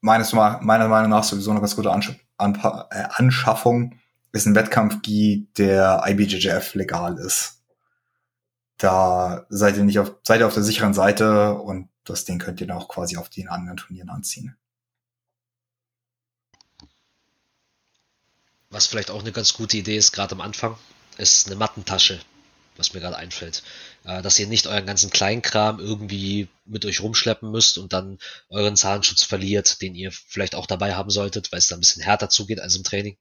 meines, meiner Meinung nach sowieso eine ganz gute Ansch Anpa äh, Anschaffung ist ein Wettkampf-Gi, der IBJJF legal ist. Da seid ihr nicht auf, seid ihr auf der sicheren Seite und das Ding könnt ihr dann auch quasi auf den anderen Turnieren anziehen. Was vielleicht auch eine ganz gute Idee ist, gerade am Anfang, ist eine Mattentasche, was mir gerade einfällt. Äh, dass ihr nicht euren ganzen Kleinkram irgendwie mit euch rumschleppen müsst und dann euren Zahnschutz verliert, den ihr vielleicht auch dabei haben solltet, weil es da ein bisschen härter zugeht als im Training.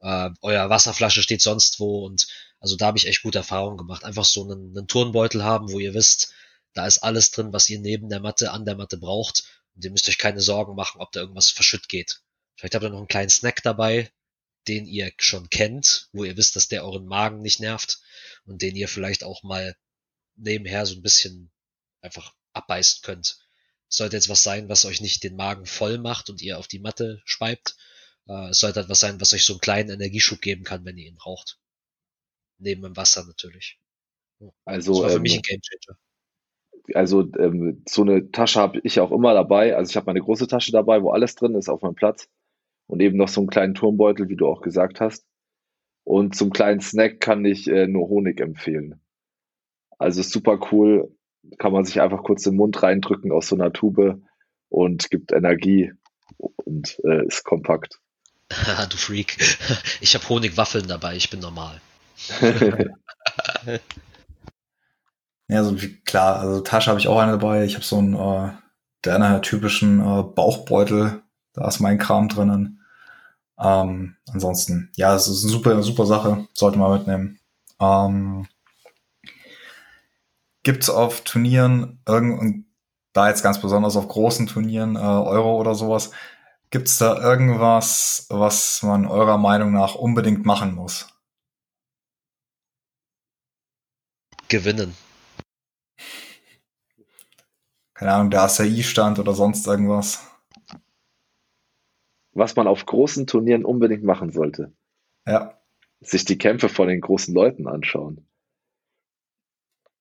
Äh, euer Wasserflasche steht sonst wo und also da habe ich echt gute Erfahrungen gemacht. Einfach so einen, einen Turnbeutel haben, wo ihr wisst, da ist alles drin, was ihr neben der Matte, an der Matte braucht. Und ihr müsst euch keine Sorgen machen, ob da irgendwas verschütt geht. Vielleicht habt ihr noch einen kleinen Snack dabei, den ihr schon kennt, wo ihr wisst, dass der euren Magen nicht nervt und den ihr vielleicht auch mal nebenher so ein bisschen einfach abbeißen könnt. sollte jetzt was sein, was euch nicht den Magen voll macht und ihr auf die Matte speibt. Äh, es sollte etwas sein, was euch so einen kleinen Energieschub geben kann, wenn ihr ihn braucht. Neben dem Wasser natürlich. Also das war für ähm, mich ein Gamechanger also ähm, so eine Tasche habe ich auch immer dabei. Also ich habe meine große Tasche dabei, wo alles drin ist auf meinem Platz. Und eben noch so einen kleinen Turmbeutel, wie du auch gesagt hast. Und zum kleinen Snack kann ich äh, nur Honig empfehlen. Also super cool. Kann man sich einfach kurz den Mund reindrücken aus so einer Tube und gibt Energie und äh, ist kompakt. <laughs> du Freak. <laughs> Ich habe Honigwaffeln dabei, ich bin normal. <laughs> Ja, so klar, also Tasche habe ich auch eine dabei. Ich habe so einen äh, der typischen äh, Bauchbeutel, da ist mein Kram drinnen. Ähm, ansonsten, ja, es ist eine super, super Sache, sollte man mitnehmen. Ähm, Gibt es auf Turnieren irgend da jetzt ganz besonders auf großen Turnieren, äh, Euro oder sowas, gibt es da irgendwas, was man eurer Meinung nach unbedingt machen muss? Gewinnen keine Ahnung, der Acai-Stand oder sonst irgendwas. Was man auf großen Turnieren unbedingt machen sollte. Ja. Sich die Kämpfe von den großen Leuten anschauen.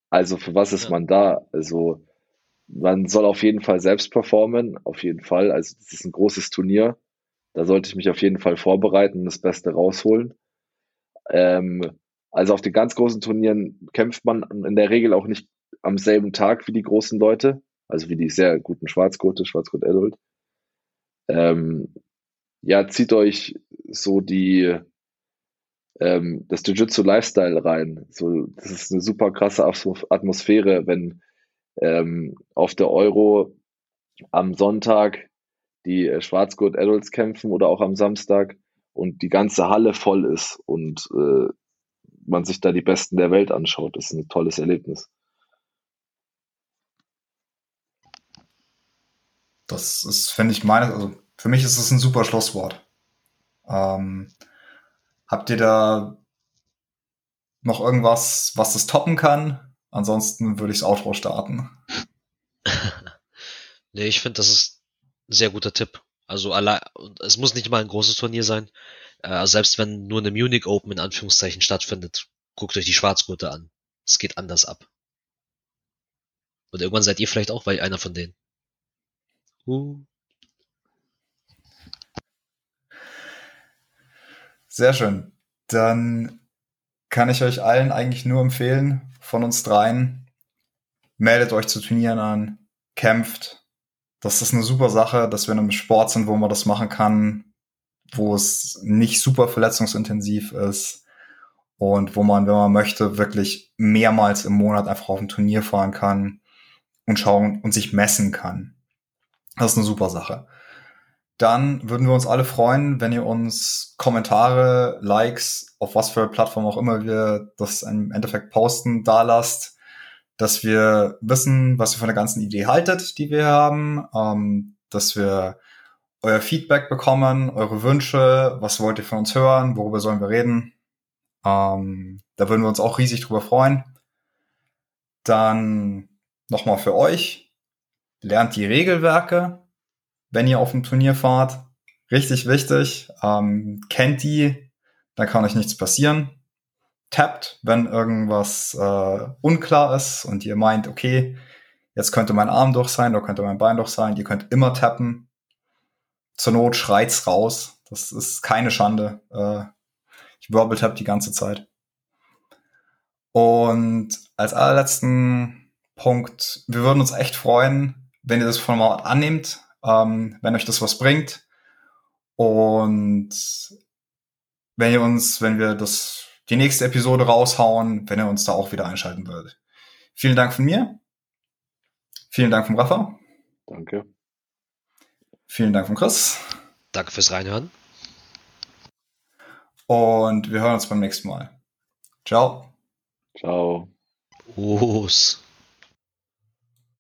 Also für was ist ja. man da? Also man soll auf jeden Fall selbst performen, auf jeden Fall. Also das ist ein großes Turnier. Da sollte ich mich auf jeden Fall vorbereiten und das Beste rausholen. Ähm, also auf den ganz großen Turnieren kämpft man in der Regel auch nicht am selben Tag wie die großen Leute also wie die sehr guten Schwarzgurte, Schwarzgurt Adult. Ähm, ja, zieht euch so die ähm, das Jiu-Jitsu Lifestyle rein. So, das ist eine super krasse Atmosphäre, wenn ähm, auf der Euro am Sonntag die äh, Schwarzgurt Adults kämpfen oder auch am Samstag und die ganze Halle voll ist und äh, man sich da die Besten der Welt anschaut. Das ist ein tolles Erlebnis. Das ist, finde ich, meine, also für mich ist es ein super Schlusswort. Ähm, habt ihr da noch irgendwas, was das toppen kann? Ansonsten würde ich das Outro starten. <laughs> nee, ich finde, das ist ein sehr guter Tipp. Also allein, es muss nicht mal ein großes Turnier sein. Äh, selbst wenn nur eine Munich Open in Anführungszeichen stattfindet, guckt euch die Schwarzgurte an. Es geht anders ab. Und irgendwann seid ihr vielleicht auch weil einer von denen. Uh. Sehr schön. Dann kann ich euch allen eigentlich nur empfehlen, von uns dreien, meldet euch zu Turnieren an, kämpft. Das ist eine super Sache, dass wir in einem Sport sind, wo man das machen kann, wo es nicht super verletzungsintensiv ist und wo man, wenn man möchte, wirklich mehrmals im Monat einfach auf ein Turnier fahren kann und schauen und sich messen kann. Das ist eine super Sache. Dann würden wir uns alle freuen, wenn ihr uns Kommentare, Likes, auf was für Plattform auch immer wir das im Endeffekt posten, da lasst, dass wir wissen, was ihr von der ganzen Idee haltet, die wir haben, ähm, dass wir euer Feedback bekommen, eure Wünsche, was wollt ihr von uns hören, worüber sollen wir reden. Ähm, da würden wir uns auch riesig drüber freuen. Dann nochmal für euch, lernt die Regelwerke, wenn ihr auf ein Turnier fahrt. Richtig wichtig, ähm, kennt die, dann kann euch nichts passieren. Tappt, wenn irgendwas äh, unklar ist und ihr meint, okay, jetzt könnte mein Arm durch sein, oder könnte mein Bein durch sein, ihr könnt immer tappen. Zur Not schreit's raus. Das ist keine Schande. Äh, ich wirbel tap die ganze Zeit. Und als allerletzten Punkt, wir würden uns echt freuen, wenn ihr das Format annehmt, ähm, wenn euch das was bringt. Und wenn ihr uns, wenn wir das, die nächste Episode raushauen, wenn ihr uns da auch wieder einschalten würdet. Vielen Dank von mir. Vielen Dank vom Rafa. Danke. Vielen Dank von Chris. Danke fürs Reinhören. Und wir hören uns beim nächsten Mal. Ciao. Ciao. Os.